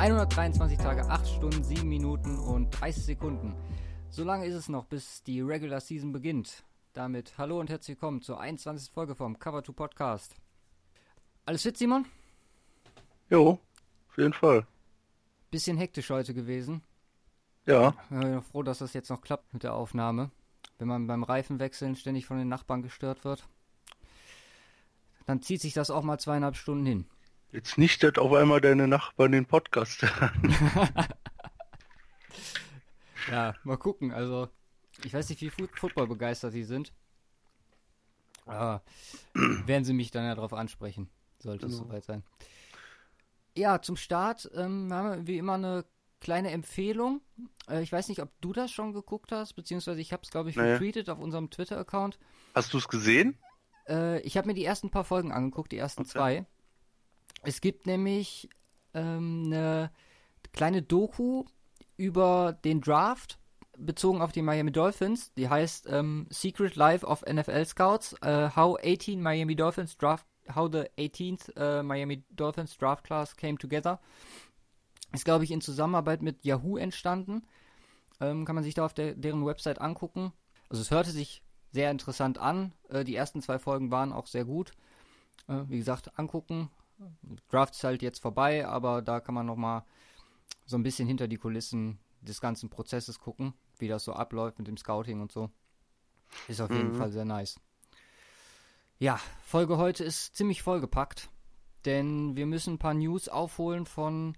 123 Tage, 8 Stunden, 7 Minuten und 30 Sekunden. So lange ist es noch, bis die Regular Season beginnt. Damit hallo und herzlich willkommen zur 21. Folge vom Cover 2 Podcast. Alles fit, Simon? Jo, auf jeden Fall. Bisschen hektisch heute gewesen. Ja. Ich bin noch froh, dass das jetzt noch klappt mit der Aufnahme. Wenn man beim Reifenwechseln ständig von den Nachbarn gestört wird, dann zieht sich das auch mal zweieinhalb Stunden hin. Jetzt nicht, dass auf einmal deine Nachbarn den Podcast hören. ja, mal gucken. Also, ich weiß nicht, wie Football begeistert die sind. Aber werden sie mich dann ja darauf ansprechen, sollte es Genau. soweit sein. Ja, zum Start ähm, haben wir wie immer eine kleine Empfehlung. Äh, ich weiß nicht, ob du das schon geguckt hast, beziehungsweise ich habe es, glaube ich, Nee. retweetet auf unserem Twitter-Account. Hast du es gesehen? Äh, ich habe mir die ersten paar Folgen angeguckt, die ersten Okay. zwei. Es gibt nämlich ähm, eine kleine Doku über den Draft bezogen auf die Miami Dolphins. Die heißt ähm, Secret Life of NFL Scouts: äh, How 18 Miami Dolphins Draft, How the 18th äh, Miami Dolphins Draft Class Came Together. Ist, glaube ich, in Zusammenarbeit mit Yahoo entstanden. Ähm, kann man sich da auf der, deren Website angucken. Also es hörte sich sehr interessant an. Äh, die ersten zwei Folgen waren auch sehr gut. Äh, wie gesagt, angucken. Draft ist halt jetzt vorbei, aber da kann man noch mal so ein bisschen hinter die Kulissen des ganzen Prozesses gucken, wie das so abläuft mit dem Scouting und so. Ist auf jeden Mhm. Fall sehr nice. Ja, Folge heute ist ziemlich vollgepackt, denn wir müssen ein paar News aufholen von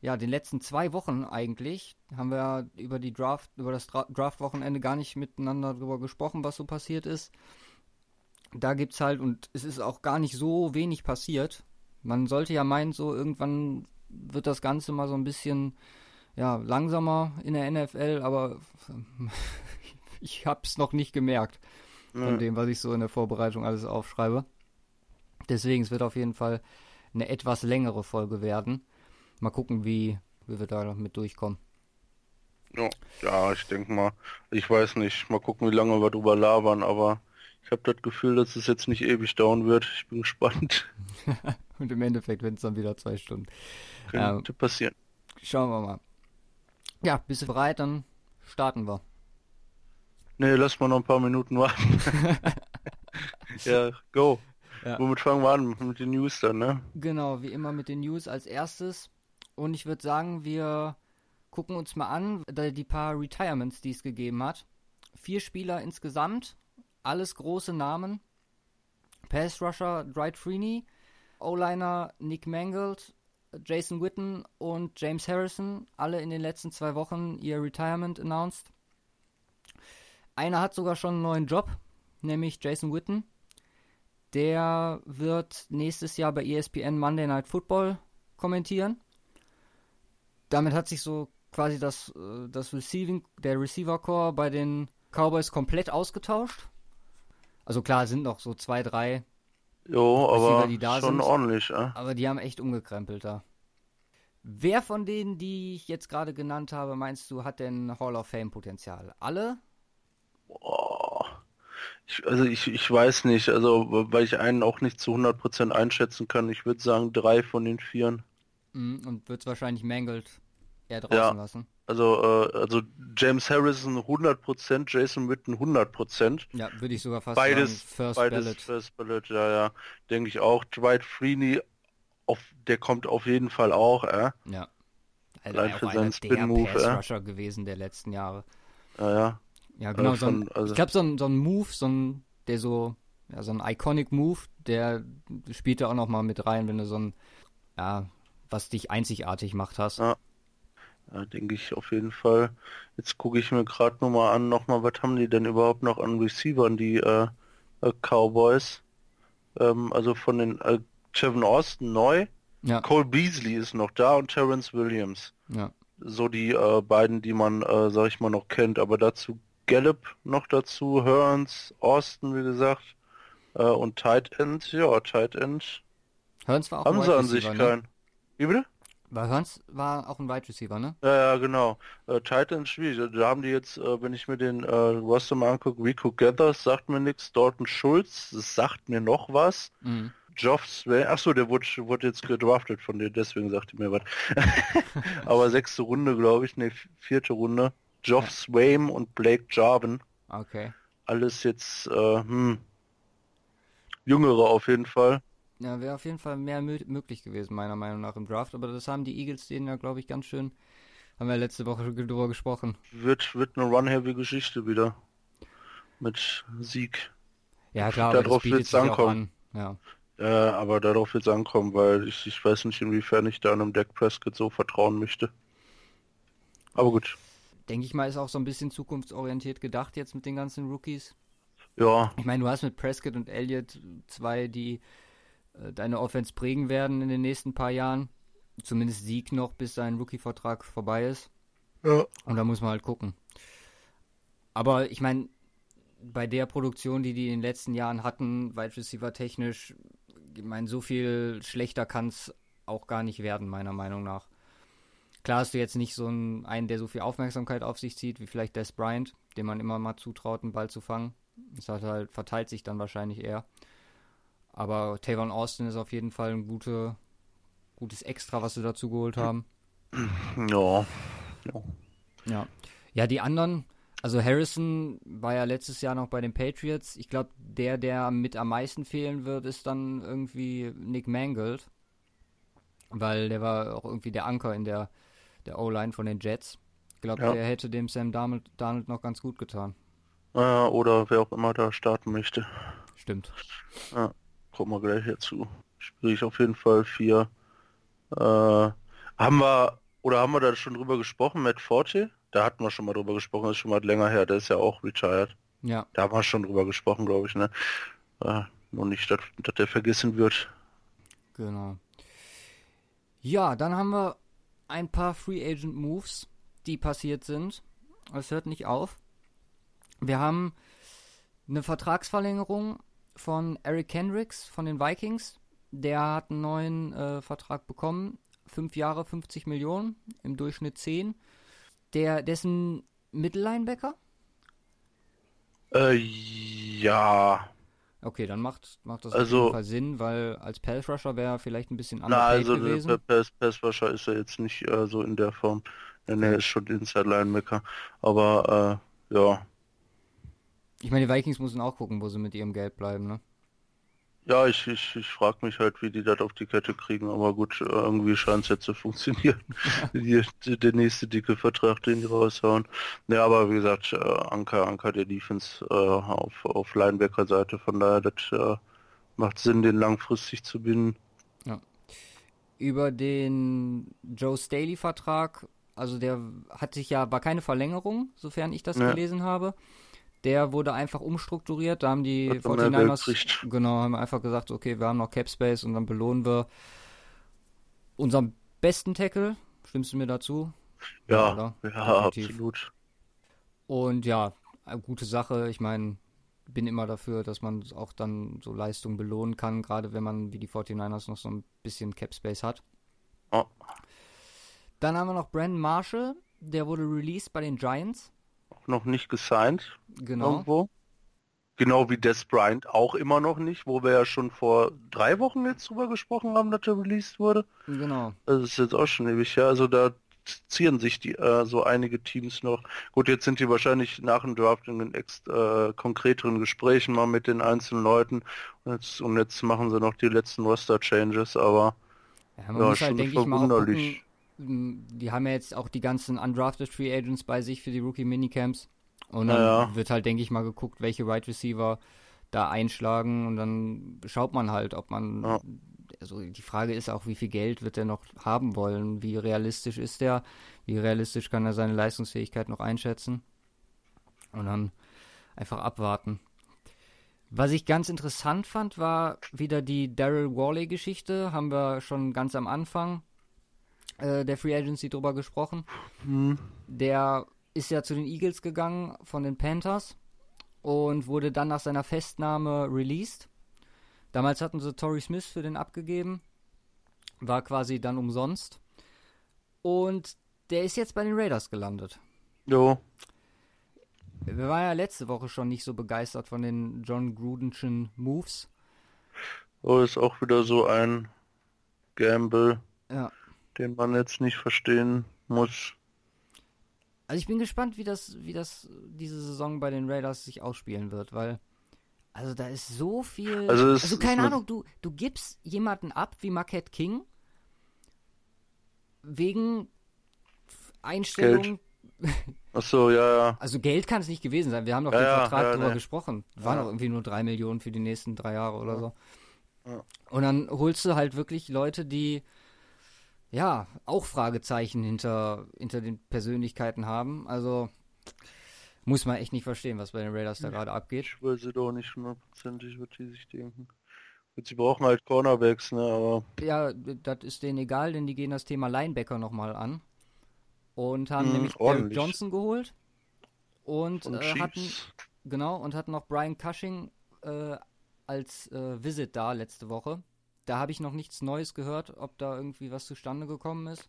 ja, den letzten zwei Wochen eigentlich. Haben wir über die Draft, über das Dra Draft-Wochenende gar nicht miteinander drüber gesprochen, was so passiert ist. Da gibt's halt, und es ist auch gar nicht so wenig passiert. Man sollte ja meinen, so irgendwann wird das Ganze mal so ein bisschen ja, langsamer in der NFL, aber ich hab's noch nicht gemerkt von Ja. dem, was ich so in der Vorbereitung alles aufschreibe. Deswegen, es wird auf jeden Fall eine etwas längere Folge werden. Mal gucken, wie, wie wir da noch mit durchkommen. Ja, ja ich denke mal. Ich weiß nicht. Mal gucken, wie lange wir drüber labern, aber ich habe das Gefühl, dass es jetzt nicht ewig dauern wird. Ich bin gespannt. Und im Endeffekt werden es dann wieder zwei Stunden. Könnte passieren. schauen wir mal. Ja, bist du bereit? Dann starten wir. Nee, lass mal noch ein paar Minuten warten. ja, go. Ja. Womit fangen wir an? Mit den News dann, ne? Genau, wie immer mit den News als erstes. Und ich würde sagen, wir gucken uns mal an, die paar Retirements, die es gegeben hat. Vier Spieler insgesamt, alles große Namen. Pass Rusher Dwight Freeney, O-Liner Nick Mangold, Jason Witten und James Harrison, alle in den letzten zwei Wochen ihr Retirement announced. Einer hat sogar schon einen neuen Job, nämlich Jason Witten. Der wird nächstes Jahr bei ESPN Monday Night Football kommentieren. Damit hat sich so quasi das, äh, das Receiving, der Receiver Core bei den Cowboys komplett ausgetauscht. Also klar, sind noch so zwei, drei, Jo, aber die da schon sind. ordentlich, ja. aber die haben echt umgekrempelt da. Wer von denen, die ich jetzt gerade genannt habe, meinst du, hat denn Hall of Fame Potenzial? Alle? Boah. Ich, also ich, ich weiß nicht, also weil ich einen auch nicht zu 100% einschätzen kann. Ich würde sagen drei von den vieren. Mhm, und wird es wahrscheinlich Mangled eher draußen Ja. lassen. Also, äh, also James Harrison 100%, Jason Witten 100%. Ja, würde ich sogar fast Beides, sagen, First beides Ballot. First Ballot, ja, ja. Denke ich auch. Dwight Freeney, auf, der kommt auf jeden Fall auch, äh. Ja. Allein auch für seinen Spin-Move. Pass-Rusher gewesen der letzten Jahre. Ja, ja. Ja, genau. so ein, von- also- ich glaube, so ein, so ein Move, so ein, der so, ja, so ein Iconic Move, der spielt da auch noch mal mit rein, wenn du so ein, ja, was dich einzigartig macht hast. Ja. Ja, denke ich auf jeden Fall. Jetzt gucke ich mir gerade nochmal an, nochmal, was haben die denn überhaupt noch an Receivern, die äh, äh, Cowboys? Ähm, also von den äh, Kevin Austin neu, Ja, Cole Beasley ist noch da und Terrence Williams. ja. So die äh, beiden, die man, äh, sag ich mal, noch kennt. Aber dazu Gallup noch dazu, Hearns, Austin, wie gesagt, äh, und Tight End. Ja, Tight End Hearns war auch haben sie an sich ne? keinen. Wie bitte? Weil Hearns war auch ein Wide Receiver, ne? Ja, ja, genau. Äh, Titan ist schwierig. Da haben die jetzt, äh, wenn ich mir den äh, Roster mal angucke, Rico Gathers sagt mir nichts, Dalton Schulz, sagt mir noch was. Mhm. Geoff Swain, achso, der wurde, wurde jetzt gedraftet von dir, deswegen sagte mir was. Aber sechste Runde, glaube ich, ne, vierte Runde. Geoff ja. Swain und Blake Jarvin. Okay. Alles jetzt, äh, hm, Jüngere auf jeden Fall. Ja, wäre auf jeden Fall mehr möglich gewesen, meiner Meinung nach, im Draft. Aber das haben die Eagles denen ja, glaube ich, ganz schön. Haben wir letzte Woche drüber gesprochen. Wird, wird eine Run-Heavy-Geschichte wieder. Mit Sieg. Ja, klar, darauf wird es ankommen. Ja. ja, aber darauf wird es ankommen, weil ich, ich weiß nicht, inwiefern ich da einem Deck Prescott so vertrauen möchte. Aber gut. Denke ich mal, ist auch so ein bisschen zukunftsorientiert gedacht jetzt mit den ganzen Rookies. Ja. Ich meine, du hast mit Prescott und Elliott zwei, die deine Offense prägen werden in den nächsten paar Jahren. Zumindest Sieg noch, bis sein Rookie-Vertrag vorbei ist. Ja. Und da muss man halt gucken. Aber ich meine, bei der Produktion, die die in den letzten Jahren hatten, Wide Receiver technisch, ich meine, so viel schlechter kann es auch gar nicht werden, meiner Meinung nach. Klar hast du jetzt nicht so einen, einen, der so viel Aufmerksamkeit auf sich zieht, wie vielleicht Des Bryant, dem man immer mal zutraut, einen Ball zu fangen. Das hat halt, verteilt sich dann wahrscheinlich eher. Aber Tavon Austin ist auf jeden Fall ein gute, gutes Extra, was sie dazu geholt haben. Ja. Ja. Ja, ja die anderen, also Harrison war ja letztes Jahr noch bei den Patriots. Ich glaube, der, der mit am meisten fehlen wird, ist dann irgendwie Nick Mangold. Weil der war auch irgendwie der Anker in der, der O-Line von den Jets. Ich glaube, ja. der hätte dem Sam Darnold, Darnold noch ganz gut getan. Äh, oder wer auch immer da starten möchte. Stimmt. Ja, kommen wir gleich dazu. Sprich auf jeden Fall vier. Äh, haben wir, oder haben wir da schon drüber gesprochen, Matt Forte? Da hatten wir schon mal drüber gesprochen, das ist schon mal länger her, der ist ja auch retired. Ja. Da haben wir schon drüber gesprochen, glaube ich, ne? Äh, nur nicht, dass, dass der vergessen wird. Genau. Ja, dann haben wir ein paar Free Agent Moves, die passiert sind. Es hört nicht auf. Wir haben eine Vertragsverlängerung von Eric Kendricks von den Vikings. Der hat einen neuen äh, Vertrag bekommen. Fünf Jahre, 50 Millionen, im Durchschnitt 10. Der, dessen Mittellinebacker? Äh, ja. Okay, dann macht, macht das also, auf jeden Fall Sinn, weil als Pass Rusher wäre er vielleicht ein bisschen anders also gewesen. Also Pass, Pass Rusher ist er jetzt nicht äh, so in der Form. Denn er ist schon Inside Linebacker. Aber äh, ja, ich meine, die Vikings müssen auch gucken, wo sie mit ihrem Geld bleiben, ne? Ja, ich, ich, ich frage mich halt, wie die das auf die Kette kriegen, aber gut, irgendwie scheint es jetzt zu funktionieren. die, der nächste dicke Vertrag, den die raushauen. Ne, aber wie gesagt, äh, Anker, Anker der Defense äh, auf, auf Linebacker-Seite, von daher, das äh, macht Sinn, den langfristig zu binden. Ja. Über den Joe Staley-Vertrag, also der hat sich ja, war keine Verlängerung, sofern ich das ja. gelesen habe. Der wurde einfach umstrukturiert. Da haben die 49ers genau, haben einfach gesagt, okay, wir haben noch Cap Space und dann belohnen wir unseren besten Tackle. Stimmst du mir dazu? Ja, ja, ja absolut. Und ja, gute Sache. Ich meine, bin immer dafür, dass man auch dann so Leistung belohnen kann, gerade wenn man wie die 49ers noch so ein bisschen Cap Space hat. Oh. Dann haben wir noch Brandon Marshall, der wurde released bei den Giants noch nicht gesigned. Genau. Irgendwo. Genau wie Des Bryant auch immer noch nicht, wo wir ja schon vor drei Wochen jetzt drüber gesprochen haben, dass er released wurde. Genau. Das ist jetzt auch schon ewig her. Also da zieren sich die äh, so einige Teams noch. Gut, jetzt sind die wahrscheinlich nach dem Draft in den ex, äh, konkreteren Gesprächen mal mit den einzelnen Leuten und jetzt, und jetzt machen sie noch die letzten Roster-Changes, aber ja, man ja, muss halt, denke ich, mal gucken, die haben ja jetzt auch die ganzen undrafted Free Agents bei sich für die Rookie Minicamps. Und dann ja. wird halt, denke ich mal, geguckt, welche Wide Receiver da einschlagen und dann schaut man halt, ob man. Ja. Also die Frage ist auch, wie viel Geld wird er noch haben wollen? Wie realistisch ist er? Wie realistisch kann er seine Leistungsfähigkeit noch einschätzen? Und dann einfach abwarten. Was ich ganz interessant fand, war wieder die Daryl Worley-Geschichte. Haben wir schon ganz am Anfang äh, der Free Agency drüber gesprochen. Mhm. Der ist ja zu den Eagles gegangen von den Panthers und wurde dann nach seiner Festnahme released. Damals hatten sie Torrey Smith für den abgegeben. War quasi dann umsonst. Und der ist jetzt bei den Raiders gelandet. Jo. Wir waren ja letzte Woche schon nicht so begeistert von den John Grudenschen Moves. Oh, ist auch wieder so ein Gamble, Ja. Den man jetzt nicht verstehen muss. Also ich bin gespannt, wie das, wie das diese Saison bei den Raiders sich ausspielen wird, weil also da ist so viel. Also es also keine Ahnung, du, du gibst jemanden ab wie Marquette King wegen Einstellung. Ach so, ja, ja. Also Geld kann es nicht gewesen sein. Wir haben doch Ja, den Vertrag ja, drüber nee. gesprochen. Waren Ja. doch irgendwie nur drei Millionen für die nächsten drei Jahre oder so. Und dann holst du halt wirklich Leute, die ja auch Fragezeichen hinter, hinter den Persönlichkeiten haben. Also muss man echt nicht verstehen, was bei den Raiders da gerade abgeht. Ich weiß es auch nicht hundertprozentig, was die sich denken. Sie brauchen halt Cornerbacks, ne, aber Ja, das ist denen egal, denn die gehen das Thema Linebacker nochmal an. Und haben Mhm, nämlich ordentlich. Johnson geholt. Und, äh, hatten, genau, und hatten noch Brian Cushing äh, als äh, Visit da letzte Woche. Da habe ich noch nichts Neues gehört, ob da irgendwie was zustande gekommen ist.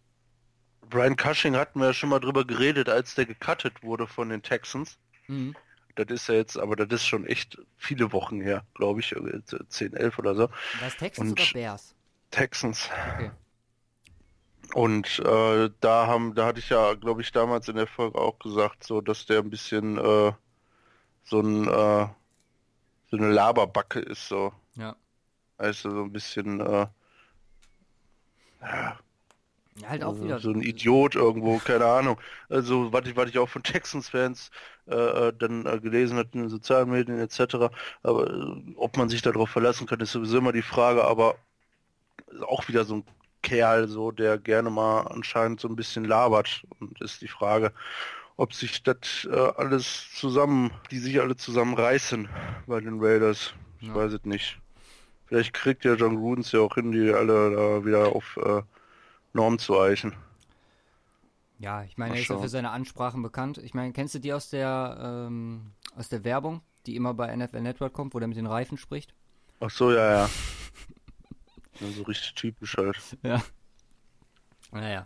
Brian Cushing hatten wir ja schon mal drüber geredet, als der gecuttet wurde von den Texans. Mhm. Das ist ja jetzt, aber das ist schon echt viele Wochen her, glaube ich, äh, 10, 11 oder so. Was Texans Und- oder Bears? Texans. Okay. Und äh, da haben, da hatte ich ja, glaube ich, damals in der Folge auch gesagt, so dass der ein bisschen äh, so ein äh, so eine Laberbacke ist, so. Ja. Also so ein bisschen äh, ja, halt auch also wieder. so ein Idiot irgendwo, keine Ahnung. Also was ich, was ich auch von Texans-Fans äh, äh, dann äh, gelesen hat in den sozialen Medien etc. Aber äh, ob man sich darauf verlassen kann, ist sowieso immer die Frage. Aber auch wieder so ein Kerl, so der gerne mal anscheinend so ein bisschen labert. Und ist die Frage, ob sich das äh, alles zusammen, die sich alle zusammenreißen bei den Raiders. Ich Ja. weiß es nicht. Vielleicht kriegt ja John Gruden ja auch hin, die alle da wieder auf äh, Norm zu eichen. Ja, ich meine, er ist ja für seine Ansprachen bekannt. Ich meine, kennst du die aus der ähm, aus der Werbung, die immer bei NFL Network kommt, wo der mit den Reifen spricht? Ach so, ja, ja. ja so richtig typisch halt. Ja. Naja.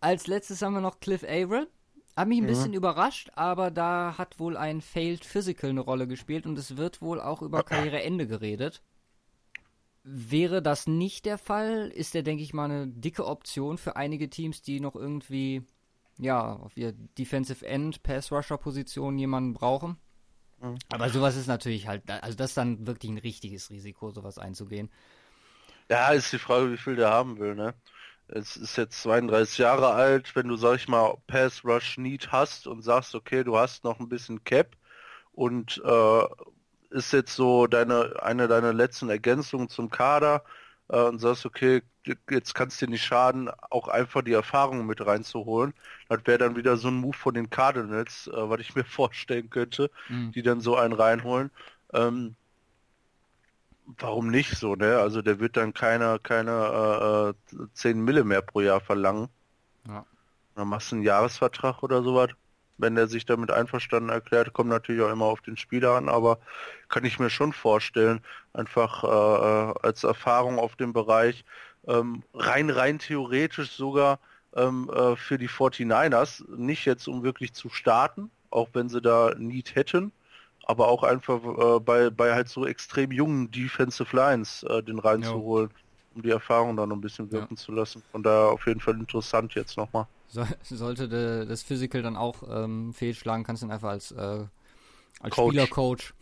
Als letztes haben wir noch Cliff Averill. Hat mich ein Mhm. bisschen überrascht, aber da hat wohl ein Failed Physical eine Rolle gespielt und es wird wohl auch über Karriereende geredet. Wäre das nicht der Fall, ist der, denke ich mal, eine dicke Option für einige Teams, die noch irgendwie, ja, auf ihr Defensive End, Pass Rusher Position jemanden brauchen. Mhm. Aber sowas ist natürlich halt, also das ist dann wirklich ein richtiges Risiko, sowas einzugehen. Ja, ist die Frage, wie viel der haben will, ne? Es ist jetzt 32 Jahre alt, wenn du, sag ich mal, Pass Rush Need hast und sagst, okay, du hast noch ein bisschen Cap und äh, ist jetzt so deine eine deiner letzten Ergänzungen zum Kader äh, und sagst, okay, jetzt kannst dir nicht schaden, auch einfach die Erfahrung mit reinzuholen. Das wäre dann wieder so ein Move von den Cardinals, äh, was ich mir vorstellen könnte, Mhm. die dann so einen reinholen. Ähm, warum nicht so, ne? Also der wird dann keine, keine äh, äh, 10 Mille mehr pro Jahr verlangen. Ja. Dann machst du einen Jahresvertrag oder sowas. Wenn der sich damit einverstanden erklärt, kommt natürlich auch immer auf den Spieler an, aber kann ich mir schon vorstellen, einfach äh, äh, als Erfahrung auf dem Bereich, ähm, rein, rein theoretisch sogar ähm, äh, für die 49ers, nicht jetzt um wirklich zu starten, auch wenn sie da Need hätten, aber auch einfach äh, bei, bei halt so extrem jungen Defensive Lines äh, den reinzuholen, um die Erfahrung dann noch ein bisschen wirken zu lassen. Von daher auf jeden Fall interessant jetzt nochmal. So, sollte de, das Physical dann auch ähm, fehlschlagen, kannst du ihn einfach als, äh, als Coach. Spielercoach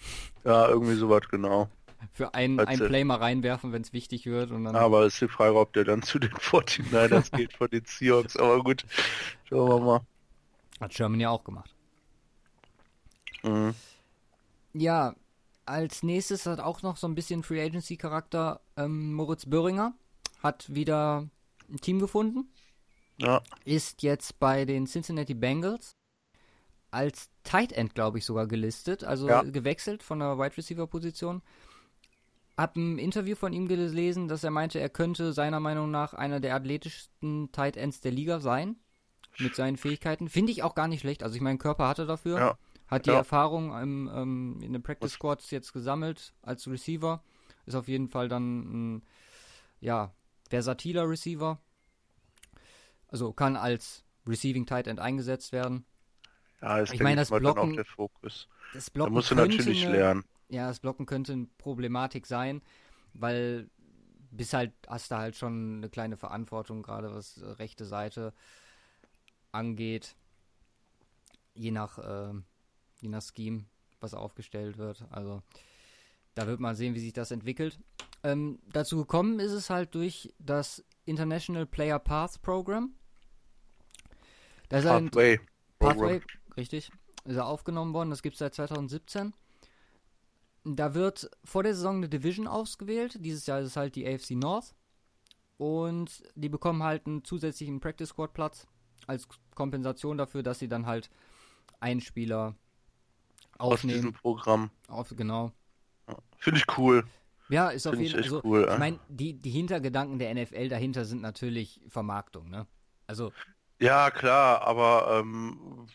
Ja, irgendwie sowas genau. für ein, Als, ein Play mal reinwerfen, wenn es wichtig wird. Und dann, Aber ist die Frage, ob der dann zu den 49ers geht von den Seahawks. Aber gut, schauen wir mal. Hat Sherman ja auch gemacht. Mhm. Ja, als nächstes hat auch noch so ein bisschen Free Agency Charakter ähm, Moritz Böhringer. Hat wieder ein Team gefunden. Ja, Ist jetzt bei den Cincinnati Bengals als Tight End, glaube ich, sogar gelistet. Also Ja. gewechselt von der Wide Receiver Position. Hab ein Interview von ihm gelesen, dass er meinte, er könnte seiner Meinung nach einer der athletischsten Tight Ends der Liga sein. Mit seinen Fähigkeiten. Finde ich auch gar nicht schlecht. Also ich meine, Körper hatte dafür. Ja. Hat die Ja. Erfahrung im, ähm, in den Practice Squads jetzt gesammelt als Receiver. Ist auf jeden Fall dann ein, ja, versatiler Receiver. Also kann als Receiving Tight End eingesetzt werden. ja Ich meine, das dann Blocken- auch der Fokus. Das Da Blocken musst du könnte natürlich eine, lernen. Ja, das Blocken könnte eine Problematik sein. weil bis halt hast du halt schon eine kleine Verantwortung, gerade was äh, rechte Seite angeht. Je nach, äh, je nach Scheme, was aufgestellt wird. Also da wird man sehen, wie sich das entwickelt. Ähm, dazu gekommen ist es halt durch das International Player Path Program. Das ist ein Pathway. Pathway, richtig, ist er aufgenommen worden. Das gibt es seit 2017. Da wird vor der Saison eine Division ausgewählt. Dieses Jahr ist es halt die AFC North. Und die bekommen halt einen zusätzlichen Practice Squad Platz als Kompensation dafür, dass sie dann halt einen Spieler Aus diesem aufnehmen. Programm. Auf, genau. Finde ich cool. Ja, ist auf Finde ich jeden Fall. Also, cool. ich meine, die, die Hintergedanken der NFL dahinter sind natürlich Vermarktung, ne? Also, Ja, klar, aber ähm,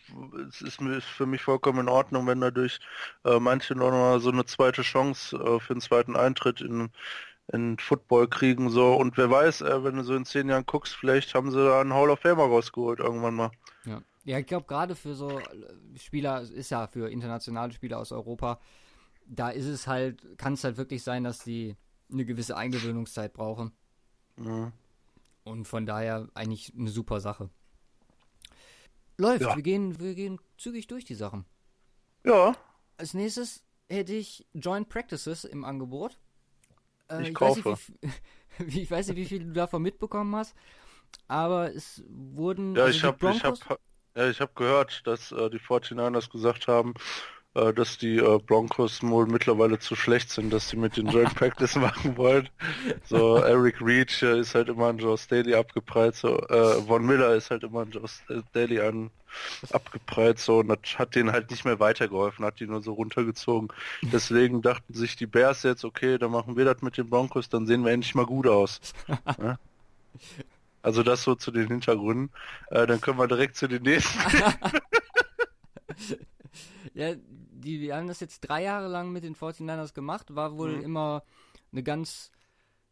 es ist ist für mich vollkommen in Ordnung, wenn dadurch äh, manche noch mal so eine zweite Chance äh, für einen zweiten Eintritt in, in Football kriegen. So und wer weiß, äh, wenn du so in zehn Jahren guckst, vielleicht haben sie da einen Hall of Famer rausgeholt irgendwann mal. Ja, ja ich glaube, gerade für so äh, Spieler, ist ja für internationale Spieler aus Europa, da ist es halt, kann es halt wirklich sein, dass die eine gewisse Eingewöhnungszeit brauchen. Mhm. Und von daher eigentlich eine super Sache. Läuft, Ja. wir, gehen, wir gehen zügig durch die Sachen. Ja, Als nächstes hätte ich Joint Practices im Angebot. Äh, Ich Weiß nicht, kaufe. wie, ich weiß nicht, wie viel du davon mitbekommen hast, aber es wurden. ja, also ich habe ich hab, ja, ich hab gehört, dass äh, die 49ers gesagt haben, äh, dass die äh, Broncos wohl mittlerweile zu schlecht sind, dass sie mit den Joint Practice machen wollen. So, Eric Reach äh, ist halt immer an Joe Staley abgeprallt, so, äh, Von Miller ist halt immer an Joe Staley an, abgeprallt, so, und das hat denen halt nicht mehr weitergeholfen, hat die nur so runtergezogen. Deswegen dachten sich die Bears jetzt, okay, dann machen wir das mit den Broncos, dann sehen wir endlich mal gut aus. Ja? Also das so zu den Hintergründen. Äh, dann können wir direkt zu den nächsten. Ja, die, die haben das jetzt drei Jahre lang mit den 49ers gemacht, war wohl Mhm. immer eine ganz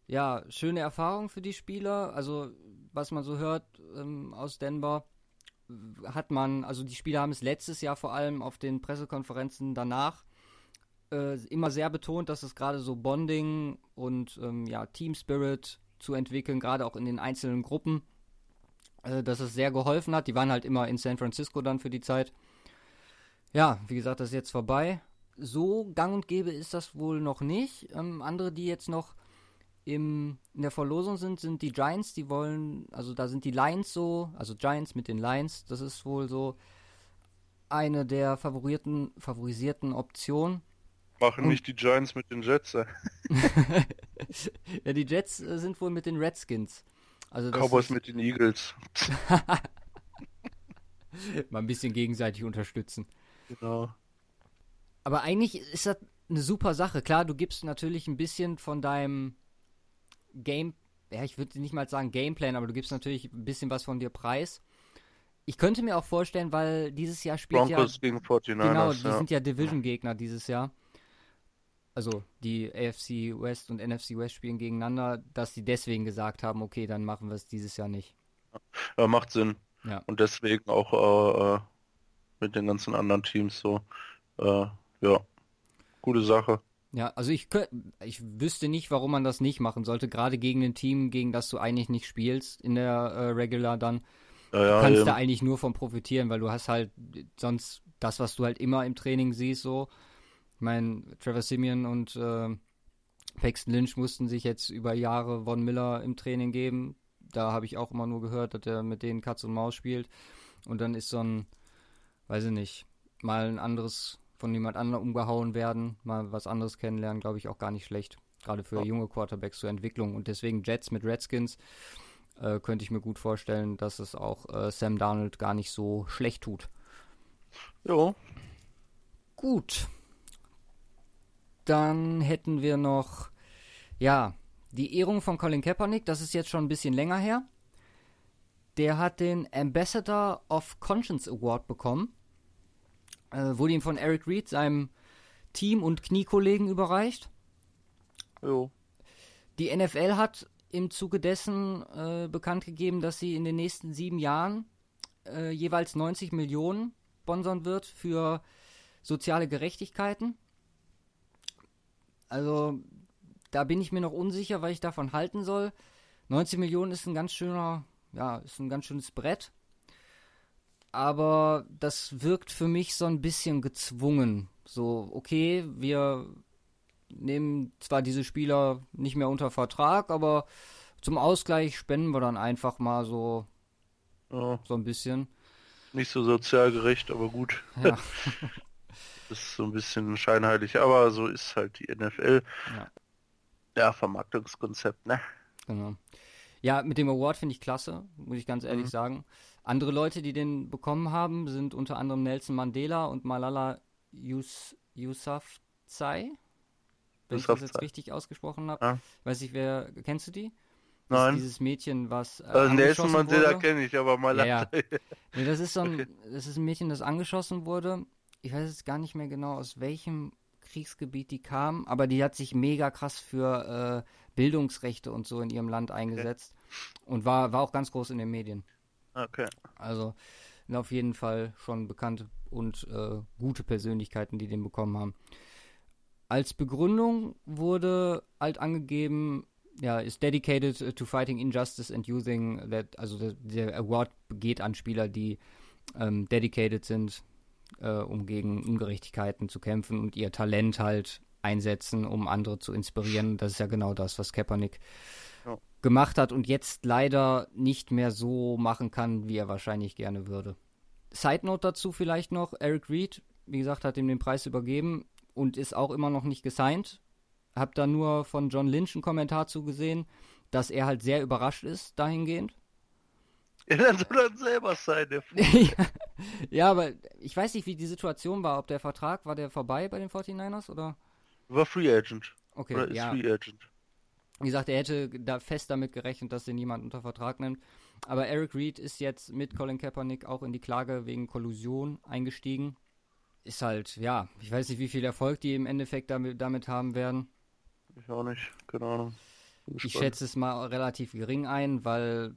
ja, schöne Erfahrung für die Spieler. Also, was man so hört ähm, aus Denver, hat man, also die Spieler haben es letztes Jahr vor allem auf den Pressekonferenzen danach äh, immer sehr betont, dass es gerade so Bonding und ähm, ja, Team Spirit zu entwickeln, gerade auch in den einzelnen Gruppen, äh, dass es sehr geholfen hat. Die waren halt immer in San Francisco dann für die Zeit. Ja, wie gesagt, das ist jetzt vorbei. So gang und gäbe ist das wohl noch nicht. Ähm, andere, die jetzt noch im, in der Verlosung sind, sind die Giants. Die wollen, also da sind die Lions so, also Giants mit den Lions. Das ist wohl so eine der favorierten, favorisierten Optionen. Machen nicht die Giants mit den Jets. Äh. ja, die Jets äh, sind wohl mit den Redskins. Also Cowboys ist mit den Eagles. mal ein bisschen gegenseitig unterstützen. Genau. Aber eigentlich ist das eine super Sache. Klar, du gibst natürlich ein bisschen von deinem Game, ja, ich würde nicht mal sagen Gameplan, aber du gibst natürlich ein bisschen was von dir preis. Ich könnte mir auch vorstellen, weil dieses Jahr spielt Broncos ja gegen 49ers. genau, die ja. sind ja Division-Gegner dieses Jahr. Also die AFC West und NFC West spielen gegeneinander, dass sie deswegen gesagt haben, okay, dann machen wir es dieses Jahr nicht. ja, macht Sinn. Ja. Und deswegen auch äh, äh, mit den ganzen anderen Teams so. Äh, ja, gute Sache. Ja, also ich ich wüsste nicht, warum man das nicht machen sollte, gerade gegen ein Team, gegen das du eigentlich nicht spielst in der äh, Regular dann. Ja, ja, Du kannst eben. da eigentlich nur von profitieren, weil du hast halt sonst das, was du halt immer im Training siehst, so. Ich meine, Trevor Simeon und äh, Paxton Lynch mussten sich jetzt über Jahre Von Miller im Training geben. Da habe ich auch immer nur gehört, dass er mit denen Katz und Maus spielt. Und dann ist so ein, weiß ich nicht, mal ein anderes von jemand anderem umgehauen werden, mal was anderes kennenlernen, glaube ich auch gar nicht schlecht. Gerade für Ja. junge Quarterbacks zur Entwicklung. Und deswegen Jets mit Redskins äh, könnte ich mir gut vorstellen, dass es auch äh, Sam Darnold gar nicht so schlecht tut. Jo, Gut. Dann hätten wir noch, ja, die Ehrung von Colin Kaepernick. Das ist jetzt schon ein bisschen länger her. Der hat den Ambassador of Conscience Award bekommen. Äh, wurde ihm von Eric Reed, seinem Team- und Kniekollegen, überreicht. jo. Die NFL hat im Zuge dessen äh, bekannt gegeben, dass sie in den nächsten sieben Jahren äh, jeweils 90 Millionen sponsern wird für soziale Gerechtigkeiten. Also da bin ich mir noch unsicher, weil ich davon halten soll. 90 Millionen ist ein ganz schöner, ja, ist ein ganz schönes Brett. Aber das wirkt für mich so ein bisschen gezwungen. So, okay, wir nehmen zwar diese Spieler nicht mehr unter Vertrag, aber zum Ausgleich spenden wir dann einfach mal so, Ja, so ein bisschen. nicht so sozial gerecht, aber gut. Ja. ist so ein bisschen scheinheilig, aber so ist halt die NFL. Ja. Ja, Vermarktungskonzept, ne? Genau. Ja, mit dem Award finde ich klasse, muss ich ganz ehrlich Mhm. sagen. Andere Leute, die den bekommen haben, sind unter anderem Nelson Mandela und Malala Yus Yousafzai. Wenn ich das jetzt Yousafzai. richtig ausgesprochen habe. Ja. Weiß ich, wer, kennst du die? Das ist Nein. dieses Mädchen, was äh, Also Nelson Mandela kenne ich, aber mal Ja, ja. Nee, das ist so ein, das ist ein Mädchen, das angeschossen wurde. Ich weiß jetzt gar nicht mehr genau, aus welchem Kriegsgebiet die kam, aber die hat sich mega krass für äh, Bildungsrechte und so in ihrem Land eingesetzt und war, war auch ganz groß in den Medien. Okay. Also sind auf jeden Fall schon bekannte und äh, gute Persönlichkeiten, die den bekommen haben. Als Begründung wurde halt angegeben, ja, ist dedicated to fighting injustice and using that, also der, der Award geht an Spieler, die ähm, dedicated sind, äh, um gegen Ungerechtigkeiten zu kämpfen und ihr Talent halt einsetzen, um andere zu inspirieren. Das ist ja genau das, was Kaepernick. Gemacht hat und jetzt leider nicht mehr so machen kann, wie er wahrscheinlich gerne würde. Side Note dazu vielleicht noch, Eric Reed, wie gesagt, hat ihm den Preis übergeben und ist auch immer noch nicht gesigned. Hab da nur von John Lynch einen Kommentar zugesehen, dass er halt sehr überrascht ist dahingehend. Ja, dann soll er selber sein, der ja, ja, aber ich weiß nicht, wie die Situation war. Ob der Vertrag, war der vorbei bei den 49ers oder? war Free Agent. Okay, Oder ist ja. Free Agent. Wie gesagt, er hätte da fest damit gerechnet, dass den niemand unter Vertrag nimmt. Aber Eric Reed ist jetzt mit Colin Kaepernick auch in die Klage wegen Kollusion eingestiegen. Ist halt, ja, ich weiß nicht, wie viel Erfolg die im Endeffekt damit, damit haben werden. Ich auch nicht, keine Ahnung. Ich gespannt. schätze es mal relativ gering ein, weil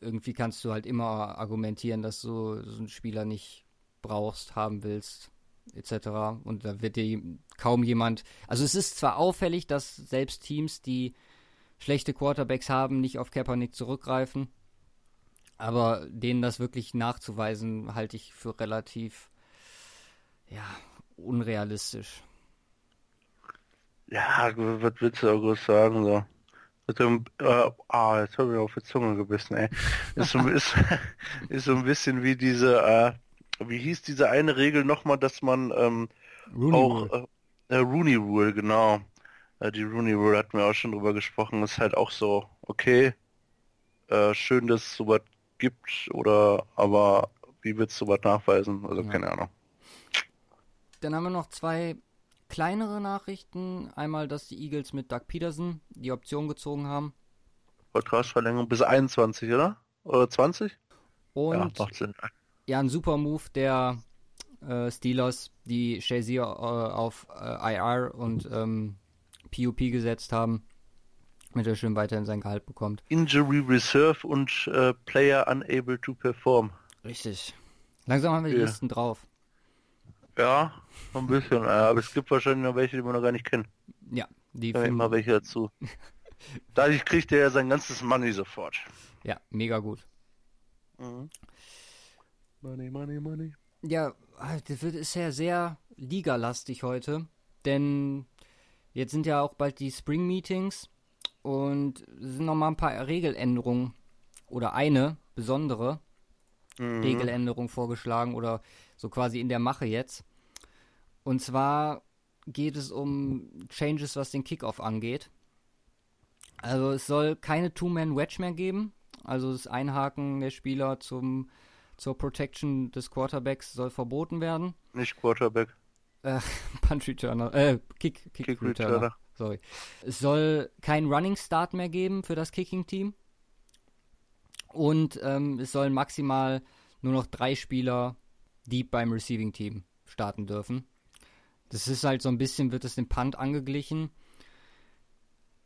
irgendwie kannst du halt immer argumentieren, dass du so einen Spieler nicht brauchst, haben willst, etc. Und da wird dir kaum jemand. Also es ist zwar auffällig, dass selbst Teams, die schlechte Quarterbacks haben, nicht auf Kaepernick zurückgreifen, aber denen das wirklich nachzuweisen, halte ich für relativ, ja, unrealistisch. Ja, was willst du auch groß sagen, so. Dem, äh, ah, jetzt habe ich auf die Zunge gebissen, ey. Ist so, ist, ist so ein bisschen wie diese, äh, wie hieß diese eine Regel nochmal, dass man ähm, Rooney auch Rule. äh, äh, Rooney Rule, genau. Äh, die Rooney Rule hatten wir auch schon drüber gesprochen, ist halt auch so, okay, äh, schön, dass es sowas gibt, oder aber wie willst du sowas nachweisen? Also Ja. keine Ahnung. Dann haben wir noch zwei kleinere Nachrichten. Einmal, dass die Eagles mit Doug Peterson die Option gezogen haben. Vertragsverlängerung bis 21, oder? Oder 20? Und ja, ja, ein super Move der äh, Steelers, die Shazier äh, auf äh, IR und ähm, PUP gesetzt haben, damit er schön weiterhin sein Gehalt bekommt. Injury Reserve und äh, Player unable to perform. Richtig. Langsam haben wir die Ja. Listen drauf. Ja, ein bisschen, aber es gibt wahrscheinlich noch welche, die wir noch gar nicht kennen. Ja, die Da finden, immer welche dazu. Dadurch kriegt er ja sein ganzes Money sofort. ja, mega gut. Mhm. Money, money, money. Ja, das wird ist ja sehr ligalastig heute, denn jetzt sind ja auch bald die Spring Meetings und es sind noch mal ein paar Regeländerungen oder eine besondere Mhm. Regeländerung vorgeschlagen oder so quasi in der Mache jetzt. Und zwar geht es um Changes, was den Kickoff angeht. Also es soll keine Two-Man-Wedge mehr geben. Also das Einhaken der Spieler zum, zur Protection des Quarterbacks soll verboten werden. Nicht Quarterback, Äh, Punch Returner, äh, Kick, Kick, Kick Returner. Returner. Sorry. Es soll kein Running Start mehr geben für das Kicking Team. Und ähm, es sollen maximal nur noch drei Spieler deep beim Receiving Team starten dürfen. Das ist halt so ein bisschen, wird es dem Punt angeglichen.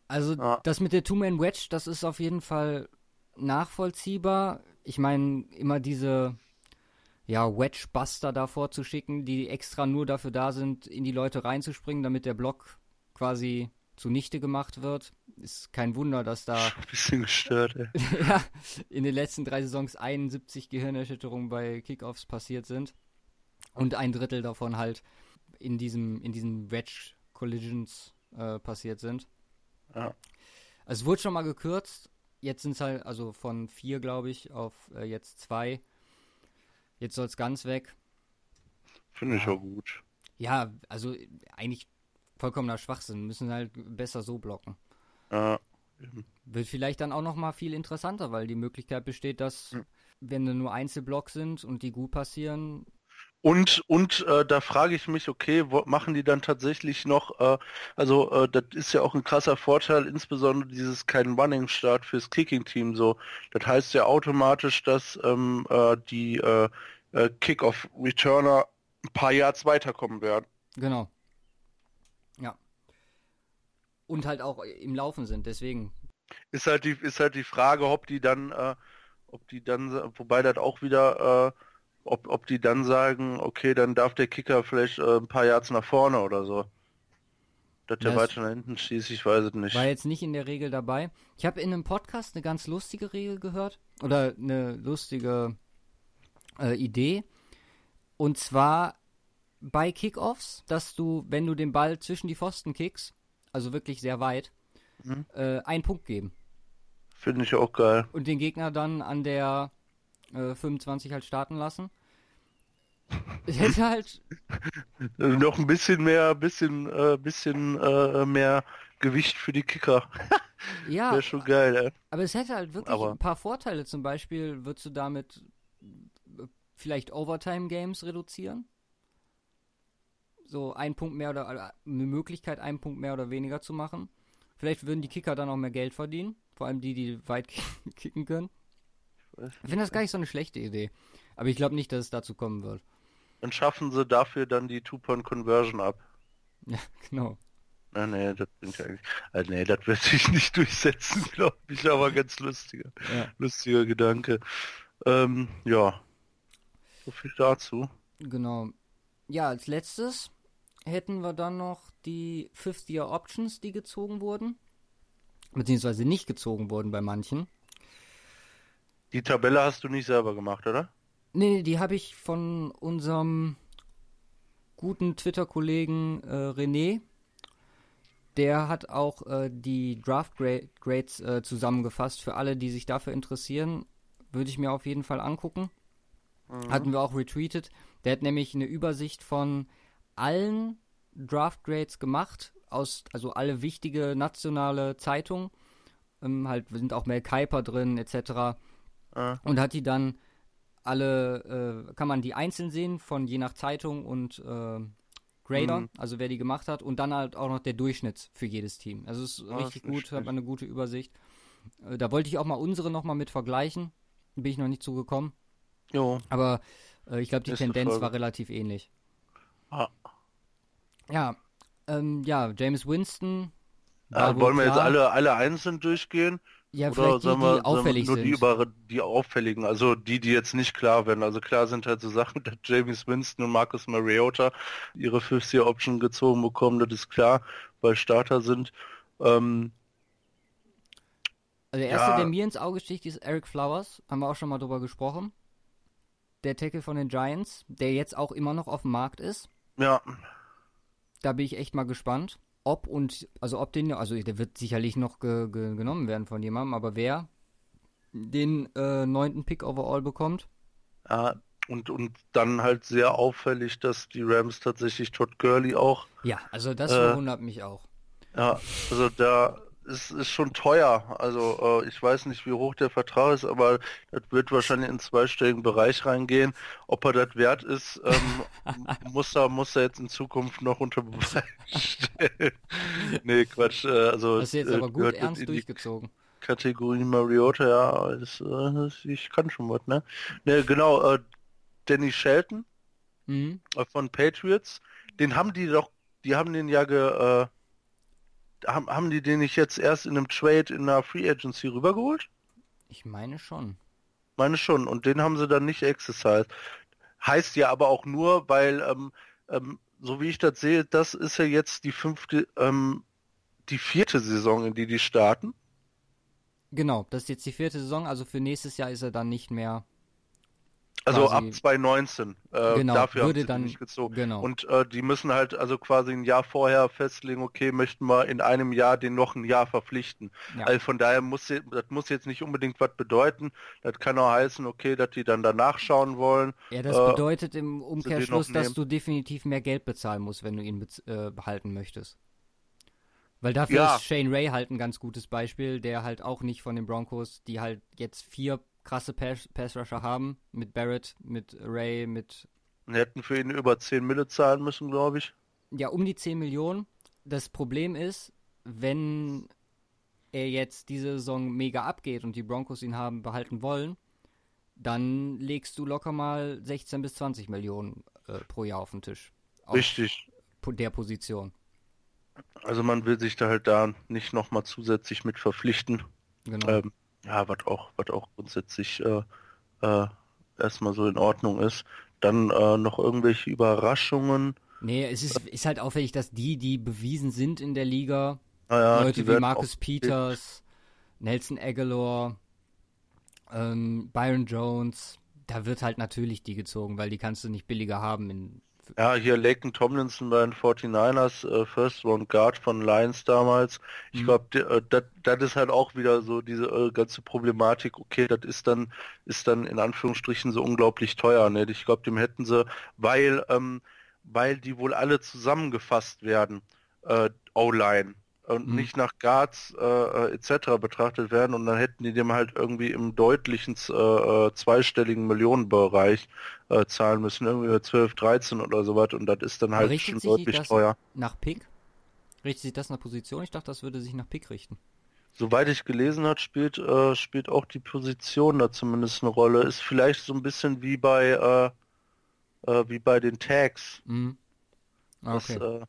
Also Ja. das mit der Two-Man-Wedge, das ist auf jeden Fall nachvollziehbar. Ich meine, immer diese ja, Wedge-Buster davor zu schicken, die extra nur dafür da sind, in die Leute reinzuspringen, damit der Block quasi zunichte gemacht wird. Ist kein Wunder, dass da Ein bisschen gestört, ey. ja, in den letzten drei Saisons 71 Gehirnerschütterungen bei Kickoffs passiert sind. Und ein Drittel davon halt in diesem, in diesen Wedge Collisions äh, passiert sind. Ja. Also es wurde schon mal gekürzt. Jetzt sind es halt, also von vier, glaube ich, auf äh, jetzt zwei. Jetzt soll es ganz weg. Finde ich Ja. auch gut. Ja, also äh, eigentlich vollkommener Schwachsinn. Müssen halt besser so blocken. Ja. Wird vielleicht dann auch noch mal viel interessanter, weil die Möglichkeit besteht, dass Hm. wenn nur Einzelblocks sind und die gut passieren, Und, und äh, da frage ich mich, okay, wo, machen die dann tatsächlich noch, äh, also äh, das ist ja auch ein krasser Vorteil, insbesondere dieses kein Running-Start fürs Kicking-Team so. Das heißt ja automatisch, dass ähm, äh, die äh, äh, Kick-Off-Returner ein paar Yards weiterkommen werden. genau. Ja. Und halt auch im Laufen sind, deswegen. Ist halt die, ist halt die Frage, ob die dann, äh, ob die dann, wobei das auch wieder, äh, ob, ob die dann sagen, okay, dann darf der Kicker vielleicht äh, ein paar Yards nach vorne oder so. Dass der Das- weiter nach hinten schießt, ich weiß es nicht. War jetzt nicht in der Regel dabei. Ich habe in einem Podcast eine ganz lustige Regel gehört. Oder eine lustige äh, Idee. Und zwar bei Kickoffs, dass du, wenn du den Ball zwischen die Pfosten kickst, also wirklich sehr weit, Mhm. äh, einen Punkt geben. Finde ich auch geil. Und den Gegner dann an der äh, 25 halt starten lassen. Es hätte halt, Äh, noch ein bisschen mehr, bisschen, äh, bisschen äh, mehr Gewicht für die Kicker. ja, Wäre schon geil, ey. aber es hätte halt wirklich Aber- ein paar Vorteile. Zum Beispiel würdest du damit äh, vielleicht Overtime-Games reduzieren. So ein Punkt mehr oder eine Möglichkeit, einen Punkt mehr oder weniger zu machen. Vielleicht würden die Kicker dann auch mehr Geld verdienen. Vor allem die, die weit kicken können. Weiß Ich finde das gar nicht so eine schlechte Idee. Aber ich glaube nicht, dass es dazu kommen wird. Dann schaffen sie dafür dann die Two-Point-Conversion ab. Ja, genau. Na, nee, das bringt ja eigentlich. Äh, nee, das wird sich nicht durchsetzen, glaube ich, aber ganz lustiger. Ja. Lustiger Gedanke. Ähm, ja. So viel dazu. Genau. Ja, als letztes hätten wir dann noch die Fifth-Year Options, die gezogen wurden. Beziehungsweise nicht gezogen wurden bei manchen. Die Tabelle hast du nicht selber gemacht, oder? Nee, nee, die habe ich von unserem guten Twitter-Kollegen äh, René. Der hat auch äh, die Draft Gra Grades äh, zusammengefasst für alle, die sich dafür interessieren. Würde ich mir auf jeden Fall angucken. Hatten wir auch retweetet. Der hat nämlich eine Übersicht von allen Draft Grades gemacht, aus, also alle wichtige nationale Zeitungen. Ähm, halt sind auch Mel Kiper drin, etc. Äh, Und hat die dann alle, äh, kann man die einzeln sehen, von je nach Zeitung und äh, Grader, Mhm. also wer die gemacht hat, und dann halt auch noch der Durchschnitt für jedes Team. Also es ist Ah, richtig ist gut, hat man eine gute Übersicht. Äh, da wollte ich auch mal unsere nochmal mit vergleichen. Bin ich noch nicht zugekommen. jo. Aber äh, ich glaube, die Nächste Tendenz war relativ ähnlich. Ah. Ja, ähm, ja, James Winston. Äh, war wohl wollen wir jetzt klar. alle, alle einzeln durchgehen? Ja, Oder die, die wir, wir auffällig nur sind. die über die auffälligen, also die, die jetzt nicht klar werden. Also klar sind halt so Sachen, dass James Winston und Marcus Mariota ihre Fifth-Year-Option gezogen bekommen, das ist klar, weil Starter sind. Ähm, Also der erste, Ja. der mir ins Auge sticht, ist Eric Flowers. Haben wir auch schon mal drüber gesprochen. Der Tackle von den Giants, der jetzt auch immer noch auf dem Markt ist. ja, Da bin ich echt mal gespannt. Ob und, also ob den, also der wird sicherlich noch ge, ge, genommen werden von jemandem, aber wer den äh, neunten Pick overall bekommt, ja, und, und dann halt sehr auffällig, dass die Rams tatsächlich Todd Gurley auch ja, also das Äh. verwundert mich auch. Ja, also da ist, ist schon teuer. Also äh, ich weiß nicht, wie hoch der Vertrag ist, aber das wird wahrscheinlich in zweistelligen Bereich reingehen. Ob er das wert ist, ähm, muss er muss er jetzt in Zukunft noch unter Beweis stellen. nee, Quatsch. Äh, also Das ist jetzt äh, aber gut ernst durchgezogen. Kategorie Mariota, ja, das, äh, das, ich kann schon was, ne? Ne, genau, äh, Danny Shelton Mhm. äh, von Patriots, den haben die doch, die haben den ja ge, äh, haben, haben die den nicht jetzt erst in einem Trade in einer Free Agency rübergeholt? Ich meine schon. Meine schon, und den haben sie dann nicht exercised. Heißt ja aber auch nur, weil, ähm, ähm, so wie ich das sehe, das ist ja jetzt die fünfte, ähm, die vierte Saison, in die die starten? Genau, das ist jetzt die vierte Saison, also für nächstes Jahr ist er dann nicht mehr Also ab 2019. Äh, Genau, dafür würde haben sie dann- nicht gezogen. genau. Und äh, die müssen halt also quasi ein Jahr vorher festlegen, okay, möchten wir in einem Jahr den noch ein Jahr verpflichten. Ja. Also von daher muss das muss jetzt nicht unbedingt was bedeuten. Das kann auch heißen, okay, dass die dann danach schauen wollen. Ja, das Äh, bedeutet im Umkehrschluss, dass du definitiv mehr Geld bezahlen musst, wenn du ihn äh, behalten möchtest. Weil dafür Ja. ist Shane Ray halt ein ganz gutes Beispiel, der halt auch nicht von den Broncos, die halt jetzt vier krasse Pass, Pass Rusher haben, mit Barrett, mit Ray, mit Wir hätten für ihn über 10 Mille zahlen müssen, glaube ich. ja um die 10 Millionen. Das Problem ist, wenn er jetzt diese Saison mega abgeht und die Broncos ihn haben behalten wollen, dann legst du locker mal 16 bis 20 Millionen äh, pro Jahr auf den Tisch. Auf Richtig. der Position. Also man will sich da halt da nicht nochmal zusätzlich mit verpflichten. Genau. Ähm, ja, was auch, was auch grundsätzlich äh, äh, erstmal so in Ordnung ist. Dann äh, noch irgendwelche Überraschungen. Nee, es ist, ist halt auffällig, dass die, die bewiesen sind in der Liga, Naja, Leute die wie Marcus Peters, Nelson Aguilar, ähm, Byron Jones, da wird halt natürlich die gezogen, weil die kannst du nicht billiger haben. In, Ja, hier Laken Tomlinson bei den 49ers, äh, First Round Guard von Lions damals. Ich Mhm. glaube, das das ist halt auch wieder so diese äh, ganze Problematik. Okay, das ist dann ist dann in Anführungsstrichen so unglaublich teuer. Ne? Ich glaube, dem hätten sie, weil ähm, weil die wohl alle zusammengefasst werden, äh, O-Line und Mhm. nicht nach Guards äh, äh, etc. betrachtet werden und dann hätten die dem halt irgendwie im deutlichen äh, äh, zweistelligen Millionenbereich äh, zahlen müssen, irgendwie 12, 13 oder sowas und das ist dann halt richtet schon deutlich das teuer. nach Pick? Richtet sich das nach Position? Ich dachte, das würde sich nach Pick richten. Soweit ich gelesen habe, spielt, äh, spielt auch die Position da zumindest eine Rolle. Ist vielleicht so ein bisschen wie bei äh, wie bei den Tags. Mhm. Ah, Das, Okay. äh,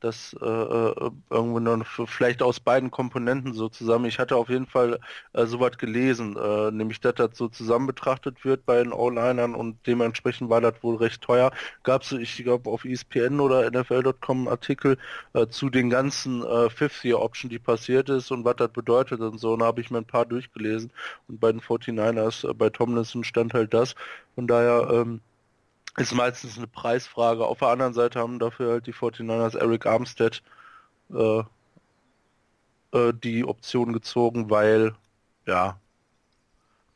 das äh, äh, irgendwo f- vielleicht aus beiden Komponenten so zusammen. Ich hatte auf jeden Fall äh, sowas gelesen, äh, nämlich dass das so zusammen betrachtet wird bei den O-Linern und dementsprechend war das wohl recht teuer. Gab es, ich glaube, auf ESPN oder NFL.com Artikel äh, zu den ganzen äh, Fifth-Year-Option, die passiert ist und was das bedeutet und so. Und da habe ich mir ein paar durchgelesen und bei den 49ers, äh, bei Tomlinson stand halt das. Von daher ähm, ist meistens eine Preisfrage. Auf der anderen Seite haben dafür halt die 49ers Eric Armstead äh, äh, die Option gezogen, weil, ja,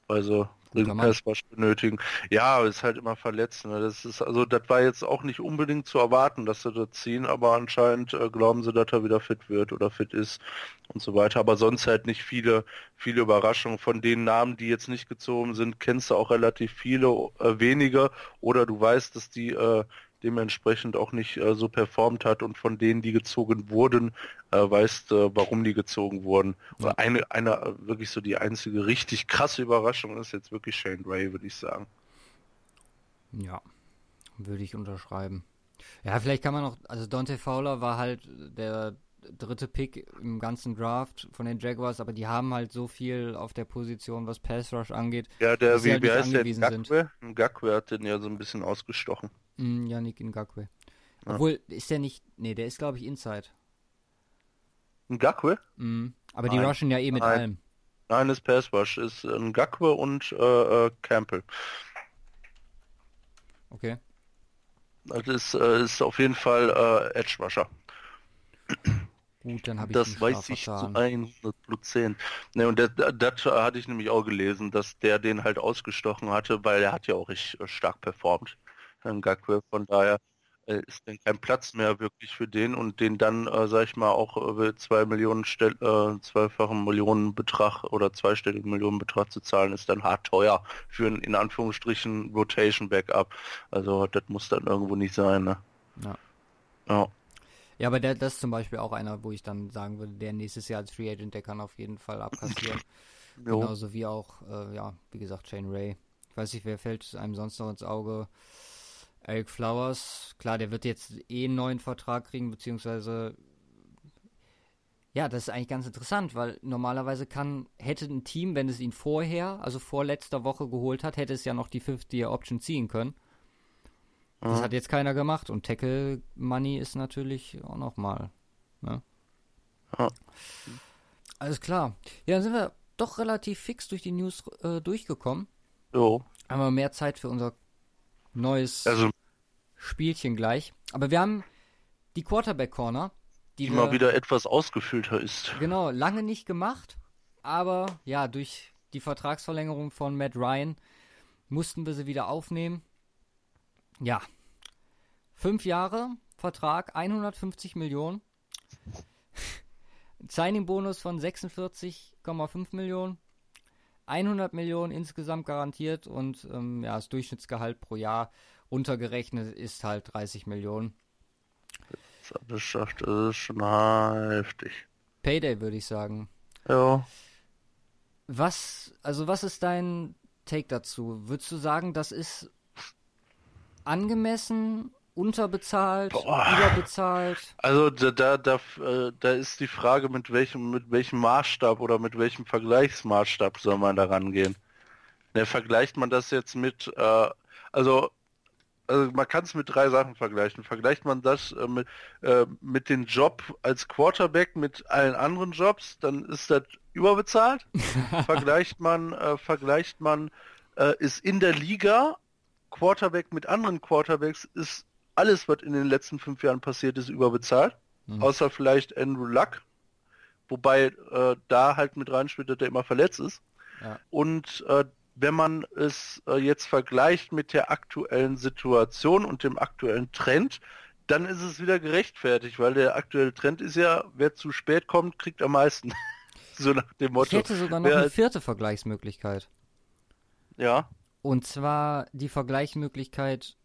sie Passwash benötigen. Ja, ist halt immer verletzt. Ne? Das ist, also das war jetzt auch nicht unbedingt zu erwarten, dass sie das ziehen, aber anscheinend äh, glauben sie, dass er wieder fit wird oder fit ist und so weiter. Aber sonst halt nicht viele, viele Überraschungen. Von den Namen, die jetzt nicht gezogen sind, kennst du auch relativ viele, äh, wenige oder du weißt, dass die äh, dementsprechend auch nicht äh, so performt hat und von denen, die gezogen wurden, äh, weißt, äh, warum die gezogen wurden. Oder eine, eine äh, wirklich so die einzige richtig krasse Überraschung ist jetzt wirklich Shane Ray, würde ich sagen. Ja, würde ich unterschreiben. Ja, vielleicht kann man noch, also Dante Fowler war halt der dritte Pick im ganzen Draft von den Jaguars, aber die haben halt so viel auf der Position, was Pass Rush angeht. Ja, der, wie, halt der? Ngakwe? Ngakwe hat den ja so ein bisschen ausgestochen. Mm, Yannick Ngakwe. Ja. Obwohl, ist der nicht, nee, der ist glaube ich Inside. Ngakwe? Mm, aber die Nein. rushen ja eh mit Nein. allem. Nein, ist Passwash, ist äh, Ngakwe und äh, äh, Campbell. Okay. Das ist, äh, ist auf jeden Fall äh, Edge Rusher. Gut, dann habe ich Das weiß ich zu vertan. 100 Prozent. Ne, und das, das hatte ich nämlich auch gelesen, dass der den halt ausgestochen hatte, weil er hat ja auch richtig äh, stark performt, Herrn Gakwe. Von daher äh, ist dann kein Platz mehr wirklich für den und den dann, äh, sag ich mal, auch über zwei Millionen Stell äh, zweifachen Millionenbetrag oder zweistelligen Millionenbetrag zu zahlen, ist dann hart teuer für ein in Anführungsstrichen Rotation Backup. Also das muss dann irgendwo nicht sein, ne? Ja. Ja. Ja, aber der, das ist zum Beispiel auch einer, wo ich dann sagen würde, der nächstes Jahr als Free Agent, der kann auf jeden Fall abkassieren. Jo. Genauso wie auch, äh, ja, wie gesagt, Shane Ray. Ich weiß nicht, wer fällt einem sonst noch ins Auge? Eric Flowers. Klar, der wird jetzt eh einen neuen Vertrag kriegen, beziehungsweise ja, das ist eigentlich ganz interessant, weil normalerweise kann, hätte ein Team, wenn es ihn vorher, also vor letzter Woche geholt hat, hätte es ja noch die 50-Year-Option ziehen können. Das Mhm. hat jetzt keiner gemacht und Tackle Money ist natürlich auch nochmal. Ne? Ja. Alles klar. Ja, dann sind wir doch relativ fix durch die News äh, durchgekommen. Jo. Haben wir mehr Zeit für unser neues Also Spielchen gleich. Aber wir haben die Quarterback Corner, die, die mal wieder etwas ausgefüllter ist. genau lange nicht gemacht, aber ja, durch die Vertragsverlängerung von Matt Ryan mussten wir sie wieder aufnehmen. Ja. Fünf Jahre Vertrag, 150 Millionen. Signing-Bonus von 46,5 Millionen. 100 Millionen insgesamt garantiert und ähm, ja, das Durchschnittsgehalt pro Jahr runtergerechnet ist halt 30 Millionen. Das ist, das ist schon heftig. Payday würde ich sagen. Ja. Was, also was ist dein Take dazu? Würdest du sagen, das ist angemessen, unterbezahlt, Boah. überbezahlt? Also da, da, da, äh, da ist die Frage, mit welchem, mit welchem Maßstab oder mit welchem Vergleichsmaßstab soll man da rangehen? Ne, vergleicht man das jetzt mit, äh, also, also man kann es mit drei Sachen vergleichen. Vergleicht man das äh, mit, äh, mit dem Job als Quarterback mit allen anderen Jobs, dann ist das überbezahlt. vergleicht man, äh, vergleicht man, äh, ist in der Liga Quarterback mit anderen Quarterbacks, ist alles, was in den letzten fünf Jahren passiert ist, überbezahlt. Hm. Außer vielleicht Andrew Luck. Wobei äh, da halt mit reinspielt, dass der immer verletzt ist. Ja. Und äh, wenn man es äh, jetzt vergleicht mit der aktuellen Situation und dem aktuellen Trend, dann ist es wieder gerechtfertigt, weil der aktuelle Trend ist ja, wer zu spät kommt, kriegt am meisten. so nach dem Ich Motto. hätte sogar noch Wer- eine vierte Vergleichsmöglichkeit. Ja, Und zwar die Vergleichsmöglichkeit,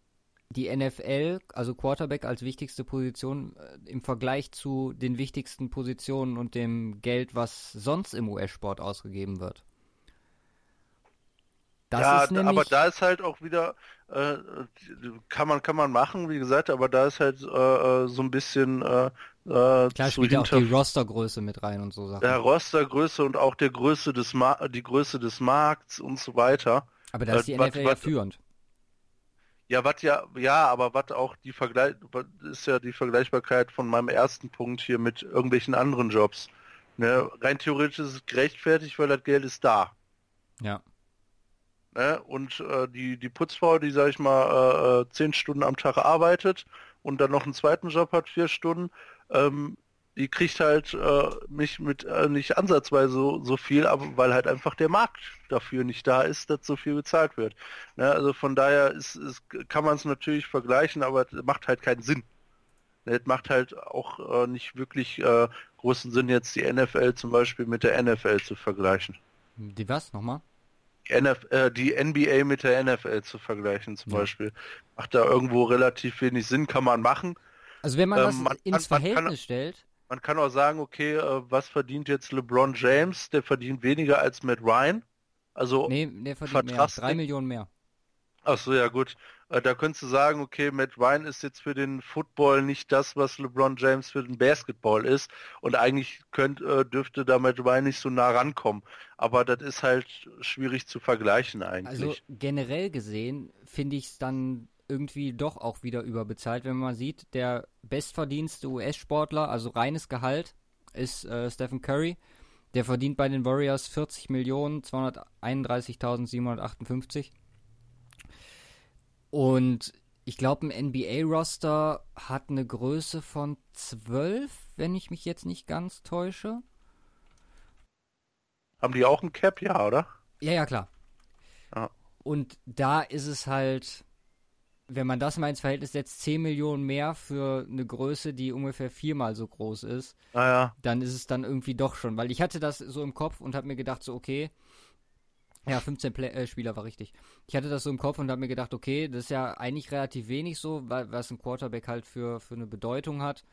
die NFL, also Quarterback als wichtigste Position äh, im Vergleich zu den wichtigsten Positionen und dem Geld, was sonst im US-Sport ausgegeben wird. Das ja, nämlich, aber da ist halt auch wieder, äh, kann man kann man machen, wie gesagt, aber da ist halt äh, äh, so ein bisschen äh, äh, klar spielt ja auch hinter die Rostergröße mit rein und so Sachen. der Rostergröße und auch der Größe des Ma die Größe des Markts und so weiter. aber da ist die NFL ja wat- führend. Ja, was ja, ja, aber was auch die Vergleich ist ja die Vergleichbarkeit von meinem ersten Punkt hier mit irgendwelchen anderen Jobs. Ne? Rein theoretisch ist es gerechtfertigt, weil das Geld ist da. Ja. Ne? Und äh, die, die Putzfrau, die, sag ich mal, äh, äh, zehn Stunden am Tag arbeitet und dann noch einen zweiten Job hat, vier Stunden, ähm, die kriegt halt äh, nicht mit äh, nicht ansatzweise so, so viel, aber weil halt einfach der Markt dafür nicht da ist, dass so viel bezahlt wird. Ne? Also von daher ist, ist, kann man es natürlich vergleichen, aber es macht halt keinen Sinn. Ne? Es macht halt auch äh, nicht wirklich äh, großen Sinn, jetzt die NFL zum Beispiel mit der NFL zu vergleichen. Die was nochmal? Die, NF, äh, die NBA mit der NFL zu vergleichen zum Ja. Beispiel. Macht da irgendwo relativ wenig Sinn, kann man machen. Also wenn man Ähm, das man ins kann- man kann- Verhältnis stellt, Man kann auch sagen, okay, äh, was verdient jetzt LeBron James? Der verdient weniger als Matt Ryan. Also, nee, der verdient mehr, drei Millionen mehr. ach so, ja gut. Äh, da könntest du sagen, okay, Matt Ryan ist jetzt für den Football nicht das, was LeBron James für den Basketball ist. Und eigentlich könnt, äh, dürfte da Matt Ryan nicht so nah rankommen. Aber das ist halt schwierig zu vergleichen eigentlich. Also generell gesehen finde ich es dann irgendwie doch auch wieder überbezahlt, wenn man sieht, der bestverdienste US-Sportler, also reines Gehalt, ist äh, Stephen Curry. Der verdient bei den Warriors 40 Millionen 231.758. Und ich glaube, ein NBA-Roster hat eine Größe von 12, wenn ich mich jetzt nicht ganz täusche. Haben die auch ein Cap? Ja, oder? Ja, ja, klar. Ja. Und da ist es halt, wenn man das mal ins Verhältnis setzt, 10 Millionen mehr für eine Größe, die ungefähr viermal so groß ist, Naja, dann ist es dann irgendwie doch schon. Weil ich hatte das so im Kopf und habe mir gedacht, so, okay, ja, 15 Play äh, Spieler war richtig. Ich hatte das so im Kopf und habe mir gedacht, okay, das ist ja eigentlich relativ wenig so, was ein Quarterback halt für, für eine Bedeutung hat.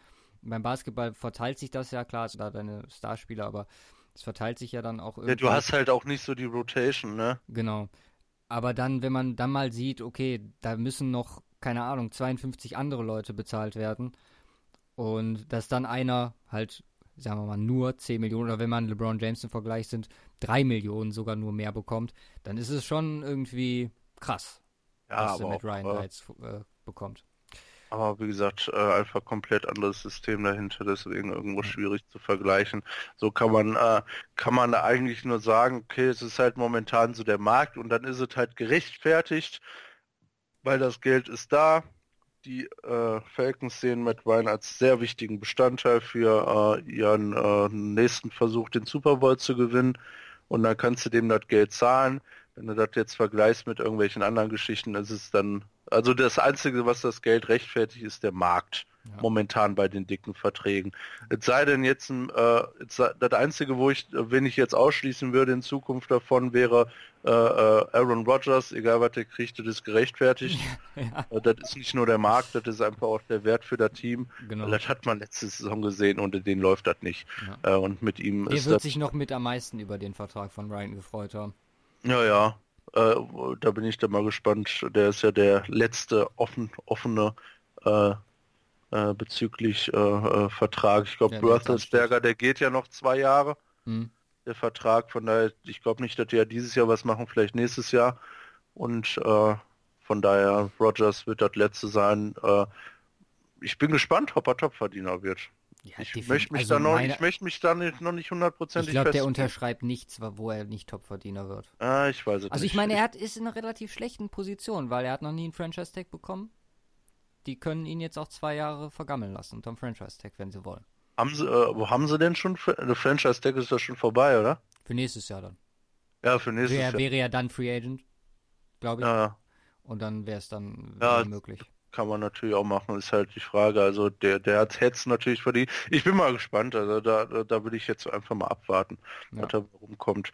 Beim Basketball verteilt sich das ja, klar, also da deine Starspieler, aber es verteilt sich ja dann auch ja, irgendwie. du hast halt auch nicht so die Rotation, ne? Genau. Aber dann, wenn man dann mal sieht, okay, da müssen noch, keine Ahnung, 52 andere Leute bezahlt werden und dass dann einer halt, sagen wir mal, nur 10 Millionen oder wenn man LeBron James im Vergleich sind, 3 Millionen sogar nur mehr bekommt, dann ist es schon irgendwie krass, Ja, was aber Matt auch, Ryan äh, da jetzt äh, bekommt. Aber wie gesagt, äh, einfach komplett anderes System dahinter, deswegen irgendwo schwierig zu vergleichen. So kann man, äh, kann man eigentlich nur sagen, okay, es ist halt momentan so der Markt und dann ist es halt gerechtfertigt, weil das Geld ist da. Die äh, Falcons sehen Matt Ryan als sehr wichtigen Bestandteil für äh, ihren äh, nächsten Versuch, den Super Bowl zu gewinnen. Und dann kannst du dem das Geld zahlen. Wenn du das jetzt vergleichst mit irgendwelchen anderen Geschichten, ist es dann also das Einzige, was das Geld rechtfertigt, ist der Markt. Ja. Momentan bei den dicken Verträgen. Es sei denn jetzt, äh, das Einzige, wo ich, wenn ich jetzt ausschließen würde in Zukunft davon, wäre äh, äh Aaron Rodgers, egal was der kriegt, das ist gerechtfertigt. Ja. Äh, das ist nicht nur der Markt, das ist einfach auch der Wert für das Team. Genau. Das hat man letzte Saison gesehen und den läuft das nicht. Äh, und mit ihm der ist wird sich noch mit am meisten über den Vertrag von Ryan gefreut haben. Ja, ja. Äh, da bin ich dann mal gespannt. Der ist ja der letzte offen, offene äh, äh, bezüglich äh, äh, Vertrag. Ich glaube, Berthelsberger, der geht ja noch zwei Jahre. Hm. Der Vertrag, von daher, ich glaube nicht, dass die ja dieses Jahr was machen, vielleicht nächstes Jahr. Und äh, von daher, Rogers wird das letzte sein. ich bin gespannt, ob er Topverdiener wird. Ja, ich möchte mich also da noch, meine... ich möchte mich da nicht, noch nicht hundertprozentig Ich glaube, der unterschreibt nichts, wo er nicht Topverdiener wird. Ah, ich weiß es also nicht. Also ich meine, er hat, ist in einer relativ schlechten Position, weil er hat noch nie einen Franchise-Tag bekommen. Die können ihn jetzt auch zwei Jahre vergammeln lassen unterm Franchise-Tag, wenn sie wollen. Haben sie, äh, wo haben sie denn schon? Der Franchise-Tag ist doch schon vorbei, oder? Für nächstes Jahr dann. Ja, für nächstes Wär, Jahr. Wäre ja dann Free Agent, glaube ich. Ja. Und dann wäre es dann ja, möglich kann man natürlich auch machen, ist halt die Frage. Also der, der hat es natürlich verdient. Ich bin mal gespannt, also da, da, da will ich jetzt einfach mal abwarten, ja. was da rumkommt.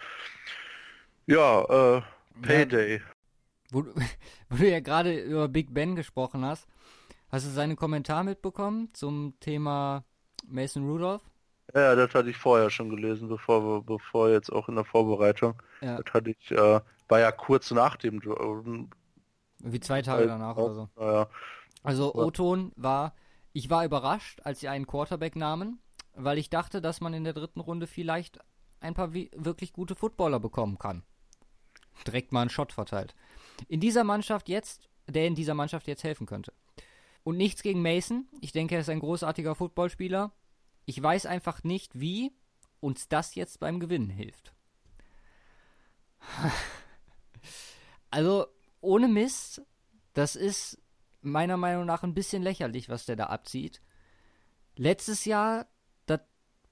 Ja, äh, Payday. Ja, wo, wo, du ja gerade über Big Ben gesprochen hast, hast du seinen Kommentar mitbekommen zum Thema Mason Rudolph? Ja, das hatte ich vorher schon gelesen, bevor bevor jetzt auch in der Vorbereitung. Ja. Das hatte ich, äh, war ja kurz nach dem wie zwei Tage danach oder so. Ja. Also O-Ton war, ich war überrascht, als sie einen Quarterback nahmen, weil ich dachte, dass man in der dritten Runde vielleicht ein paar wirklich gute Footballer bekommen kann. Direkt mal einen Shot verteilt. In dieser Mannschaft jetzt, der in dieser Mannschaft jetzt helfen könnte. Und nichts gegen Mason. Ich denke, er ist ein großartiger Footballspieler. Ich weiß einfach nicht, wie uns das jetzt beim Gewinnen hilft. Also, ohne Mist, das ist meiner Meinung nach ein bisschen lächerlich, was der da abzieht. Letztes Jahr das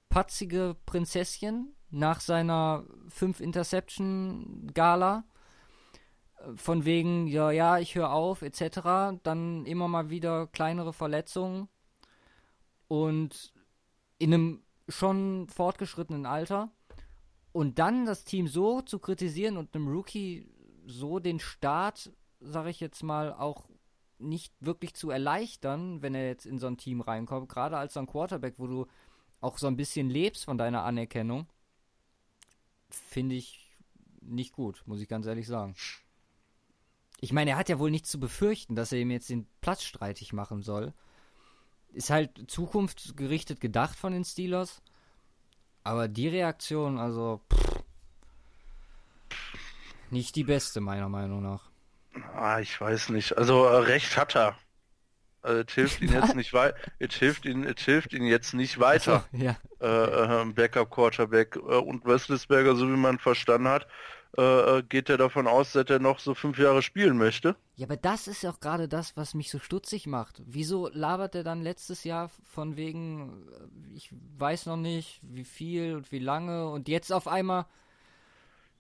patzige Prinzesschen nach seiner 5 Interception Gala von wegen ja ja ich höre auf etc. Dann immer mal wieder kleinere Verletzungen und in einem schon fortgeschrittenen Alter und dann das Team so zu kritisieren und einem Rookie so den Start, sage ich jetzt mal, auch nicht wirklich zu erleichtern, wenn er jetzt in so ein Team reinkommt, gerade als so ein Quarterback, wo du auch so ein bisschen lebst von deiner Anerkennung, finde ich nicht gut, muss ich ganz ehrlich sagen. Ich meine, er hat ja wohl nichts zu befürchten, dass er ihm jetzt den Platz streitig machen soll. Ist halt zukunftsgerichtet gedacht von den Steelers. Aber die Reaktion, also, pff, nicht die beste, meiner Meinung nach. Ah, ich weiß nicht. Also äh, recht hat er. Also, es hilft ihn jetzt nicht weiter. Es hilft ihn, es hilft ihn jetzt nicht weiter. So, ja. Äh, äh, Backup Quarterback äh, und Westlisberger, so wie man verstanden hat, äh, äh, geht er davon aus, dass er noch so fünf Jahre spielen möchte. Ja, aber das ist ja auch gerade das, was mich so stutzig macht. Wieso labert er dann letztes Jahr von wegen, ich weiß noch nicht, wie viel und wie lange und jetzt auf einmal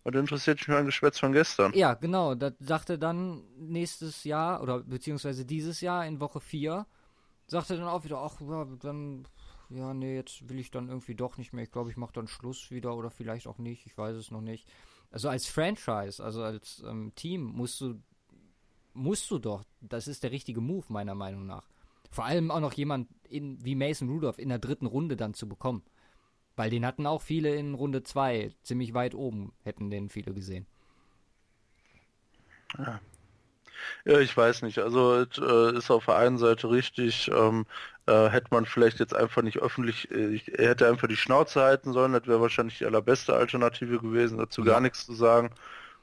und interessiert mich nur ein Geschwätz von gestern. Ja, genau. Das sagte dann nächstes Jahr oder beziehungsweise dieses Jahr in Woche 4, sagte dann auch wieder, ach, ja, dann, ja, nee, jetzt will ich dann irgendwie doch nicht mehr. Ich glaube, ich mache dann Schluss wieder oder vielleicht auch nicht. Ich weiß es noch nicht. Also als Franchise, also als ähm, Team musst du, musst du doch, das ist der richtige Move meiner Meinung nach. Vor allem auch noch jemand in, wie Mason Rudolph in der dritten Runde dann zu bekommen. Weil den hatten auch viele in Runde 2, ziemlich weit oben, hätten den viele gesehen. Ja. Ja, ich weiß nicht. Also es äh, ist auf der einen Seite richtig, ähm, äh, hätte man vielleicht jetzt einfach nicht öffentlich, äh, er hätte einfach die Schnauze halten sollen, das wäre wahrscheinlich die allerbeste Alternative gewesen, dazu ja. gar nichts zu sagen.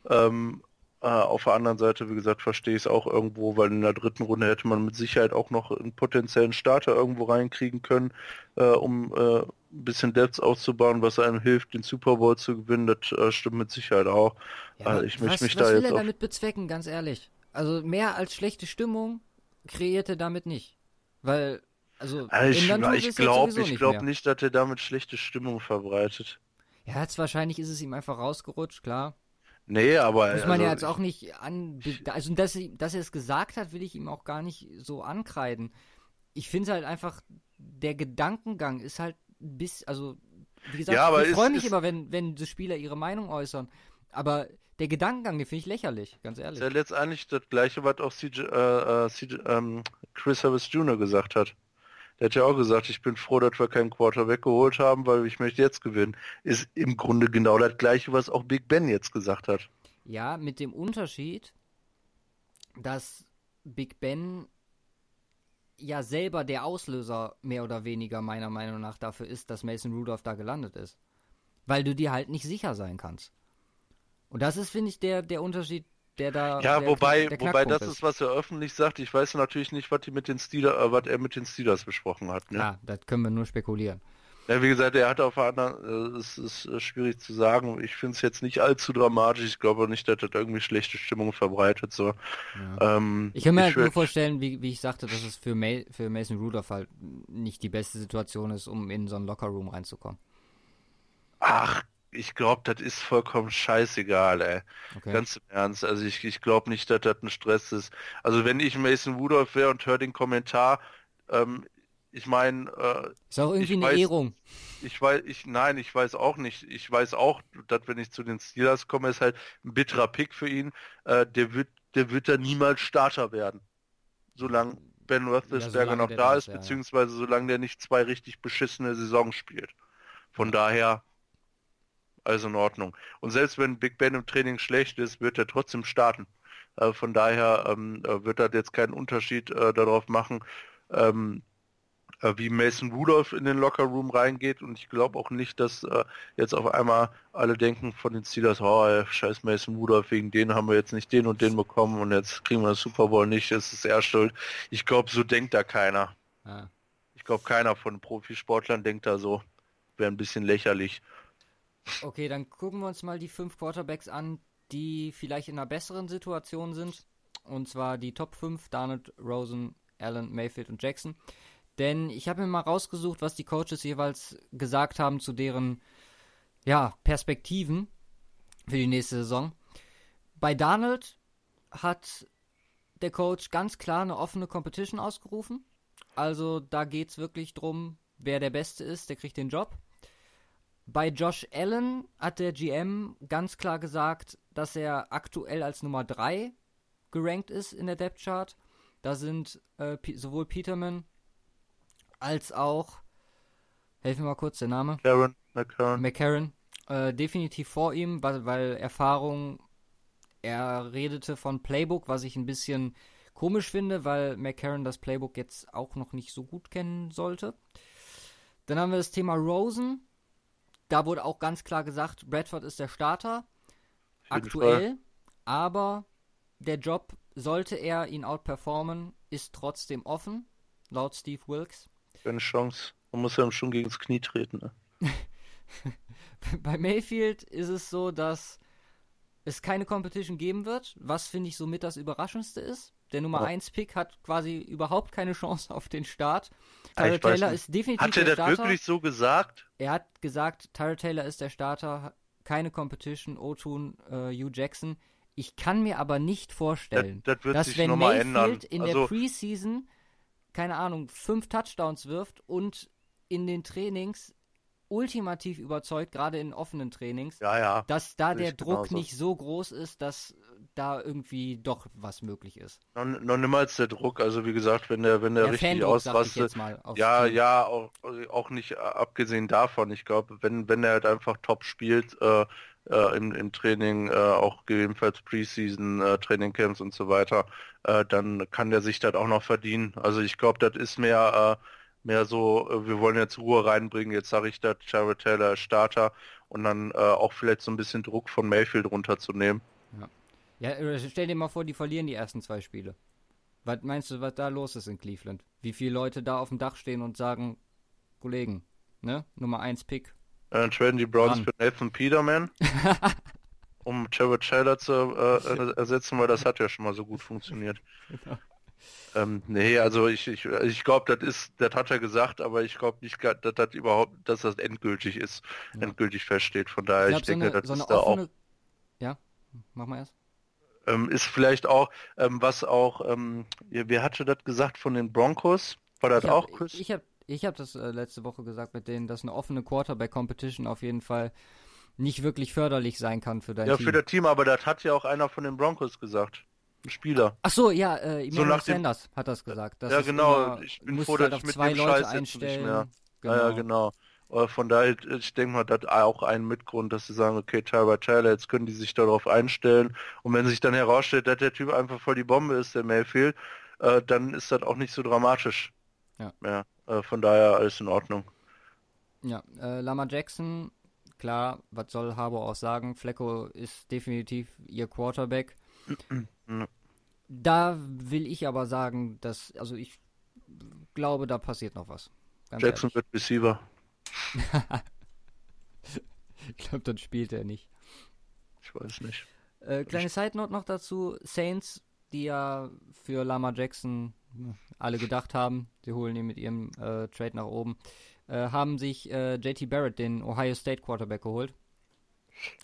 Ähm, Äh, auf der anderen Seite, wie gesagt, verstehe ich es auch irgendwo, weil in der dritten Runde hätte man mit Sicherheit auch noch einen potenziellen Starter irgendwo reinkriegen können, äh, um äh, ein bisschen Depth aufzubauen, was einem hilft, den Super Bowl zu gewinnen. Das äh, stimmt mit Sicherheit auch. Ja, also ich möchte mich was da will jetzt er damit bezwecken, ganz ehrlich? Also mehr als schlechte Stimmung kreiert er damit nicht. Weil, also, also ich, ich glaube ich glaub nicht, dass er damit schlechte Stimmung verbreitet. Ja, jetzt wahrscheinlich ist es ihm einfach rausgerutscht, klar. Nee, aber. Muss man also, ja jetzt auch nicht an. Also, dass, dass er es gesagt hat, will ich ihm auch gar nicht so ankreiden. Ich finde halt einfach, der Gedankengang ist halt bis. Also, wie gesagt, ja, ich freue mich immer, wenn, wenn die Spieler ihre Meinung äußern. Aber der Gedankengang, den finde ich lächerlich, ganz ehrlich. Ist ja letztendlich das gleiche, was auch CJ, äh, äh CJ, ähm, Chris Harris Jr. gesagt hat. Der hat ja auch gesagt, ich bin froh, dass wir keinen Quarterback geholt haben, weil ich möchte jetzt gewinnen. Ist im Grunde genau das gleiche, was auch Big Ben jetzt gesagt hat. Ja, mit dem Unterschied, dass Big Ben ja selber der Auslöser mehr oder weniger meiner Meinung nach dafür ist, dass Mason Rudolph da gelandet ist. Weil du dir halt nicht sicher sein kannst. Und das ist, finde ich, der, der Unterschied der da. Ja, der wobei, der wobei das ist, was er öffentlich sagt. Ich weiß natürlich nicht, was die mit den Steelers, äh, was er mit den Steelers besprochen hat. Ne? Ja, das können wir nur spekulieren. Ja, wie gesagt, er hat auf einer anderen, äh, es ist äh, schwierig zu sagen. Ich finde es jetzt nicht allzu dramatisch. Ich glaube nicht, dass das irgendwie schlechte Stimmung verbreitet. So. Ja. Ähm, ich kann mir halt nur vorstellen, wie, wie ich sagte, dass es für, May, für Mason Rudolph halt nicht die beste Situation ist, um in so einen Lockerroom reinzukommen. Ach, ich glaube, das ist vollkommen scheißegal, ey. Okay. Ganz im Ernst. Also ich, ich glaube nicht, dass das ein Stress ist. Also wenn ich Mason Rudolph wäre und höre den Kommentar, ähm, ich meine, äh, ist auch irgendwie eine weiß, Ehrung. Ich weiß, ich nein, ich weiß auch nicht. Ich weiß auch, dass wenn ich zu den Steelers komme, ist halt ein bitterer Pick für ihn. Äh, der wird, der wird da niemals Starter werden, solange Ben Roethlisberger ja, noch da ist, ist ja, beziehungsweise solange der nicht zwei richtig beschissene Saisons spielt. Von daher also in Ordnung. Und selbst wenn Big Ben im Training schlecht ist, wird er trotzdem starten. Äh, von daher ähm, äh, wird er jetzt keinen Unterschied äh, darauf machen, ähm, äh, wie Mason Rudolph in den Locker Room reingeht. Und ich glaube auch nicht, dass äh, jetzt auf einmal alle denken von den Steelers, oh, ey, scheiß Mason Rudolph, wegen denen haben wir jetzt nicht den und den bekommen und jetzt kriegen wir das Super Bowl nicht, das ist er schuld. Ich glaube, so denkt da keiner. Ah. Ich glaube, keiner von Profisportlern denkt da so. Wäre ein bisschen lächerlich. Okay, dann gucken wir uns mal die fünf Quarterbacks an, die vielleicht in einer besseren Situation sind. Und zwar die Top 5, Darnold, Rosen, Allen, Mayfield und Jackson. Denn ich habe mir mal rausgesucht, was die Coaches jeweils gesagt haben zu deren ja, Perspektiven für die nächste Saison. Bei Darnold hat der Coach ganz klar eine offene Competition ausgerufen. Also da geht es wirklich darum, wer der Beste ist, der kriegt den Job. Bei Josh Allen hat der GM ganz klar gesagt, dass er aktuell als Nummer 3 gerankt ist in der Depth Chart. Da sind äh, sowohl Peterman als auch, helfen wir mal kurz der Name. Karen, McCarron. McCarron. Äh, definitiv vor ihm, weil, weil Erfahrung, er redete von Playbook, was ich ein bisschen komisch finde, weil McCarron das Playbook jetzt auch noch nicht so gut kennen sollte. Dann haben wir das Thema Rosen da wurde auch ganz klar gesagt, Bradford ist der Starter aktuell, Fall. aber der Job, sollte er ihn outperformen, ist trotzdem offen, laut Steve Wilkes. Keine Chance. Man muss ja schon gegen das Knie treten. Ne? Bei Mayfield ist es so, dass es keine Competition geben wird, was finde ich somit das Überraschendste ist. Der Nummer ja. 1 Pick hat quasi überhaupt keine Chance auf den Start. Tyler Taylor ist definitiv hat der Starter. Hat er das wirklich so gesagt? Er hat gesagt, Tyler Taylor ist der Starter, keine Competition, Otun, äh, Hugh Jackson. Ich kann mir aber nicht vorstellen, das, das dass wenn Mayfield in also, der Preseason, keine Ahnung, fünf Touchdowns wirft und in den Trainings ultimativ überzeugt, gerade in offenen Trainings, ja, ja, dass da der Druck genauso. nicht so groß ist, dass da irgendwie doch was möglich ist. Noch, noch niemals der Druck, also wie gesagt, wenn der, wenn der, der richtig ausrastet, ja, Team. ja, auch, auch nicht abgesehen davon, ich glaube, wenn, wenn er halt einfach top spielt, äh, äh, im, im Training, äh, auch gegebenenfalls Preseason, äh, Trainingcamps und so weiter, äh, dann kann der sich das auch noch verdienen. Also ich glaube, das ist mehr äh, mehr so, äh, wir wollen jetzt Ruhe reinbringen, jetzt sage ich da, Jared Taylor Starter und dann äh, auch vielleicht so ein bisschen Druck von Mayfield runterzunehmen. Ja. Ja, stell dir mal vor, die verlieren die ersten zwei Spiele. Was meinst du, was da los ist in Cleveland? Wie viele Leute da auf dem Dach stehen und sagen, Kollegen, ne? Nummer 1 Pick. Äh, traden die Browns Ran. für Nathan Peterman, um Trevor Taylor zu äh, ersetzen, weil das hat ja schon mal so gut funktioniert. Genau. Ähm, nee, also ich, ich, ich glaube, das ist, das hat er gesagt, aber ich glaube nicht, dass das überhaupt, dass das endgültig ist, Ja. endgültig feststeht. Von daher, Ich ich, glaube, so denke, eine, das so ist da auch. Ja, mach mal erst. ähm, ist vielleicht auch, ähm, was auch, ähm, wer hatte das gesagt von den Broncos? War das Ich auch hab, Chris? ich habe ich hab das äh, letzte Woche gesagt mit denen, dass eine offene Quarterback-Competition auf jeden Fall nicht wirklich förderlich sein kann für dein ja, Team. für das Team, aber das hat ja auch einer von den Broncos gesagt. Ein Spieler. Ach so, ja, äh, So Emmanuel dem- Sanders hat das gesagt. dass Ja, genau, Immer, ich bin froh, halt dass auf ich mit zwei dem Leute Scheiß einstellen. mehr- Genau. Ja, ja, genau. Äh, Von daher, ich denke mal, das auch ein Mitgrund, dass sie sagen, okay, Tyler Taylor, jetzt können die sich darauf einstellen. Und wenn sich dann herausstellt, dass der Typ einfach voll die Bombe ist, der Mayfield, äh, dann ist das auch nicht so dramatisch. Ja. Ja, von daher alles in Ordnung. Ja, äh, Lama Jackson, klar, was soll Harbour auch sagen? Flecko ist definitiv ihr Quarterback. Da will ich aber sagen, dass, also ich glaube, da passiert noch was. Ganz Jackson wird Receiver. ehrlich. Ich glaube, dann spielt er nicht. Ich weiß nicht. Äh, kleine Side Note noch dazu: Saints, die ja für Lama Jackson alle gedacht haben, sie holen ihn mit ihrem äh, Trade nach oben, äh, haben sich äh, JT Barrett, den Ohio State Quarterback, geholt.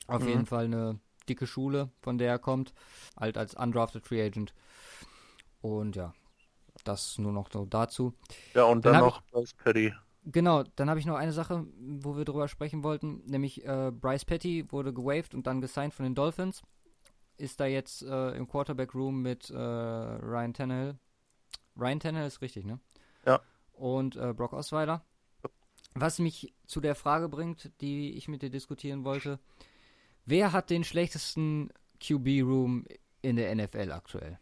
Auf Mhm. jeden Fall eine dicke Schule, von der er kommt, halt als undrafted Free Agent. Und ja, das nur noch so dazu. Ja, und Dann dann, noch Bryce Petty. Genau, dann habe ich noch eine Sache, wo wir drüber sprechen wollten, nämlich äh, Bryce Petty wurde gewaved und dann gesigned von den Dolphins. Ist da jetzt äh, im Quarterback Room mit äh, Ryan Tannehill. Ryan Tannehill ist richtig, ne? Ja. Und äh, Brock Osweiler. Was mich zu der Frage bringt, die ich mit dir diskutieren wollte. Wer hat den schlechtesten QB Room in der NFL aktuell?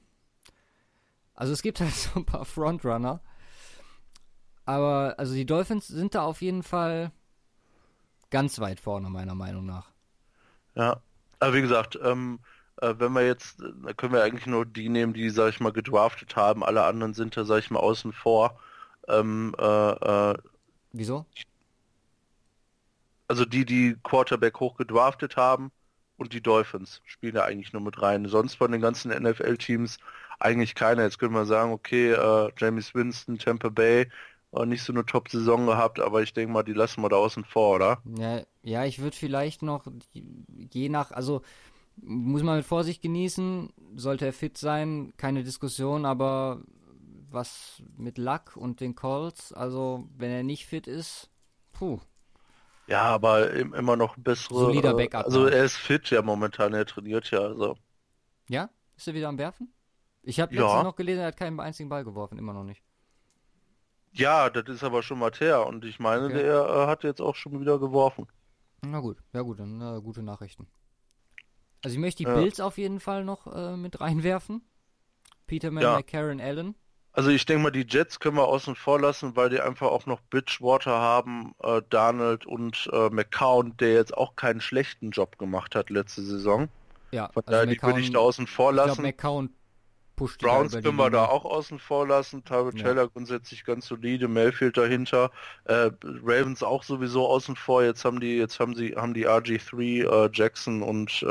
Also es gibt halt so ein paar Frontrunner. Aber also die Dolphins sind da auf jeden Fall ganz weit vorne, meiner Meinung nach. Ja, aber wie gesagt, ähm, äh, wenn wir jetzt, da können wir eigentlich nur die nehmen, die, sag ich mal, gedraftet haben. Alle anderen sind da, sag ich mal, außen vor. Ähm, äh, äh, Wieso? also die, die Quarterback hoch gedraftet haben und die Dolphins spielen da eigentlich nur mit rein. Sonst von den ganzen NFL-Teams eigentlich keiner. Jetzt können wir sagen, okay, äh, James Winston, Tampa Bay, äh, nicht so eine Top-Saison gehabt, aber ich denke mal, die lassen wir da außen vor, oder? Ja, ja ich würde vielleicht noch, je nach, also muss man mit Vorsicht genießen, sollte er fit sein, keine Diskussion, aber was mit Luck und den Colts, also wenn er nicht fit ist, puh. Ja, aber im, immer noch bessere. Solider äh, Backup, Also ja. er ist fit ja momentan, er trainiert ja, also. Ja? Ist er wieder am Werfen? Ich habe Ja. letztens noch gelesen, er hat keinen einzigen Ball geworfen, immer noch nicht. Ja, das ist aber schon mal her und ich meine, Okay. der äh, hat jetzt auch schon wieder geworfen. Na gut, ja gut, dann äh, gute Nachrichten. Also ich möchte die Ja. Bills auf jeden Fall noch äh, mit reinwerfen. Peterman, Ja. McCarron, Allen. Also ich denke mal, die Jets können wir außen vor lassen, weil die einfach auch noch Bridgewater haben, äh, Darnold und äh, McCown, der jetzt auch keinen schlechten Job gemacht hat letzte Saison. Ja, Von daher, die würde ich da außen vor ich glaube, lassen. McCown pusht Browns können wir da auch außen vor lassen. Tyrod Ja. Taylor grundsätzlich ganz solide, Mayfield dahinter. Äh, Ravens auch sowieso außen vor. Jetzt haben die, jetzt haben sie, haben die RG3, äh, Jackson und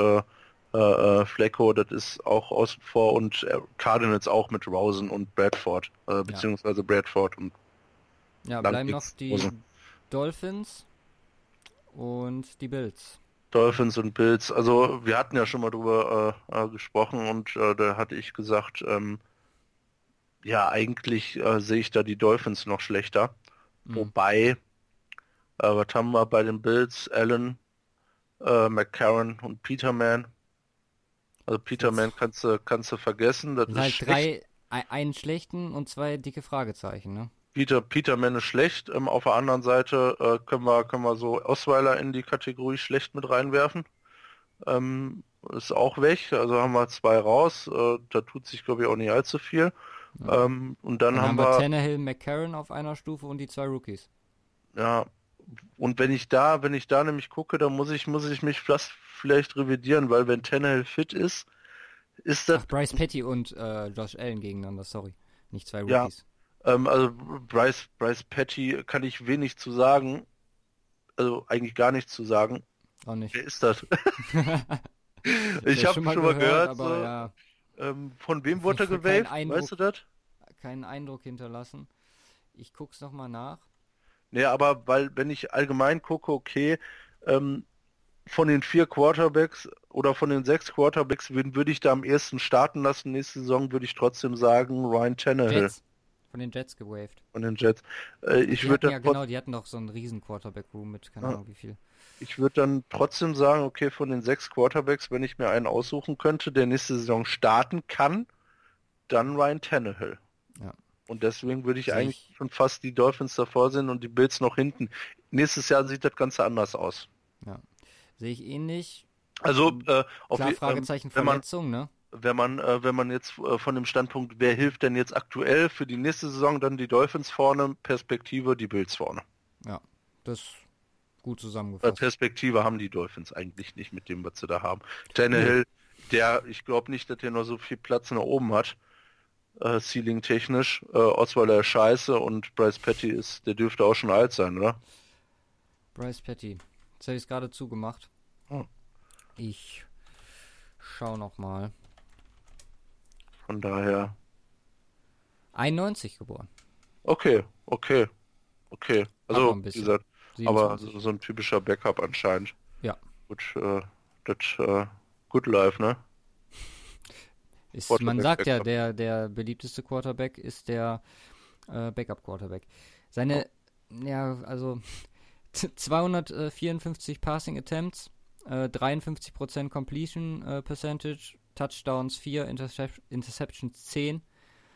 äh, äh, Flecko, das ist auch außen vor und äh, Cardinals auch mit Rosen und Bradford, äh, beziehungsweise Bradford und Ja, bleiben noch die Also- Dolphins und die Bills. Dolphins und Bills. Also wir hatten ja schon mal drüber äh, äh, gesprochen und da hatte ich gesagt, ähm, ja eigentlich sehe ich da die Dolphins noch schlechter. Mhm. Wobei, was haben wir bei den Bills? Allen, äh, McCarron und Peterman. Also Peterman kannst du kannst du vergessen. Das ist halt schlecht. drei, ein- einen schlechten und zwei dicke Fragezeichen, ne? Peter Peterman ist schlecht. Ähm, auf der anderen Seite äh, können wir können wir so Osweiler in die Kategorie schlecht mit reinwerfen. Ähm, ist auch weg. Also haben wir zwei raus. Äh, da tut sich glaube ich auch nicht allzu viel. Ja. Ähm, und dann, Dann haben haben wir wir Tannehill, McCarron auf einer Stufe und die zwei Rookies. Ja, und wenn ich da, wenn ich da nämlich gucke, dann muss ich, muss ich mich fast vielleicht revidieren, weil wenn Tannehill fit ist, ist das. Ach, Bryce Petty und äh, Josh Allen gegeneinander, sorry. Nicht zwei Ja. Rookies. Ähm, also Bryce, Bryce Petty kann ich wenig zu sagen. Also eigentlich gar nichts zu sagen. Auch nicht. Wer ist das? ich Ja, habe schon mal gehört, aber so, ja, ähm, von wem wurde er gewählt? Weißt du das? keinen Eindruck hinterlassen. Ich guck's noch mal nach. Nee, aber weil, wenn ich allgemein gucke, okay, ähm, von den vier Quarterbacks oder von den sechs Quarterbacks, wen würde ich da am ersten starten lassen? Nächste Saison würde ich trotzdem sagen Ryan Tannehill Jets. Von den Jets gewaved. von den Jets. Äh, ich würde ja genau, die hatten doch so einen riesen Quarterback-Room mit, keine Ja. Ahnung wie viel. ich würde dann trotzdem sagen, okay, von den sechs Quarterbacks, wenn ich mir einen aussuchen könnte, der nächste Saison starten kann, dann Ryan Tannehill. Ja. Und deswegen würde ich Sehe eigentlich ich- schon fast die Dolphins davor sehen und die Bills noch hinten. Nächstes Jahr sieht das Ganze anders aus. Sehe ich ähnlich. Also äh, auf Klar, je- ähm, Fragezeichen wenn man Verletzung, ne? wenn man äh, wenn man jetzt äh, von dem Standpunkt, wer hilft denn jetzt aktuell für die nächste Saison, dann die Dolphins vorne, Perspektive die Bills vorne. Ja, das gut zusammengefasst. Perspektive haben die Dolphins eigentlich nicht mit dem, was sie da haben. Tannehill, der, ich glaube nicht, dass der noch so viel Platz nach oben hat, äh, Ceiling technisch. Äh, Osweiler scheiße und Bryce Petty ist, der dürfte auch schon alt sein, oder? Bryce Petty. Jetzt habe ich es gerade zugemacht. Oh. Ich schau noch mal. Von daher. 91 geboren. Okay, okay, okay. Also, ein wie bisschen. gesagt, aber 27. so, so ein typischer Backup anscheinend. Ja. Gut, äh, das, äh, Good Life, ne? Ist, man sagt ja, Backup. der, der beliebteste Quarterback ist der äh, Backup-Quarterback. Seine, ja, also 254 Passing Attempts, äh, 53% Completion äh, Percentage, Touchdowns 4, Intercep Interceptions 10.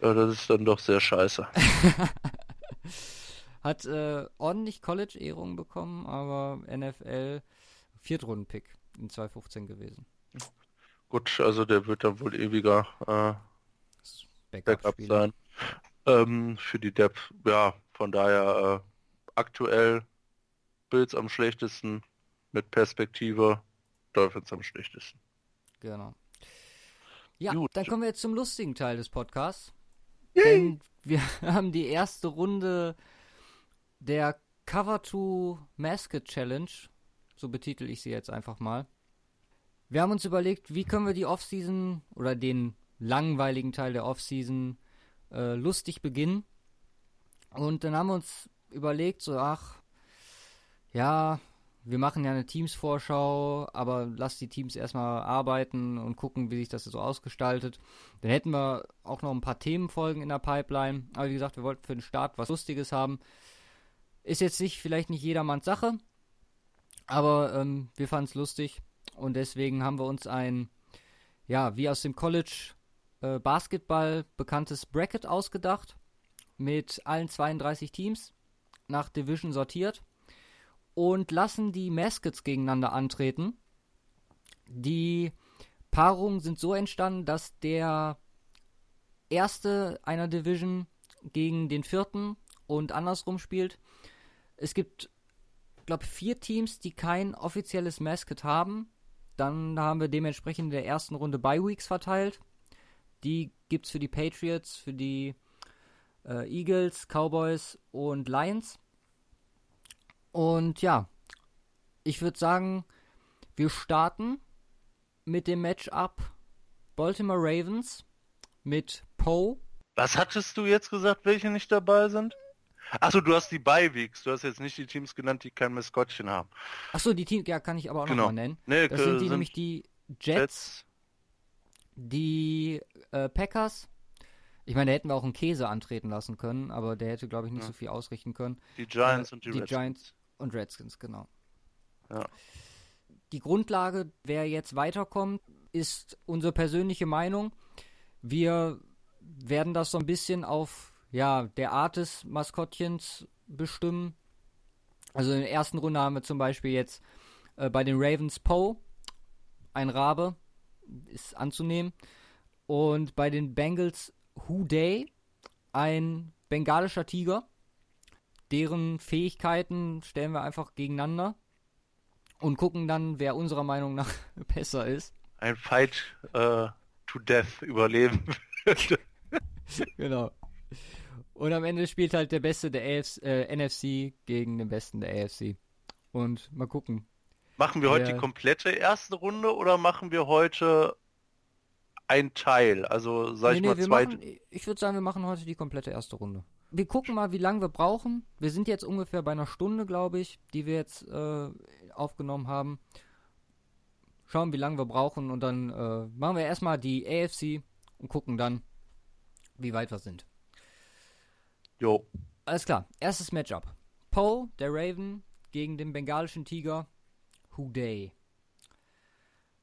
Ja, das ist dann doch sehr scheiße. Hat äh, ordentlich College-Ehrungen bekommen, aber NFL Viertrunden-Pick in 2015 gewesen. Gut, also der wird dann wohl ewiger äh, Backup Backup-Spieler. sein. Ähm, für die Depth, ja, von daher äh, aktuell Bills am schlechtesten, mit Perspektive Dolphins am schlechtesten. Genau. Ja, Gut. dann kommen wir jetzt zum lustigen Teil des Podcasts. Denn wir haben die erste Runde der Cover to Mascot Challenge, so betitel ich sie jetzt einfach mal. Wir haben uns überlegt, wie können wir die Offseason oder den langweiligen Teil der Offseason äh, lustig beginnen. Und dann haben wir uns überlegt, so, ach, ja, wir machen ja eine Teams-Vorschau, aber lass die Teams erstmal arbeiten und gucken, wie sich das so ausgestaltet. Dann hätten wir auch noch ein paar Themenfolgen in der Pipeline. Aber wie gesagt, wir wollten für den Start was Lustiges haben. Ist jetzt nicht, vielleicht nicht jedermanns Sache, aber ähm, wir fanden es lustig und deswegen haben wir uns ein, ja, wie aus dem College äh, Basketball bekanntes Bracket ausgedacht mit allen 32 Teams nach Division sortiert und lassen die Mascots gegeneinander antreten. Die Paarungen sind so entstanden, dass der erste einer Division gegen den vierten und andersrum spielt. Es gibt, glaube vier Teams, die kein offizielles Mascot haben. Dann haben wir dementsprechend in der ersten Runde Bye Weeks verteilt. Die gibt es für die Patriots, für die äh, Eagles, Cowboys und Lions. Und ja, ich würde sagen, wir starten mit dem Matchup Baltimore Ravens mit Poe. Was hattest du jetzt gesagt, welche nicht dabei sind? Achso, du hast die Beiweeks. Du hast jetzt nicht die Teams genannt, die kein Maskottchen haben. Achso, die Teams, ja, kann ich aber auch Genau. nochmal nennen. Nee, Das sind die nämlich die Jets, Jets. die äh, Packers. Ich meine, da hätten wir auch einen Käse antreten lassen können, aber der hätte, glaube ich, nicht Ja. so viel ausrichten können. die Giants Äh, und die, die Redskins. Giants und Redskins, genau. Ja. Die Grundlage, wer jetzt weiterkommt, ist unsere persönliche Meinung. Wir werden das so ein bisschen auf ja, der Art des Maskottchens bestimmen. Also in der ersten Runde haben wir zum Beispiel jetzt äh, bei den Ravens Poe, ein Rabe, ist anzunehmen. Und bei den Bengals Day, ein bengalischer Tiger. Deren Fähigkeiten stellen wir einfach gegeneinander und gucken dann, wer unserer Meinung nach besser ist. Ein Fight äh, to death überleben würde. genau. Und am Ende spielt halt der Beste der AFC, äh, NFC gegen den Besten der AFC. Und mal gucken. Machen wir heute die komplette erste Runde oder machen wir heute ein Teil? Also sag ich Nee, nee, mal zwei. machen, ich würde sagen, wir machen heute die komplette erste Runde. Wir gucken mal, wie lange wir brauchen. Wir sind jetzt ungefähr bei einer Stunde, glaube ich, die wir jetzt äh, aufgenommen haben. Schauen, wie lange wir brauchen und dann äh, machen wir erstmal die AFC und gucken dann, wie weit wir sind. Jo. Alles klar, erstes Matchup. Poe, der Raven, gegen den bengalischen Tiger, Houday.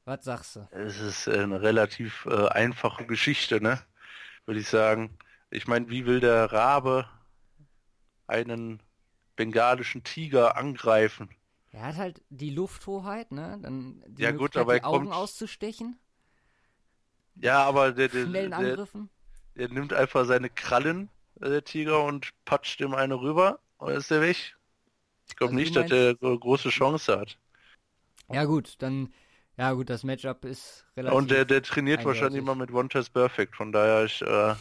Was sagst du? Es ist eine relativ äh, einfache Geschichte, ne? Würde ich sagen. Ich meine, wie will der Rabe einen bengalischen Tiger angreifen? Er hat halt die Lufthoheit, ne? Dann die Ja, gut, aber die er Augen kommt- auszustechen, Ja, aber der, der, schnellen der, Angriffen. der nimmt einfach seine Krallen, äh, der Tiger, und patscht ihm eine rüber und ist der weg. Ich glaube Also nicht, dass der meinst- so große Chance hat. Ja gut, dann, ja gut, das Matchup ist relativ. Und der, der trainiert eindeutig. wahrscheinlich immer mit One Test Perfect, von daher ich, äh,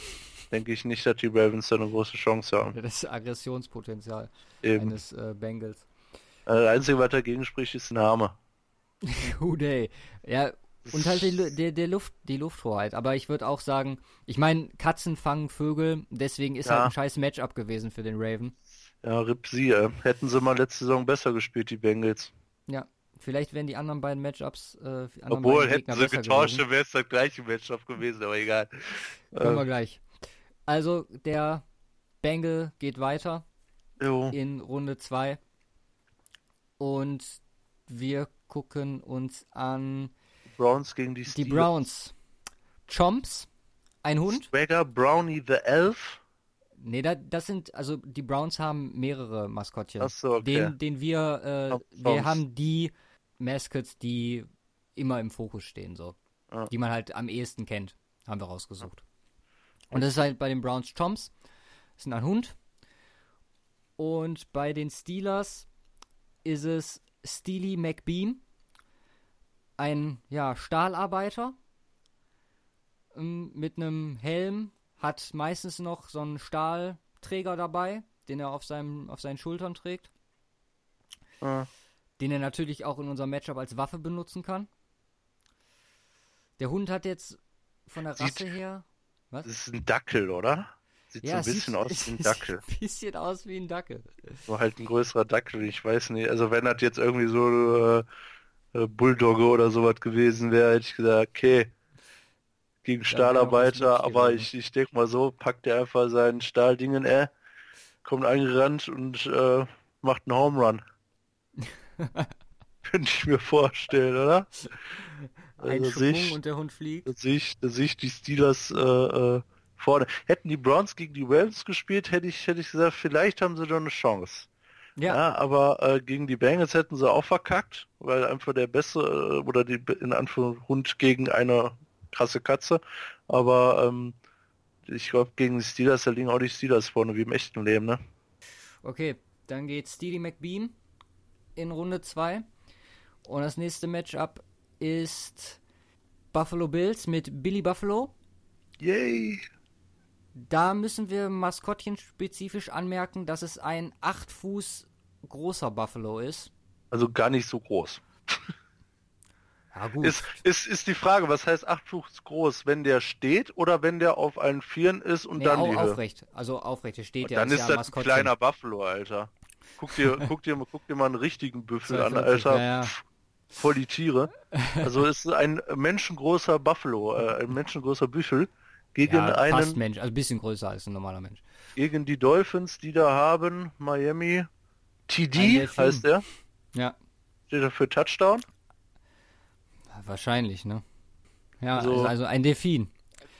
denke ich nicht, dass die Ravens da eine große Chance haben. das Aggressionspotenzial Eben. eines äh, Bengals. Äh, Das Einzige, was dagegen spricht, ist der Name. Houday. Ja, und halt die, der, der Luft, die Lufthoheit. Aber ich würde auch sagen, ich meine, Katzen fangen Vögel, deswegen ist Ja. halt ein scheiß Matchup gewesen für den Raven. Ja, RIP sie, äh. Hätten sie mal letzte Saison besser gespielt, die Bengals. Ja, vielleicht wären die anderen beiden Matchups, äh, die anderen Obwohl, beiden hätten sie getauscht, wäre es das gleiche Matchup gewesen, aber egal. Kommen wir Äh, gleich. Also, der Bengal geht weiter jo. in Runde 2. Und wir gucken uns an Browns gegen die die. Browns. Chomps, ein Hund. Swagger, Brownie the Elf. Nee, da, das sind, also die Browns haben mehrere Maskottchen. Ach so, okay. Den, den wir, äh, wir haben die Mascots, die immer im Fokus stehen, so. Ah. Die man halt am ehesten kennt, haben wir rausgesucht. Und das ist halt bei den Browns Chomps, das ist ein Hund. Und bei den Steelers ist es Steely McBeam, ein, ja, Stahlarbeiter ähm, mit einem Helm, hat meistens noch so einen Stahlträger dabei, den er auf, seinem, auf seinen Schultern trägt, Ah, den er natürlich auch in unserem Matchup als Waffe benutzen kann. Der Hund hat jetzt von der Sieht- Rasse her. Das ist ein Dackel, oder? Sieht so ein bisschen sieht- aus wie ein sieht Dackel. ein bisschen aus wie ein Dackel. So halt ein größerer Dackel, ich weiß nicht. Also wenn das jetzt irgendwie so äh, äh, Bulldogge oder sowas gewesen wäre, hätte ich gesagt, okay, gegen was Stahlarbeiter, aber ich, ich denke mal so, packt er einfach seinen Stahldingen, äh, kommt angerannt und äh, macht einen Home Run. Könnte ich mir vorstellen, oder? Ein Also Schwung sich- und der Hund fliegt. Da sehe ich, da sehe ich die Steelers äh, äh, vorne. Hätten die Browns gegen die Ravens gespielt, hätte ich, hätte ich gesagt, vielleicht haben sie doch eine Chance. Ja, Ja, aber äh, gegen die Bengals hätten sie auch verkackt, weil einfach der bessere äh, oder die in Anführungszeichen Hund gegen eine krasse Katze. Aber ähm, ich glaube gegen die Steelers, da liegen auch die Steelers vorne wie im echten Leben, ne? okay. Dann geht Steely McBeam in Runde 2. Und das nächste Matchup ist Buffalo Bills mit Billy Buffalo. Yay! Da müssen wir Maskottchen spezifisch anmerken, dass es ein 8 Fuß großer Buffalo ist. Also gar nicht so groß. Ja gut. Ist, ist, ist die Frage, was heißt 8 Fuß groß, wenn der steht oder wenn der auf allen Vieren ist und nee, dann au die Höhe? aufrecht. Also aufrecht. Der steht ja dann ist ist das ein kleiner Buffalo, Alter. Guck dir, guck dir, guck dir mal einen richtigen Büffel an, 250, Alter. ja, ja. Voll die Tiere. Also es ist ein menschengroßer Buffalo, äh, ein menschengroßer Büffel gegen Ja, fast einen, Mensch, also ein bisschen größer als ein normaler Mensch. gegen die Dolphins, die da haben, Miami. TD heißt er. Ja, Steht er für Touchdown. wahrscheinlich, ne? Ja, Also- also, also ein Delfin.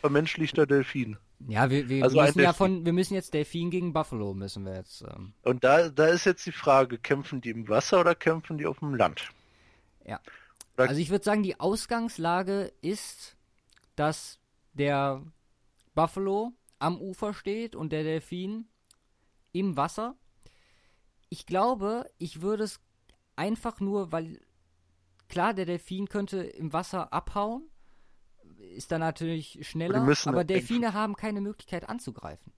Vermenschlichter Delfin. Ja, wir, wir Also müssen ja von, wir müssen jetzt Delfin gegen Buffalo müssen wir jetzt. Ähm, Und da, da ist jetzt die Frage, kämpfen die im Wasser oder kämpfen die auf dem Land? Ja. Also ich würde sagen, die Ausgangslage ist, dass der Buffalo am Ufer steht und der Delfin im Wasser. Ich glaube, ich würde es einfach nur, weil klar, der Delfin könnte im Wasser abhauen. ist dann natürlich schneller, aber Delfine haben keine Möglichkeit anzugreifen.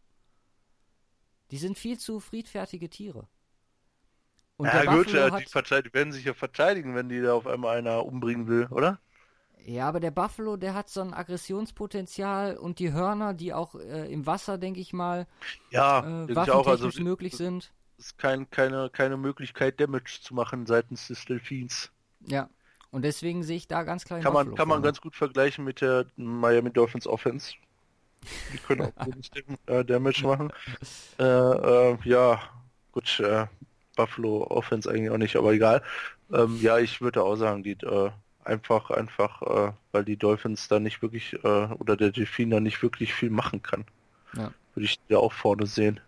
Die sind viel zu friedfertige Tiere. Und ja der gut, Buffalo ja, hat, die, die werden sich ja verteidigen, wenn die da auf einmal einer umbringen will, oder? ja, aber der Buffalo, der hat so ein Aggressionspotenzial und die Hörner, die auch äh, im Wasser, denke ich mal, Ja, äh, ich auch. Also waffentechnisch möglich sind. ist kein, keine, keine Möglichkeit, Damage zu machen seitens des Delfins. Ja. Und deswegen sehe ich da ganz klar den Kann man, Buffalo kann man vorne. ganz gut vergleichen mit der Miami Dolphins Offense. Die können auch Dam- äh, Damage machen. Äh, äh, ja, gut, äh, Buffalo Offense eigentlich auch nicht, aber egal. Ähm, ja, ich würde auch sagen, die äh, einfach, einfach, äh, weil die Dolphins da nicht wirklich äh, oder der Delfin da nicht wirklich viel machen kann. Ja. Würde ich da auch vorne sehen.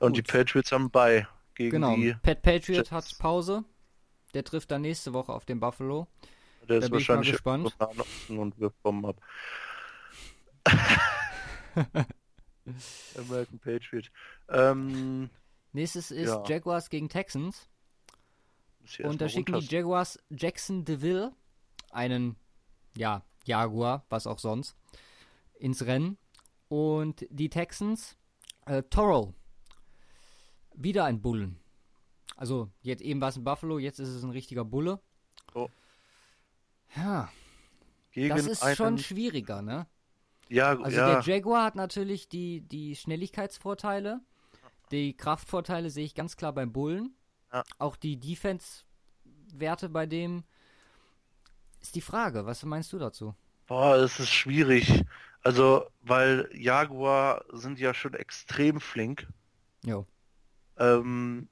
Und die Gut. Patriots haben bei gegen Genau. die. Pat Patriot Jets. hat Pause. Der trifft dann nächste Woche auf den Buffalo. Der Da ist bin ich mal wahrscheinlich gespannt. und wir kommen ab. American Patriot. Ähm, Nächstes ist Ja. Jaguars gegen Texans. Und da schicken die Jaguars Jackson DeVille, einen, ja, Jaguar, was auch sonst, ins Rennen. Und die Texans, äh, Toro, wieder ein Bullen. Also, jetzt eben war es ein Buffalo, jetzt ist es ein richtiger Bulle. Oh. Ja, gegen das ist schon schwieriger, ne? ja, Also ja, der Jaguar hat natürlich die, die Schnelligkeitsvorteile. Die Kraftvorteile sehe ich ganz klar beim Bullen. Ja. Auch die Defense-Werte bei dem ist die Frage. Was meinst du dazu? boah, es ist schwierig. Also, weil Jaguar sind ja schon extrem flink. Jo. Ähm,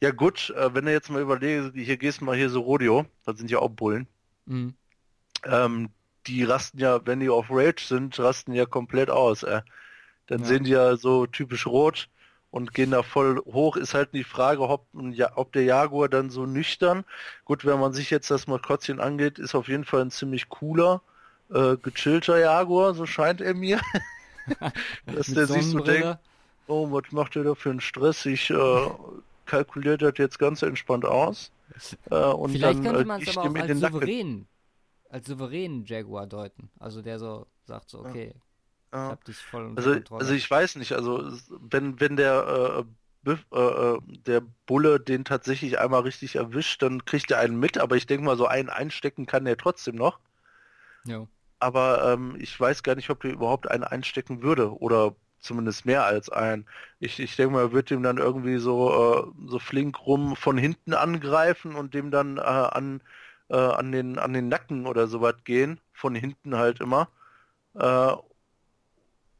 ja gut, äh, wenn du jetzt mal überlegst, hier gehst du mal hier so Rodeo, das sind ja auch Bullen. Mhm. Ähm, die rasten ja, wenn die auf Rage sind, rasten ja komplett aus. Äh. Dann Ja. sehen die ja so typisch rot und gehen da voll hoch. Ist halt die Frage, ob, ja, ob der Jaguar dann so nüchtern. Gut, wenn man sich jetzt das Maskottchen angeht, ist auf jeden Fall ein ziemlich cooler, äh, gechillter Jaguar, so scheint er mir. Dass der sich so denkt, oh, was macht der da für einen Stress? Ich äh, kalkuliere das jetzt ganz entspannt aus. Äh, und Vielleicht dann könnte äh, man es aber auch als den Nacken. souverän, als souveränen Jaguar deuten. Also der so sagt so, okay, ich Ja. hab dich voll unter Also, Kontrolle. also ich weiß nicht, also wenn, wenn der, äh, äh, äh, der Bulle den tatsächlich einmal richtig erwischt, dann kriegt er einen mit, aber ich denke mal, so einen einstecken kann der trotzdem noch. jo. Aber ähm, ich weiß gar nicht, ob der überhaupt einen einstecken würde oder zumindest mehr als einen. Ich, ich denke mal, er wird dem dann irgendwie so, äh, so flink rum von hinten angreifen und dem dann äh, an, äh, an, den, an den Nacken oder sowas gehen, von hinten halt immer.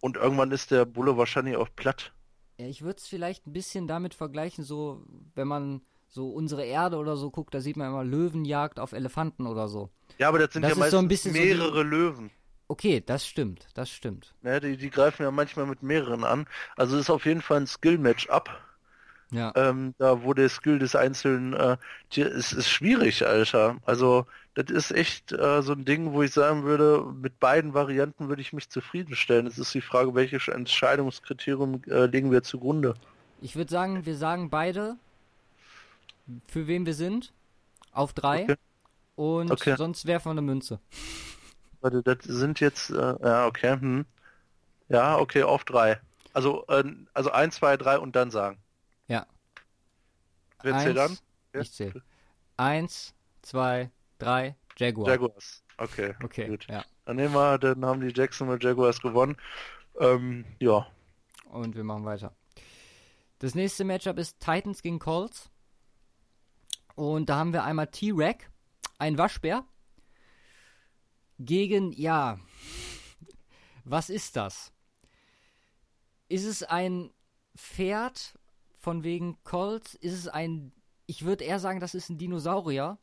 Und irgendwann ist der Bulle wahrscheinlich auch platt. Ja, ich würde es vielleicht ein bisschen damit vergleichen, so, wenn man so unsere Erde oder so guckt, da sieht man immer Löwenjagd auf Elefanten oder so. Ja, aber das sind Das ja ist so ein meistens bisschen so die- mehrere Löwen. Okay, das stimmt, das stimmt. Ne? Die, die greifen ja manchmal mit mehreren an. Also ist auf jeden Fall ein Skill-Match-up. Ja. ähm, da wo der Skill des Einzelnen, äh, die, es ist schwierig, Alter. Also das ist echt äh, so ein Ding, wo ich sagen würde, mit beiden Varianten würde ich mich zufriedenstellen. Es ist die Frage, welches Entscheidungskriterium äh, legen wir zugrunde. Ich würde sagen, wir sagen beide, für wen wir sind, auf drei. Okay. Und Okay. sonst werfen wir eine Münze. Warte, das sind jetzt, äh, ja, okay, hm. Ja, okay, auf drei. Also, äh, also eins, zwei, drei und dann sagen. Wer zählt an? Ich zähle. Eins, zwei, drei, Jaguar. Jaguars. Okay, Okay, gut. ja. Dann nehmen wir, dann haben die Jacksonville Jaguars gewonnen. Ähm, ja, Und wir machen weiter. Das nächste Matchup ist Titans gegen Colts. Und da haben wir einmal T-Rack, ein Waschbär, gegen, ja, was ist das? Ist es ein Pferd von wegen Colts? Ist es ein, ich würde eher sagen, das ist ein Dinosaurier.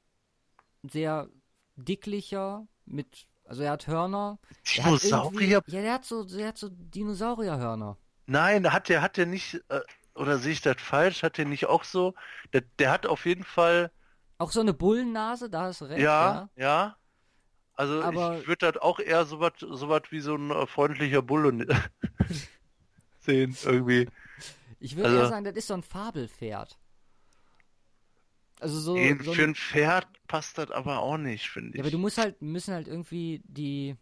Sehr dicklicher, mit, also er hat Hörner. Dinosaurier? Ja, der hat so, der hat so Dinosaurierhörner. Nein, hat der, hat der nicht, äh, oder sehe ich das falsch? Hat der nicht auch so? Der, der hat auf jeden Fall, Auch so eine Bullennase, da hast du recht, ja, ja. ja. Also Aber- ich würde das auch eher so was so wat wie so ein äh, freundlicher Bulle sehen, irgendwie. Ich würde Also- eher sagen, das ist so ein Fabelpferd. Also so, Nee, so für ein Pferd passt das aber auch nicht, finde Ja, aber ich. du musst halt, müssen halt irgendwie die,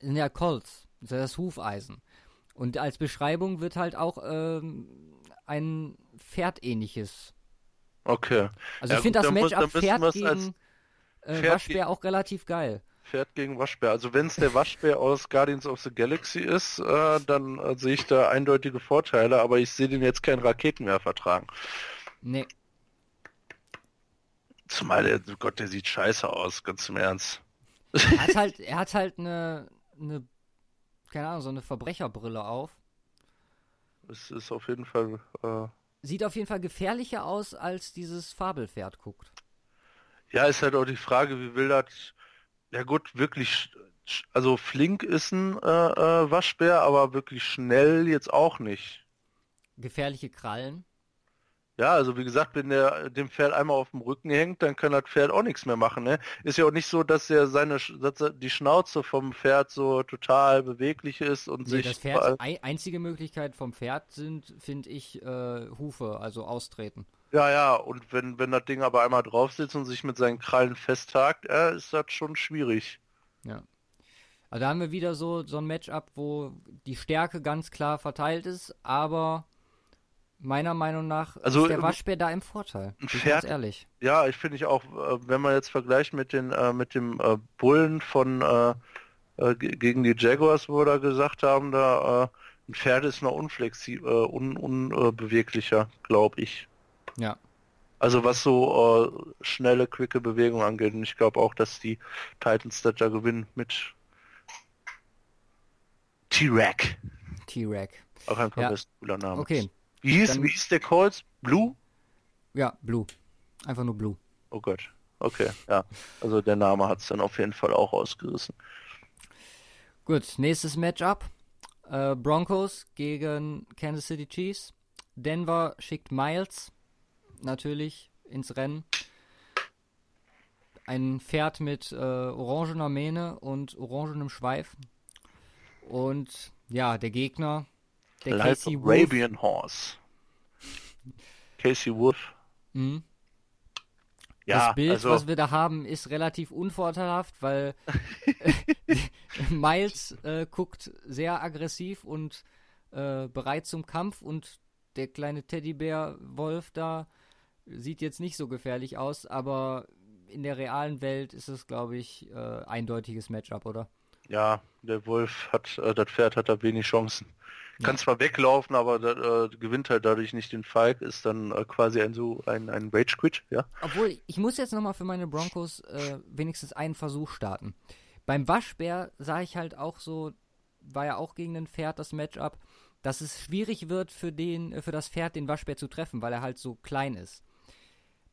sind ja Colts, das ist ja das Hufeisen. Und als Beschreibung wird halt auch ähm, ein Pferdähnliches. Okay. Also Ja, ich finde das dann muss- Match dann ab müssen Pferd gegen als äh, Pferd Waschbär auch relativ geil. Pferd gegen Waschbär. Also wenn es der Waschbär aus Guardians of the Galaxy ist, äh, dann äh, sehe ich da eindeutige Vorteile, aber ich sehe den jetzt keinen Raketenwerfer tragen. Nee, Zumal der, oh Gott, der sieht scheiße aus, ganz im Ernst. er hat halt, er hat halt eine, eine, keine Ahnung, so eine Verbrecherbrille auf. Es ist auf jeden Fall, äh, Sieht auf jeden Fall gefährlicher aus, als dieses Fabelpferd guckt. ja, ist halt auch die Frage, wie will das, ja gut, wirklich, also flink ist ein äh, äh, Waschbär, aber wirklich schnell jetzt auch nicht. Gefährliche Krallen. Ja, also wie gesagt, wenn der dem Pferd einmal auf dem Rücken hängt, dann kann das Pferd auch nichts mehr machen, ne? Ist ja auch nicht so, dass er seine dass er die Schnauze vom Pferd so total beweglich ist und Nee, sich das Pferd, ei- einzige Möglichkeit vom Pferd sind, finde ich, äh, Hufe, also austreten. Ja, ja, und wenn wenn das Ding aber einmal drauf sitzt und sich mit seinen Krallen festhakt, äh, ist das schon schwierig. Ja. Also da haben wir wieder so, so ein Matchup, wo die Stärke ganz klar verteilt ist, aber meiner Meinung nach Also, ist der ähm, Waschbär da im Vorteil. ein Pferd- ganz ehrlich. Ja, ich finde ich auch, äh, wenn man jetzt vergleicht mit den äh, mit dem äh, Bullen von äh, äh, ge- gegen die Jaguars, wo wir da gesagt haben, da äh, ein Pferd ist noch unflexibel, äh, un, unbeweglicher, glaube ich. Ja. Also was so äh, schnelle, quicke Bewegung angeht. Und ich glaube auch, dass die Titans das da gewinnen mit T-Rack. T-Rack. Auch einfach Ja. ein cooler Name. Okay. Wie hieß, Dann- wie hieß der Colts? Blue? Ja, Blue. Einfach nur Blue. Oh Gott. Okay, ja. Also der Name hat es dann auf jeden Fall auch ausgerissen. Gut, nächstes Matchup. Äh, Broncos gegen Kansas City Chiefs. Denver schickt Miles natürlich ins Rennen. Ein Pferd mit äh, orangener Mähne und orangenem Schweif. Und ja, der Gegner, der Life Casey of Wolf. Arabian Horse. Casey Wolf. Mhm. Ja, das Bild, also was wir da haben, ist relativ unvorteilhaft, weil Miles äh, guckt sehr aggressiv und äh, bereit zum Kampf und der kleine Teddybär-Wolf da sieht jetzt nicht so gefährlich aus, aber in der realen Welt ist es, glaube ich, äh, eindeutiges Matchup, oder? ja, der Wolf hat, äh, das Pferd hat da wenig Chancen. Kann zwar weglaufen, aber da, äh, gewinnt halt dadurch nicht den Fight, ist dann äh, quasi ein so ein, ein Rage Quit, ja. Obwohl, ich muss jetzt nochmal für meine Broncos äh, wenigstens einen Versuch starten. Beim Waschbär sah ich halt auch so, war ja auch gegen ein Pferd das Matchup, dass es schwierig wird für, den, äh, für das Pferd, den Waschbär zu treffen, weil er halt so klein ist.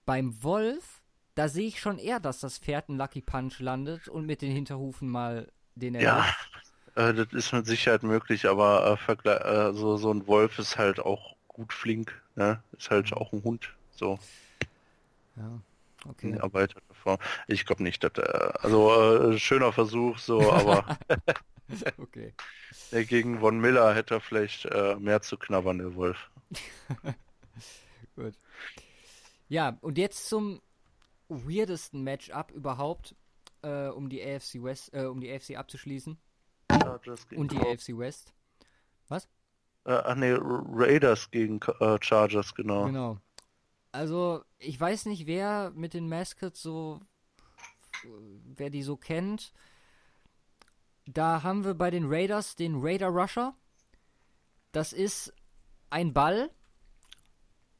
Beim Wolf, da sehe ich schon eher, dass das Pferd einen Lucky Punch landet und mit den Hinterhufen mal den Ja, erwischt. äh, das ist mit Sicherheit möglich, aber äh, äh, so, so ein Wolf ist halt auch gut flink, ne? Ist halt auch ein Hund, so Ja, okay. Ich glaube nicht, dass äh, also äh, schöner Versuch, so, aber okay. gegen Von Miller hätte er vielleicht äh, mehr zu knabbern, der Wolf. Gut. Ja, und jetzt zum weirdesten Matchup überhaupt, äh, um die AFC West, äh, um die AFC abzuschließen. Chargers gegen Und die Cowboys. AFC West. Äh, ach nee, Ra- Raiders gegen äh, Chargers, genau. Genau. Also, ich weiß nicht, wer mit den Mascots so, wer die so kennt. Da haben wir bei den Raiders den Raider Rusher. Das ist ein Ball.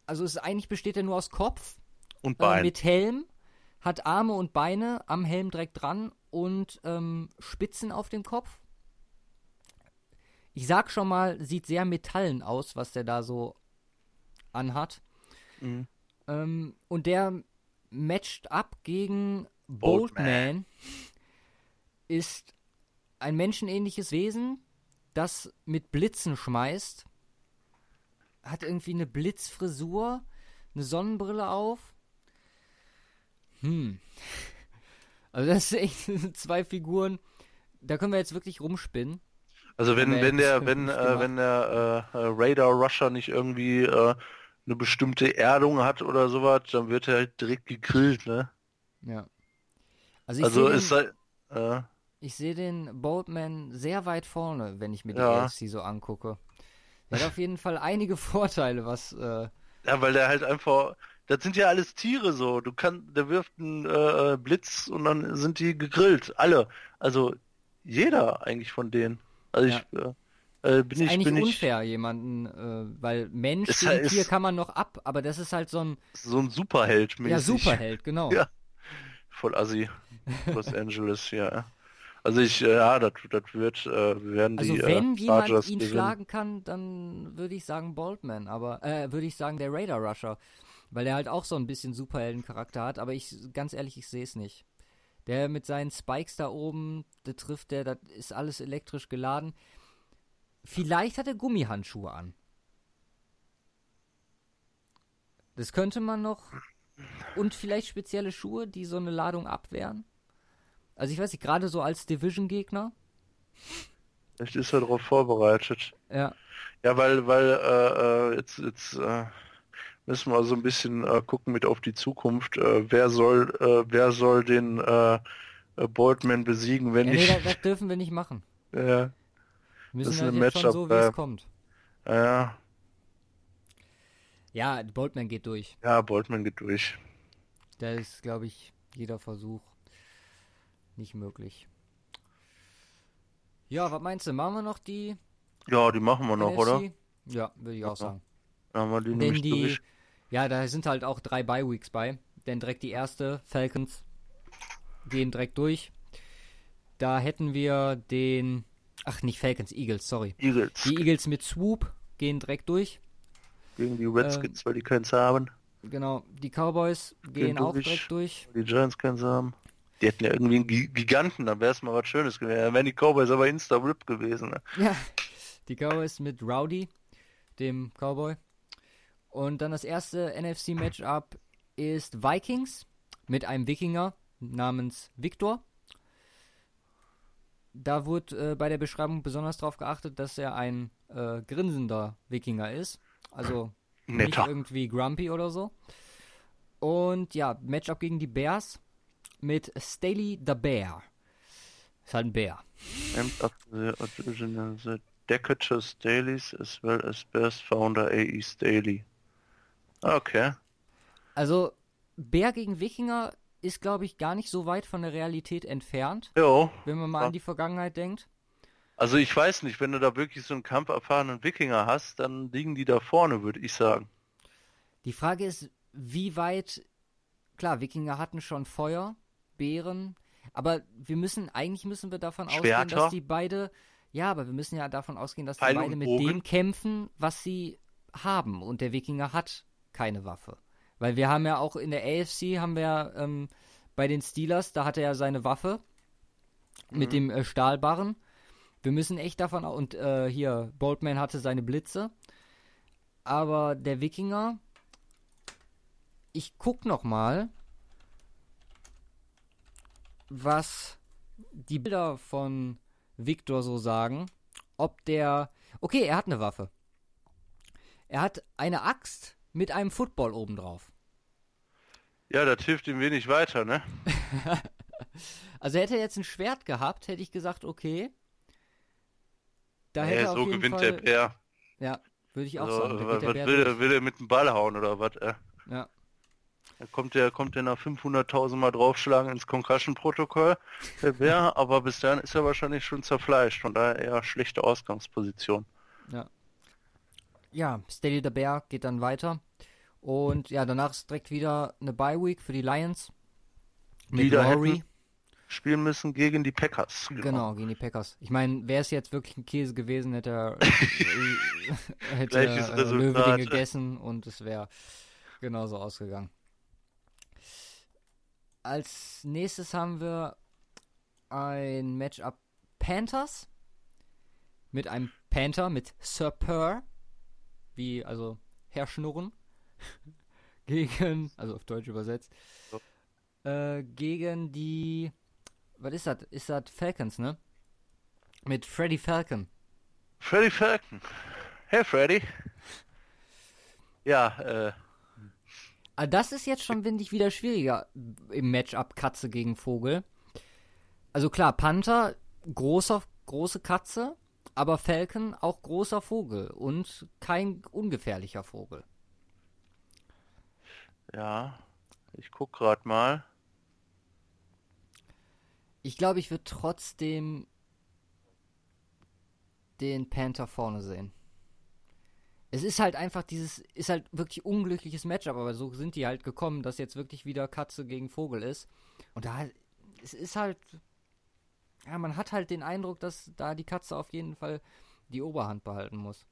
Also, es eigentlich besteht er nur aus Kopf Und äh, Bein. mit Helm, hat Arme und Beine am Helm direkt dran und ähm, Spitzen auf dem Kopf. Ich sag schon mal, sieht sehr metallen aus, was der da so anhat. Mhm. Ähm, und der matcht ab gegen Boldman. Boldman. Ist ein menschenähnliches Wesen, das mit Blitzen schmeißt. Hat irgendwie eine Blitzfrisur, eine Sonnenbrille auf. Hm. Also das sind echt zwei Figuren. Da können wir jetzt wirklich rumspinnen. Also wenn, Aber wenn der, wenn, äh, wenn der äh, äh, Raider Rusher nicht irgendwie äh, eine bestimmte Erdung hat oder sowas, dann wird er halt direkt gegrillt, ne? Ja. Also ich Also sehe ist den, halt, äh, ich seh den Boldman sehr weit vorne, wenn ich mir die Ja. AFC so angucke. Der hat auf jeden Fall einige Vorteile, was äh, ja, weil der halt einfach, das sind ja alles Tiere so. Du kannst, der wirft einen äh, äh, Blitz und dann sind die gegrillt, alle. Also jeder eigentlich von denen. Also ich äh, äh, bin ist ich eigentlich bin ich unfair, jemanden, äh, weil Mensch Ist gegen halt- Tier kann man noch ab, aber das ist halt so ein so ein Superheld mäßig. ja, Superheld, genau. Ja. Voll assi. Los Angeles, ja. Also ich, äh, ja, das, das wird, äh, werden Also die wenn äh, jemand Chargers ihn gewinnen. schlagen kann, dann würde ich sagen Boldman, aber äh, würde ich sagen der Raider Rusher, weil der halt auch so ein bisschen Superheldencharakter hat, aber ich ganz ehrlich, ich sehe es nicht. Der mit seinen Spikes da oben, der trifft der, das ist alles elektrisch geladen. Vielleicht hat er Gummihandschuhe an. Das könnte man noch und vielleicht spezielle Schuhe, die so eine Ladung abwehren. Also ich weiß nicht, gerade so als Division-Gegner. Vielleicht ist er darauf vorbereitet. Ja, Ja, weil, weil äh, äh, jetzt, jetzt äh, müssen wir so ein bisschen äh, gucken mit auf die Zukunft. Äh, wer soll, äh, wer soll den äh, äh, Boardman besiegen, wenn Ja, nee, nicht? das, das dürfen wir nicht machen. Ja, Wir müssen ist halt ein Matchup, so, wie es äh, kommt. ja, Ja, Boltman geht durch. ja, Boardman geht durch. Da ist, glaube ich, jeder Versuch nicht möglich. Ja, was meinst du? Machen wir noch die Ja, die machen wir noch, NFC? oder? Ja, würde ich auch sagen. Dann haben wir die Denn die, durch. ja, da sind halt auch drei Bye-Weeks bei. Denn direkt die erste, Falcons, gehen direkt durch. Da hätten wir den, ach nicht Falcons, Eagles, sorry. Eagles Die Eagles mit Swoop gehen direkt durch. gegen die Redskins, weil die keins haben. Genau, die Cowboys gehen Gehen auch durch. direkt durch. Die Giants keins haben. Die hätten ja irgendwie einen Gi- Giganten, dann wäre es mal was Schönes gewesen. Dann wären die Cowboys aber Insta-Rip gewesen. Ne? Ja, die Cowboys mit Rowdy, dem Cowboy. Und dann das erste NFC-Matchup ist Vikings mit einem Wikinger namens Victor. Da wurde äh, bei der Beschreibung besonders darauf geachtet, dass er ein äh, grinsender Wikinger ist. Also nicht Netter. irgendwie grumpy oder so. Und ja, Matchup gegen die Bears mit Staley the Bear. Ist halt ein Bär. named after the original the Decatur Staleys as well as Bears founder A.E. Staley. Okay. Also, Bär gegen Wikinger ist, glaube ich, gar nicht so weit von der Realität entfernt, Jo. wenn man mal an die Vergangenheit denkt. Also ich weiß nicht, wenn du da wirklich so einen kampferfahrenen Wikinger hast, dann liegen die da vorne, würde ich sagen. Die Frage ist, wie weit. Klar, Wikinger hatten schon Feuer, Bären, aber wir müssen, eigentlich müssen wir davon ausgehen, Schwerter. dass die beide. Ja, aber wir müssen ja davon ausgehen, dass die Pfeil beide und mit Bogen. dem kämpfen, was sie haben. Und der Wikinger hat keine Waffe. Weil wir haben ja auch in der AFC haben wir ähm, bei den Steelers, da hat er ja seine Waffe mit dem äh, Stahlbarren. Wir müssen echt davon und äh, hier Boltman hatte seine Blitze, aber der Wikinger, ich guck noch mal, was die Bilder von Victor so sagen, ob der, okay, er hat eine Waffe. Er hat eine Axt mit einem Football obendrauf. Ja, das hilft ihm wenig weiter, ne? Also hätte er jetzt ein Schwert gehabt, hätte ich gesagt, okay. Da hätte Äh, er so gewinnt Fall, der Bär. Ja, würde ich auch Also, sagen. Da was will, er, will er mit dem Ball hauen oder was? Äh? Ja. Da kommt der, kommt der nach 500.000 Mal draufschlagen ins Concussion-Protokoll, der Bär, aber bis dahin ist er wahrscheinlich schon zerfleischt, von daher eher schlechte Ausgangsposition. Ja, Steady the Bear geht dann weiter. Und ja, danach ist direkt wieder eine Bye Week für die Lions. Lowry. hätten spielen müssen gegen die Packers. Genau, gegen die Packers. Ich meine, wäre es jetzt wirklich ein Käse gewesen, hätte er, äh, hätte äh, Resultat. Löweding gegessen und es wäre genauso ausgegangen. Als nächstes haben wir ein Matchup Panthers mit einem Panther mit Sir Purr, wie also Herr Schnurren, gegen, also auf Deutsch übersetzt, äh, gegen die was ist das? Ist das Falcons, ne? Mit Freddy Falcon. Freddy Falcon. Hey Freddy. Ja, äh, Das ist jetzt schon, finde ich, wieder schwieriger im Matchup Katze gegen Vogel. Also klar, Panther, großer, große Katze, aber Falcon auch großer Vogel und kein ungefährlicher Vogel. ja. Ich guck grad mal. Ich glaube, ich würde trotzdem den Panther vorne sehen. Es ist halt einfach dieses, ist halt wirklich unglückliches Matchup, aber so sind die halt gekommen, dass jetzt wirklich wieder Katze gegen Vogel ist. Und da, es ist halt, ja, man hat halt den Eindruck, dass da die Katze auf jeden Fall die Oberhand behalten muss.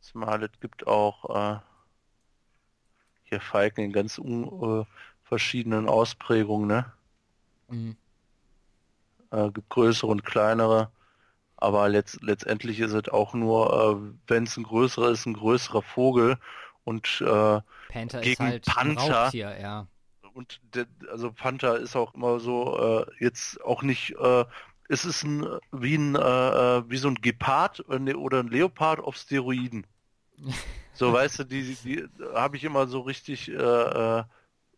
Zumal es gibt auch äh, hier Falken in ganz un, äh, verschiedenen Ausprägungen, ne? Mhm. Äh, gibt größere und kleinere. Aber letzt, letztendlich ist es auch nur, äh, wenn es ein größerer ist, ein größerer Vogel. Und äh, Panther ist Gegen halt Panther. Ja. und der, also Panther ist auch immer so äh, jetzt auch nicht äh, es ist ein wie ein äh, äh, wie so ein Gepard ne- oder ein Leopard auf Steroiden. So weißt du, die die habe ich immer so richtig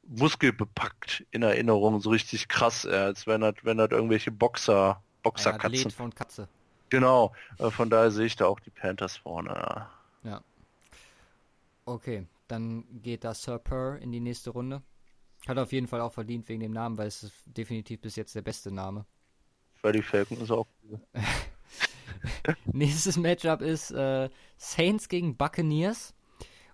muskelbepackt in Erinnerung, so richtig krass, als wenn das wenn das irgendwelche Boxer Boxerkatzen. Athlet von Katze. Genau, äh, von daher sehe ich da auch die Panthers vorne. Ja. Ja. Okay, dann geht da Sir Purr in die nächste Runde. Hat auf jeden Fall auch verdient wegen dem Namen, weil es ist definitiv bis jetzt der beste Name. Freddy Falcon ist auch cool. Nächstes Matchup ist äh, Saints gegen Buccaneers.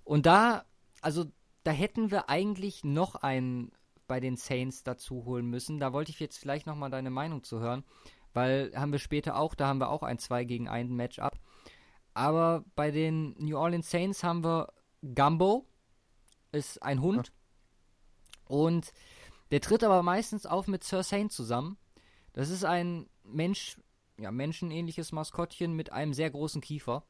Und da, also da hätten wir eigentlich noch einen bei den Saints dazu holen müssen. Da wollte ich jetzt vielleicht nochmal deine Meinung zu hören, weil haben wir später auch, da haben wir auch ein 2 gegen 1 Matchup. Aber bei den New Orleans Saints haben wir Gumbo, ist ein Hund. Und der tritt aber meistens auf mit Sir Saint zusammen. Das ist ein Mensch, ja, menschenähnliches Maskottchen mit einem sehr großen Kiefer.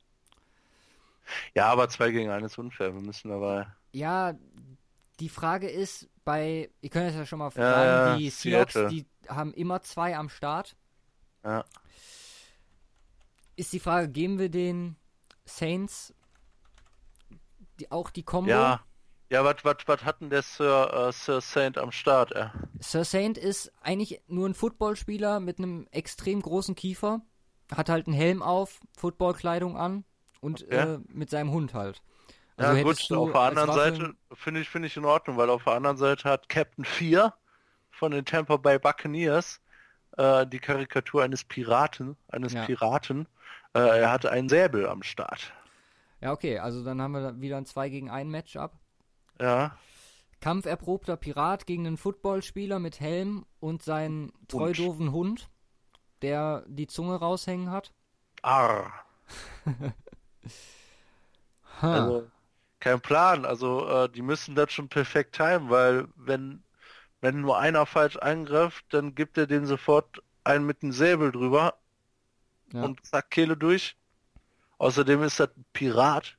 Ja, aber zwei gegen einen ist unfair. Wir müssen aber Ja, die Frage ist, bei, ihr könnt es ja schon mal Ja, fragen, ja, die Seahawks, die haben immer zwei am Start. Ja. Ist die Frage, geben wir den Saints die, auch die Combo? Ja, ja, was was hatten der Sir äh, Sir Saint am Start? Äh? Sir Saint ist eigentlich nur ein Footballspieler mit einem extrem großen Kiefer, hat halt einen Helm auf, Footballkleidung an und Okay. äh, mit seinem Hund halt. Also ja gut, auf der anderen Waffe- Seite finde ich finde ich in Ordnung, weil auf der anderen Seite hat Captain 4 von den Tampa Bay Buccaneers äh, die Karikatur eines Piraten, eines Ja. Piraten. Äh, er hatte einen Säbel am Start. Ja, okay, also dann haben wir wieder ein 2 gegen 1 Matchup. Ja, Kampferprobter Pirat gegen einen Footballspieler mit Helm und seinen treu doofen Hund, der die Zunge raushängen hat. Arr. Also kein Plan. Also äh, die müssen das schon perfekt timen, weil wenn wenn nur einer falsch eingreift, dann gibt er den sofort einen mit dem Säbel drüber ja, und zack Kehle durch. Außerdem ist das ein Pirat.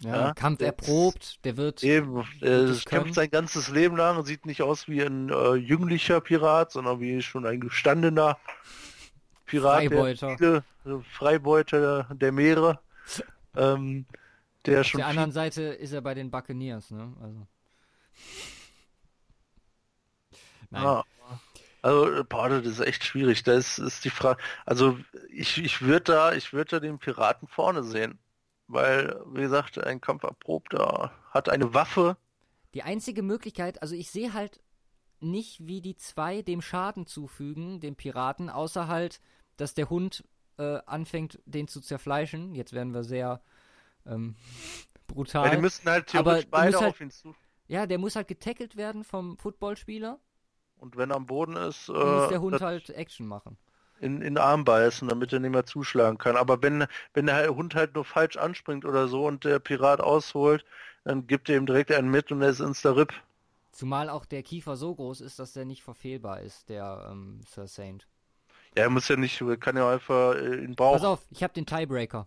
ja, ja, Kampferprobt, der wird. Eben, er Gutes kämpft sein ganzes Leben lang, sieht nicht aus wie ein äh, jünglicher Pirat, sondern wie schon ein gestandener Pirat, Freibeuter. der viele äh, Freibeuter der Meere, ähm, der Auf der anderen Seite ist er bei den Buccaneers, ne? Also. Nein. Ja. Also, äh, boah, das ist echt schwierig. Das ist die Frage. Also, ich, ich würde da, ich würde da den Piraten vorne sehen. Weil, wie gesagt, ein Kampferprobter hat eine Waffe. Die einzige Möglichkeit, also ich sehe halt nicht, wie die zwei dem Schaden zufügen, dem Piraten, außer halt, dass der Hund äh, anfängt, den zu zerfleischen. Jetzt werden wir sehr ähm, brutal. Weil die müssen halt Aber theoretisch du beide halt- auf ihn zu. Ja, der muss halt getackelt werden vom Footballspieler. Und wenn er am Boden ist, äh, Dann muss der Hund halt Action machen. in, in den Arm beißen, damit er nicht mehr zuschlagen kann. Aber wenn, wenn der Hund halt nur falsch anspringt oder so und der Pirat ausholt, dann gibt er ihm direkt einen mit und er ist insta RIP. Zumal auch der Kiefer so groß ist, dass der nicht verfehlbar ist, der ähm, Sir Saint. Ja, er muss ja nicht, kann ja einfach äh, in den Bauch. Pass auf, ich habe den Tiebreaker.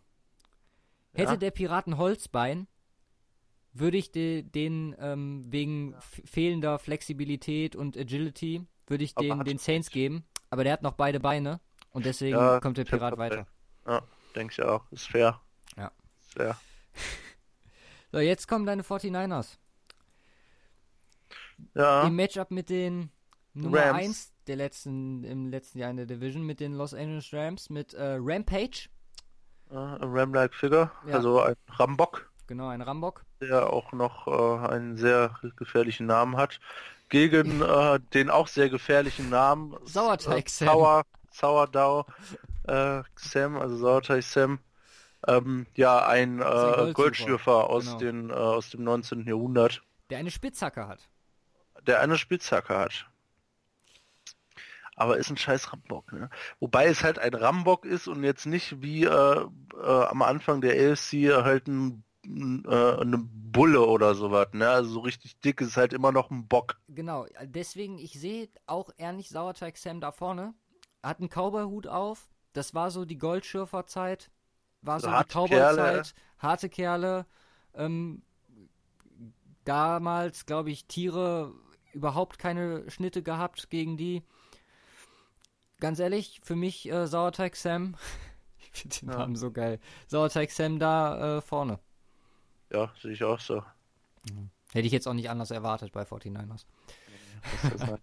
Hätte Ja? der Pirat ein Holzbein, würde ich de, den ähm, wegen f- fehlender Flexibilität und Agility, würde ich den, den Saints geben. Aber der hat noch beide Beine und deswegen Ja, kommt der Pirat weiter. Ja, denke ich auch. Ist fair. Ja. Ist fair. So, jetzt kommen deine 49ers. Ja, Im Matchup mit den Nummer Rams. 1 der letzten, im letzten Jahr in der Division, mit den Los Angeles Rams, mit äh, Rampage. ein Ram-like Figure, Ja. also ein Rambock, Genau, ein Rambock. Der auch noch äh, einen sehr gefährlichen Namen hat. Gegen äh, den auch sehr gefährlichen Namen Sauerteig äh, Sam. Sour, Sourdough äh, Sam, also Sauerteig Sam. Ähm, ja, ein äh, Goldsucher. Goldschürfer aus, Genau. den, äh, aus dem 19. Jahrhundert, Der eine Spitzhacke hat. der eine Spitzhacke hat. Aber ist ein scheiß Rambock, ne? Wobei es halt ein Rambock ist und jetzt nicht wie äh, äh, am Anfang der AFC halt ein, ein, äh, eine Bulle oder sowas, ne? Also so richtig dick ist halt immer noch ein Bock. Genau, deswegen, ich sehe auch eher nicht Sauerteig Sam da vorne. Hat einen Cowboy-Hut auf. Das war so die Goldschürferzeit. War so die Harte Cowboy-Zeit. Harte Kerle. Ähm, damals, glaube ich, Tiere überhaupt keine Schnitte gehabt gegen die. Ganz ehrlich, für mich äh, Sauerteig Sam. ich finde den Ja. Namen so geil. Sauerteig Sam da äh, vorne. Ja, sehe ich auch so. Hätte ich jetzt auch nicht anders erwartet bei 49ers. Das ist halt-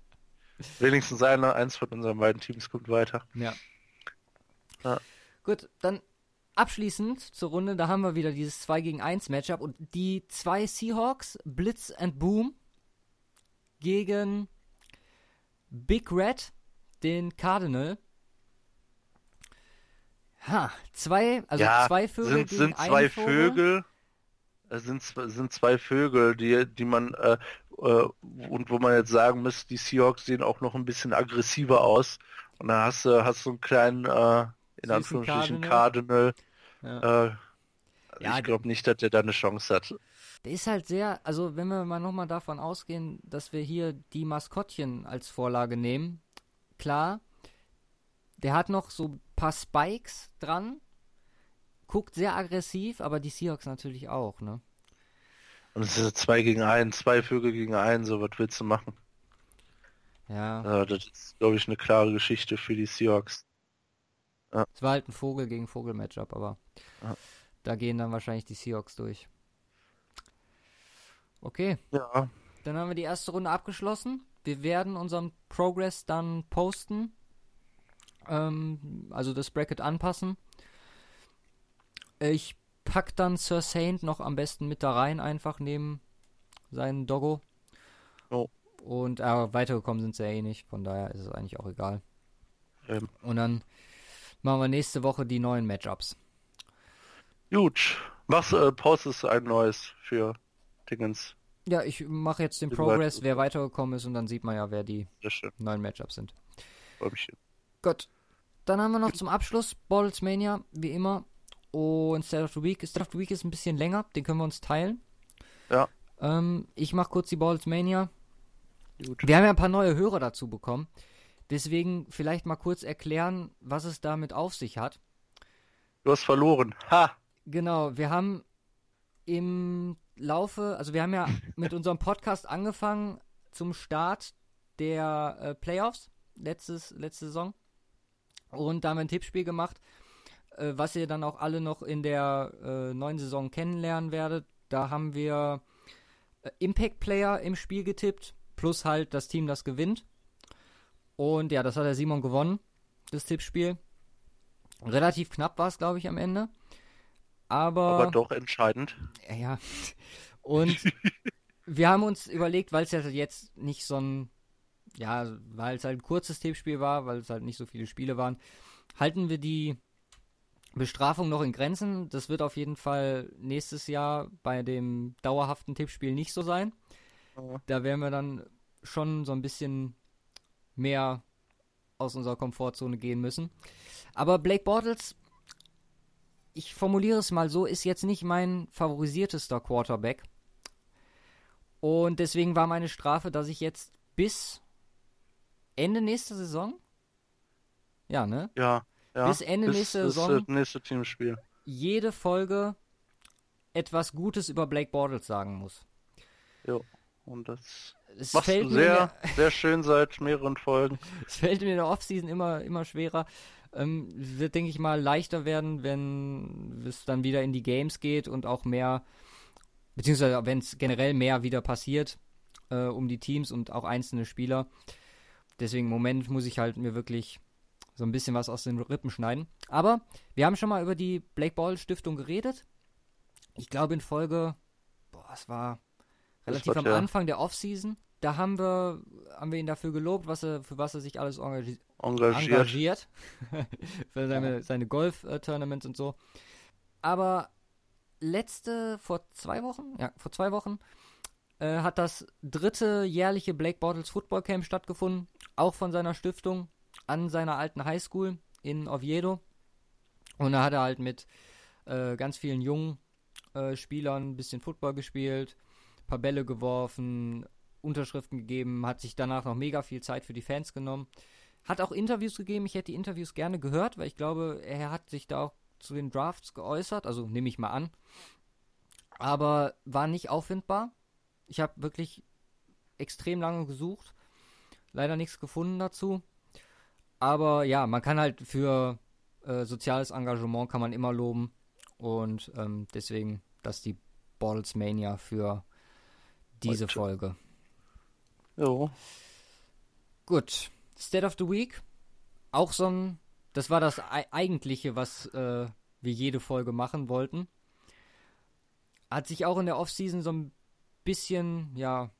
Wenigstens einer, eins von unseren beiden Teams kommt weiter. Ja. Ja. Gut, dann abschließend zur Runde, da haben wir wieder dieses 2 gegen 1 Matchup und die zwei Seahawks, Blitz and Boom, gegen Big Red, den Cardinal. Ha, zwei, also ja, zwei Vögel sind, gegen sind zwei. Vögel, sind, zw- sind zwei Vögel, die, die man, äh, äh, und wo man jetzt sagen muss, die Seahawks sehen auch noch ein bisschen aggressiver aus. Und da hast du, hast du einen kleinen, äh, in Süßen Anführungsstrichen, Cardinal. Ja. Äh, Ja, ich glaube nicht, dass der da eine Chance hat. Der ist halt sehr, also wenn wir mal nochmal davon ausgehen, dass wir hier die Maskottchen als Vorlage nehmen, klar, der hat noch so ein paar Spikes dran, guckt sehr aggressiv, aber die Seahawks natürlich auch, ne? Und es ist zwei gegen einen, zwei Vögel gegen einen, so was willst du machen? Ja, Äh, das ist, glaube ich, eine klare Geschichte für die Seahawks. es war halt ein Vogel gegen Vogel-Matchup, aber Ja. da gehen dann wahrscheinlich die Seahawks durch. Okay, Ja, dann haben wir die erste Runde abgeschlossen. Wir werden unseren Progress dann posten. Ähm, also das Bracket anpassen. Ich pack dann Sir Saint noch am besten mit da rein, einfach neben seinen Doggo. Oh. Und äh, weitergekommen sind sie ja eh nicht, von daher ist es eigentlich auch egal. ähm, Und dann machen wir nächste Woche die neuen Matchups. gut. Was äh, postest ein neues für Dingens? Ja, ich mache jetzt den Progress, wer weitergekommen ist und dann sieht man ja, wer die neuen Matchups sind. Gut. Dann haben wir noch zum Abschluss Bottles Mania, wie immer. Und State of the Week. State of the Week ist ein bisschen länger, den können wir uns teilen. Ja. Ähm, ich mache kurz die Bottles Mania. Gut. Wir haben ja ein paar neue Hörer dazu bekommen. Deswegen vielleicht mal kurz erklären, was es damit auf sich hat. Du hast verloren. Ha! Genau, wir haben im Laufe, also wir haben ja mit unserem Podcast angefangen zum Start der äh, Playoffs letztes, letzte Saison. Und da haben wir ein Tippspiel gemacht, äh, was ihr dann auch alle noch in der äh, neuen Saison kennenlernen werdet. Da haben wir äh, Impact Player im Spiel getippt, plus halt das Team, das gewinnt. Und ja, das hat der Simon gewonnen, das Tippspiel. Relativ knapp war es, glaube ich, am Ende. Aber, Aber doch entscheidend. ja, ja. Und wir haben uns überlegt, weil es ja jetzt nicht so ein, ja, weil es halt ein kurzes Tippspiel war, weil es halt nicht so viele Spiele waren, halten wir die Bestrafung noch in Grenzen. Das wird auf jeden Fall nächstes Jahr bei dem dauerhaften Tippspiel nicht so sein. Ja. Da werden wir dann schon so ein bisschen mehr aus unserer Komfortzone gehen müssen. Aber Blake Bortles, ich formuliere es mal so, ist jetzt nicht mein favorisiertester Quarterback. Und deswegen war meine Strafe, dass ich jetzt bis Ende nächster Saison, ja, ne? Ja, ja. Bis Ende nächste bis, Saison. Das nächste Teamspiel. Jede Folge etwas Gutes über Blake Bortles sagen muss. Jo. Und das Es machst fällt du mir sehr, sehr schön seit mehreren Folgen. Es fällt mir in der Offseason immer, immer schwerer. Ähm, wird, denke ich mal, leichter werden, wenn es dann wieder in die Games geht und auch mehr beziehungsweise wenn es generell mehr wieder passiert äh, um die Teams und auch einzelne Spieler. Deswegen im Moment muss ich halt mir wirklich so ein bisschen was aus den Rippen schneiden. Aber wir haben schon mal über die Blake Ball Stiftung geredet. Ich glaube in Folge, boah, es war relativ am ja. Anfang der Offseason. Da haben wir, haben wir ihn dafür gelobt, was er, für was er sich alles engagiert. engagiert. engagiert. für seine, seine Golf-Tournaments und so. Aber letzte, vor zwei Wochen, ja, vor zwei Wochen, äh, hat das dritte jährliche Blake Bortles Football Camp stattgefunden, auch von seiner Stiftung an seiner alten Highschool in Oviedo. Und da hat er halt mit äh, ganz vielen jungen äh, Spielern ein bisschen Football gespielt, ein paar Bälle geworfen, Unterschriften gegeben, hat sich danach noch mega viel Zeit für die Fans genommen. Hat auch Interviews gegeben, ich hätte die Interviews gerne gehört, weil ich glaube, er hat sich da auch zu den Drafts geäußert, also nehme ich mal an. Aber war nicht auffindbar. Ich habe wirklich extrem lange gesucht, leider nichts gefunden dazu. Aber ja, man kann halt für äh, soziales Engagement kann man immer loben. Und ähm, deswegen, dass die Bottles Mania für diese Heute. Folge. Jo. Gut. State of the Week. Auch so ein. Das war das eigentliche, was äh, wir jede Folge machen wollten. Hat sich auch in der Offseason so ein bisschen, ja,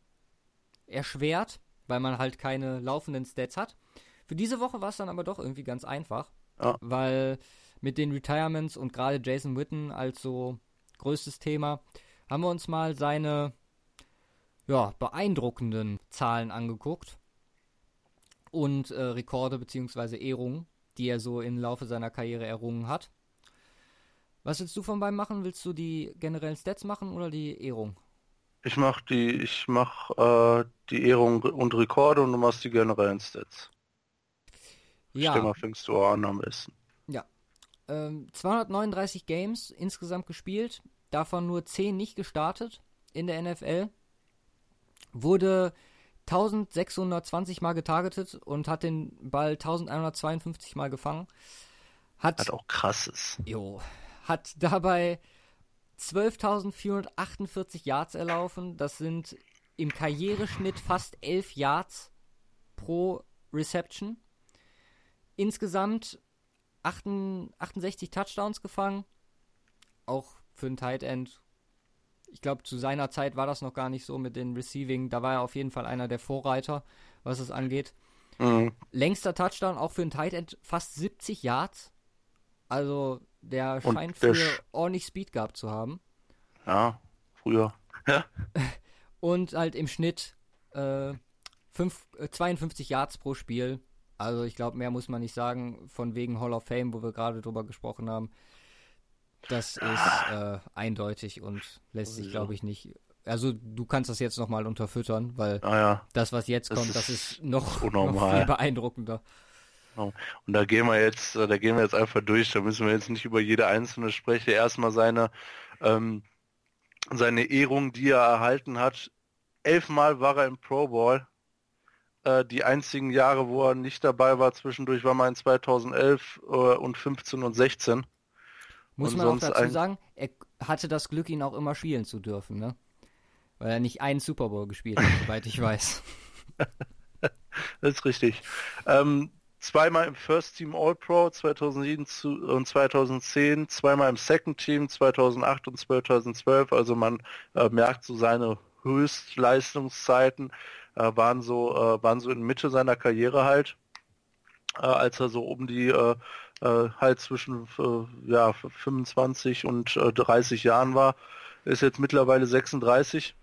erschwert, weil man halt keine laufenden Stats hat. Für diese Woche war es dann aber doch irgendwie ganz einfach, ja. weil mit den Retirements und gerade Jason Witten als so größtes Thema haben wir uns mal seine ja, beeindruckenden Zahlen angeguckt und äh, Rekorde bzw. Ehrungen, die er so im Laufe seiner Karriere errungen hat. Was willst du von beim machen? Willst du die generellen Stats machen oder die Ehrung? Ich mach die, ich mach äh, die Ehrung und Rekorde und du machst die generellen Stats. Ja. Stimme fängst du an am besten. Ja. Ähm, 239 Games insgesamt gespielt, davon nur 10 nicht gestartet in der NFL. Wurde 1620 Mal getargetet und hat den Ball 1152 Mal gefangen. Hat, hat auch krasses. Jo. Hat dabei 12.448 Yards erlaufen. Das sind im Karriereschnitt fast 11 Yards pro Reception. Insgesamt 68 Touchdowns gefangen. Auch für einen Tight End. Ich glaube, zu seiner Zeit war das noch gar nicht so mit den Receiving. Da war er auf jeden Fall einer der Vorreiter, was es angeht. Mhm. Längster Touchdown auch für einen Tight End fast 70 Yards. Also der Und scheint früher ordentlich Speed gehabt zu haben. Ja, früher. Ja. Und halt im Schnitt äh, fünf, äh, 52 Yards pro Spiel. Also ich glaube, mehr muss man nicht sagen, von wegen Hall of Fame, wo wir gerade drüber gesprochen haben. Das ist äh, eindeutig und lässt sich, glaube ich, nicht. Also du kannst das jetzt nochmal unterfüttern, weil ah, ja. das, was jetzt kommt, das ist, das ist noch, noch, viel beeindruckender. Genau. Und da gehen wir jetzt, äh, da gehen wir jetzt einfach durch. Da müssen wir jetzt nicht über jede einzelne sprechen. Erstmal seine ähm, seine Ehrung, die er erhalten hat. Elfmal war er im Pro Bowl. Äh, die einzigen Jahre, wo er nicht dabei war, zwischendurch war mal in 2011 äh, und 15 und 16. Muss und man auch dazu sagen, er hatte das Glück, ihn auch immer spielen zu dürfen, ne? Weil er nicht einen Super Bowl gespielt hat, soweit ich weiß. das ist richtig. Ähm, zweimal im First Team All-Pro 2007 und 2010, zweimal im Second Team 2008 und 2012. Also man äh, merkt so seine Höchstleistungszeiten äh, waren so äh, waren so in Mitte seiner Karriere halt, äh, als er so um die äh, äh, halt zwischen ja 25 und 30 Jahren war. Ist jetzt mittlerweile 36,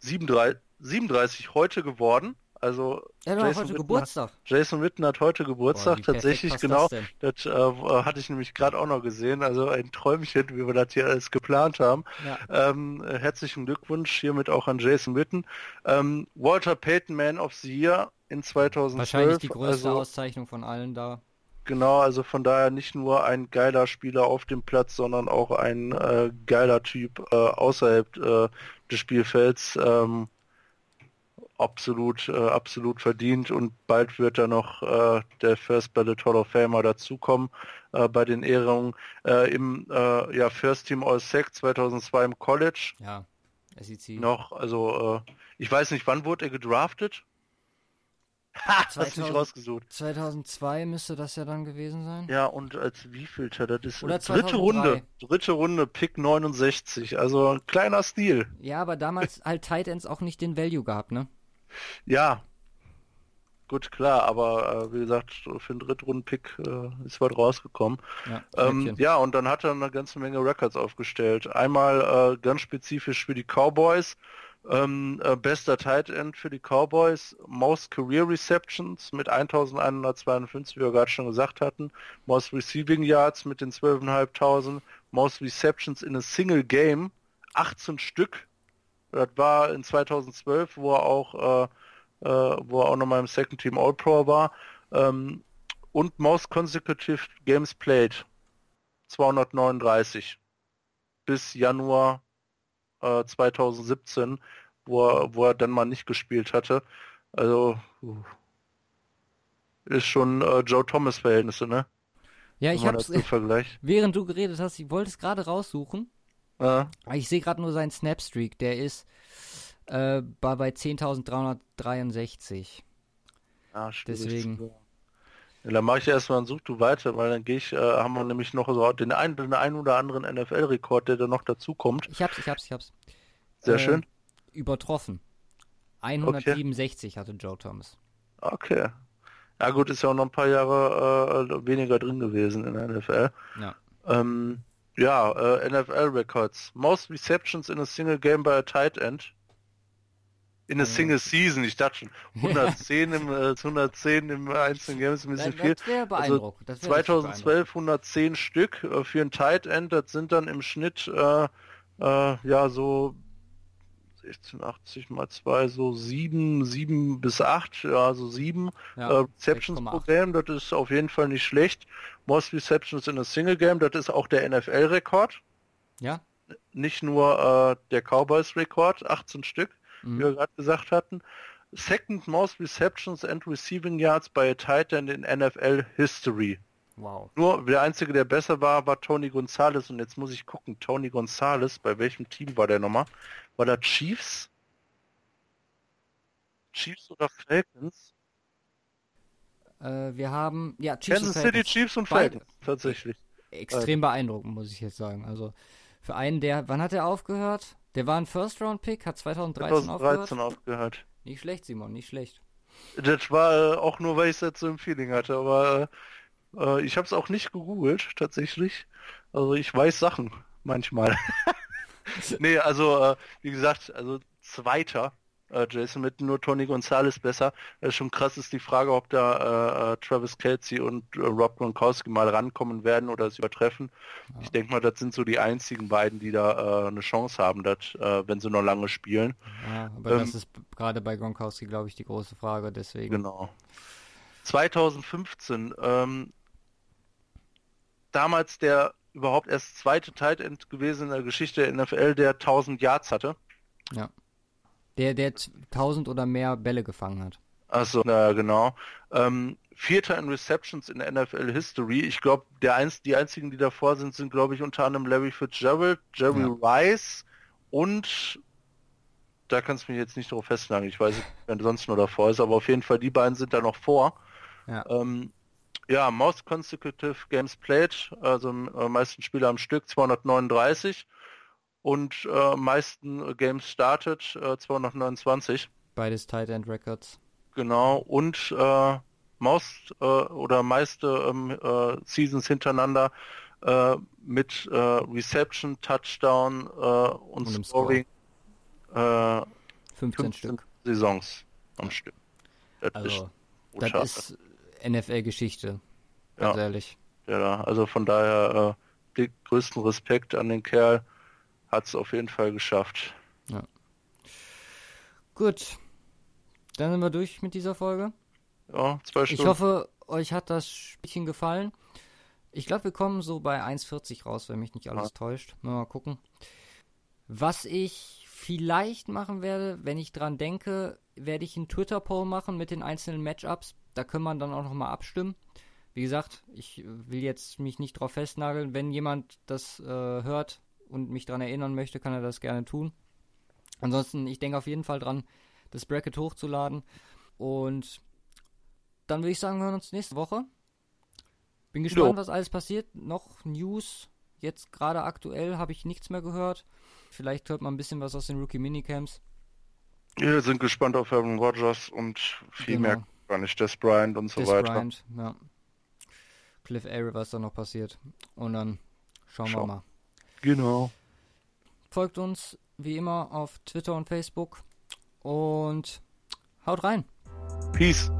37, 37 heute geworden. Also ja, Jason, heute Witten Geburtstag. Hat, Jason Witten hat heute Geburtstag, Boah, tatsächlich genau. Das, das äh, hatte ich nämlich gerade auch noch gesehen. Also ein Träumchen, wie wir das hier alles geplant haben. Ja. Ähm, herzlichen Glückwunsch hiermit auch an Jason Witten. Ähm, Walter Payton Man of the Year in 2012. Wahrscheinlich die größte also, Auszeichnung von allen da. Genau, also von daher nicht nur ein geiler Spieler auf dem Platz, sondern auch ein äh, geiler Typ äh, außerhalb äh, des Spielfelds. Ähm, absolut, äh, absolut verdient und bald wird da noch äh, der First Ballot Hall of Famer dazukommen äh, bei den Ehrungen äh, im äh, ja, First Team All Sec 2002 im College. Ja, SEC. Noch, also äh, ich weiß nicht, wann wurde er gedraftet? Ha, hast 2000 nicht rausgesucht. 2002 müsste das ja dann gewesen sein. Ja, und als wievielter? Das ist Oder dritte 2003. Runde. Dritte Runde, Pick 69. Also ein kleiner Stil. Ja, aber damals halt Tight Ends auch nicht den Value gehabt, ne? Ja. Gut, klar, aber äh, wie gesagt, für einen Drittrunden-Pick äh, ist was rausgekommen. Ja, Ähm, ja, und dann hat er eine ganze Menge Records aufgestellt. Einmal äh, ganz spezifisch für die Cowboys. Ähm, äh, bester Tight End für die Cowboys, Most Career Receptions mit 1152, wie wir gerade schon gesagt hatten, Most Receiving Yards mit den 12.500, Most Receptions in a Single Game, 18 Stück. Das war in 2012, wo er auch, äh, äh, wo er auch nochmal im Second Team All-Pro war. Ähm, und Most Consecutive Games Played 239 bis Januar äh, 2017, wo er, wo er dann mal nicht gespielt hatte. Also uh, ist schon äh, Joe Thomas Verhältnisse, ne? ja, ich hab's, das so vergleicht. während du geredet hast, ich wollte es gerade raussuchen, Äh, aber ich sehe gerade nur seinen Snapstreak, der ist äh, bei, bei 10.363. ja, schwierig Deswegen. Ja, dann mache ich erstmal ein Such du weiter, weil dann gehe ich, äh, haben wir nämlich noch so den einen, den einen oder anderen NFL-Rekord, der dann noch dazu kommt. Ich hab's, ich hab's, ich hab's. Sehr Äh, schön. Übertroffen. 167 hatte Joe Thomas. Okay. Ja gut, ist ja auch noch ein paar Jahre äh, weniger drin gewesen in der NFL. Ja. Ähm, ja, äh, NFL Records. Most Receptions in a single game by a tight end. In a single season, ich dachte schon. 110 im, äh, 110 im einzelnen Game ist ein bisschen Das, viel. das wäre beeindruckend. das wär richtig 2012 110 Stück äh, für ein Tight End, das sind dann im Schnitt äh, äh, ja so 1680 mal 2, so 7, 7 bis 8, ja so 7 Ja, äh, Receptions 6,8. pro Game, das ist auf jeden Fall nicht schlecht. Most Receptions in a Single Game, das ist auch der NFL-Rekord, Ja? nicht nur äh, der Cowboys-Rekord, 18 Stück, wie Mhm. wir gerade gesagt hatten. Second most receptions and receiving yards by a tight end in NFL History. Wow. Nur der einzige, der besser war, war Tony Gonzalez. Und jetzt muss ich gucken, Tony Gonzalez, bei welchem Team war der nochmal? War der Chiefs? Chiefs oder Falcons? Äh, wir haben, ja, Chiefs Kansas und City. Chiefs und. Falcons, tatsächlich. Extrem beeindruckend, muss ich jetzt sagen. Also, für einen, der, wann hat er aufgehört? Der war ein First-Round-Pick, hat 2013, aufgehört. 2013 aufgehört. Nicht schlecht, Simon, nicht schlecht. Das war äh, auch nur, weil ich es jetzt so im Feeling hatte, aber äh, äh, ich habe es auch nicht gegoogelt, tatsächlich. Also ich weiß Sachen manchmal. nee, also äh, wie gesagt, also Zweiter, äh, Jason mit nur Tony Gonzalez besser. Äh, schon krass ist die Frage, ob da äh, äh, Travis Kelsey und äh, Rob Gronkowski mal rankommen werden oder es übertreffen. Ich denke mal, das sind so die einzigen beiden, die da äh, eine Chance haben, dass, äh, wenn sie noch lange spielen. Ja, aber Ähm, das ist gerade bei Gronkowski, glaube ich, die große Frage, deswegen. Genau. 2015, ähm, damals der überhaupt erst zweite Tight End gewesen in der Geschichte der NFL, der 1000 Yards hatte. Ja. Der, der t- 1000 oder mehr Bälle gefangen hat. Also, na genau. Ähm, Vierter in Receptions in der NFL History. Ich glaube, der eins, die einzigen, die davor sind, sind, glaube ich, unter anderem Larry Fitzgerald, Jerry Ja. Rice und da kannst du mich jetzt nicht drauf festnageln. Ich weiß nicht, wer sonst nur davor ist, aber auf jeden Fall die beiden sind da noch vor. Ja. Ähm, ja, Most Consecutive Games Played, also äh, meisten Spiele am Stück 239 und äh, meisten Games Started äh, 229. Beides Tight End Records. Genau, und äh, most äh, oder meiste ähm, äh, Seasons hintereinander äh, mit äh, Reception, Touchdown äh, und, Und Scoring äh, 15, 15 Stück. Saisons am Stück. Das Also, brutal. das ist NFL-Geschichte. Ganz Ja. ehrlich. ja, also von daher äh, den größten Respekt an den Kerl, hat es auf jeden Fall geschafft. Gut. Dann sind wir durch mit dieser Folge. Ja, zwei Ich Stunden. hoffe, euch hat das Spielchen gefallen. Ich glaube, wir kommen so bei 1,40 raus, wenn mich nicht alles täuscht. Mal gucken. Was ich vielleicht machen werde, wenn ich dran denke, werde ich einen Twitter-Poll machen mit den einzelnen Matchups. Da können wir dann auch nochmal abstimmen. Wie gesagt, ich will jetzt mich nicht drauf festnageln. Wenn jemand das äh, hört und mich dran erinnern möchte, kann er das gerne tun. Ansonsten, ich denke auf jeden Fall dran, das Bracket hochzuladen. Und dann würde ich sagen, wir hören uns nächste Woche. Bin gespannt, jo. was alles passiert. Noch News. Jetzt gerade aktuell habe ich nichts mehr gehört. Vielleicht hört man ein bisschen was aus den Rookie Minicamps. Wir sind gespannt auf Aaron Rodgers und viel genau. mehr gar nicht. Des Bryant und so Des weiter. Bryant, ja. Cliff Airy, was da noch passiert. Und dann schauen Schau. wir mal. Genau. Folgt uns wie immer auf Twitter und Facebook und haut rein. Peace.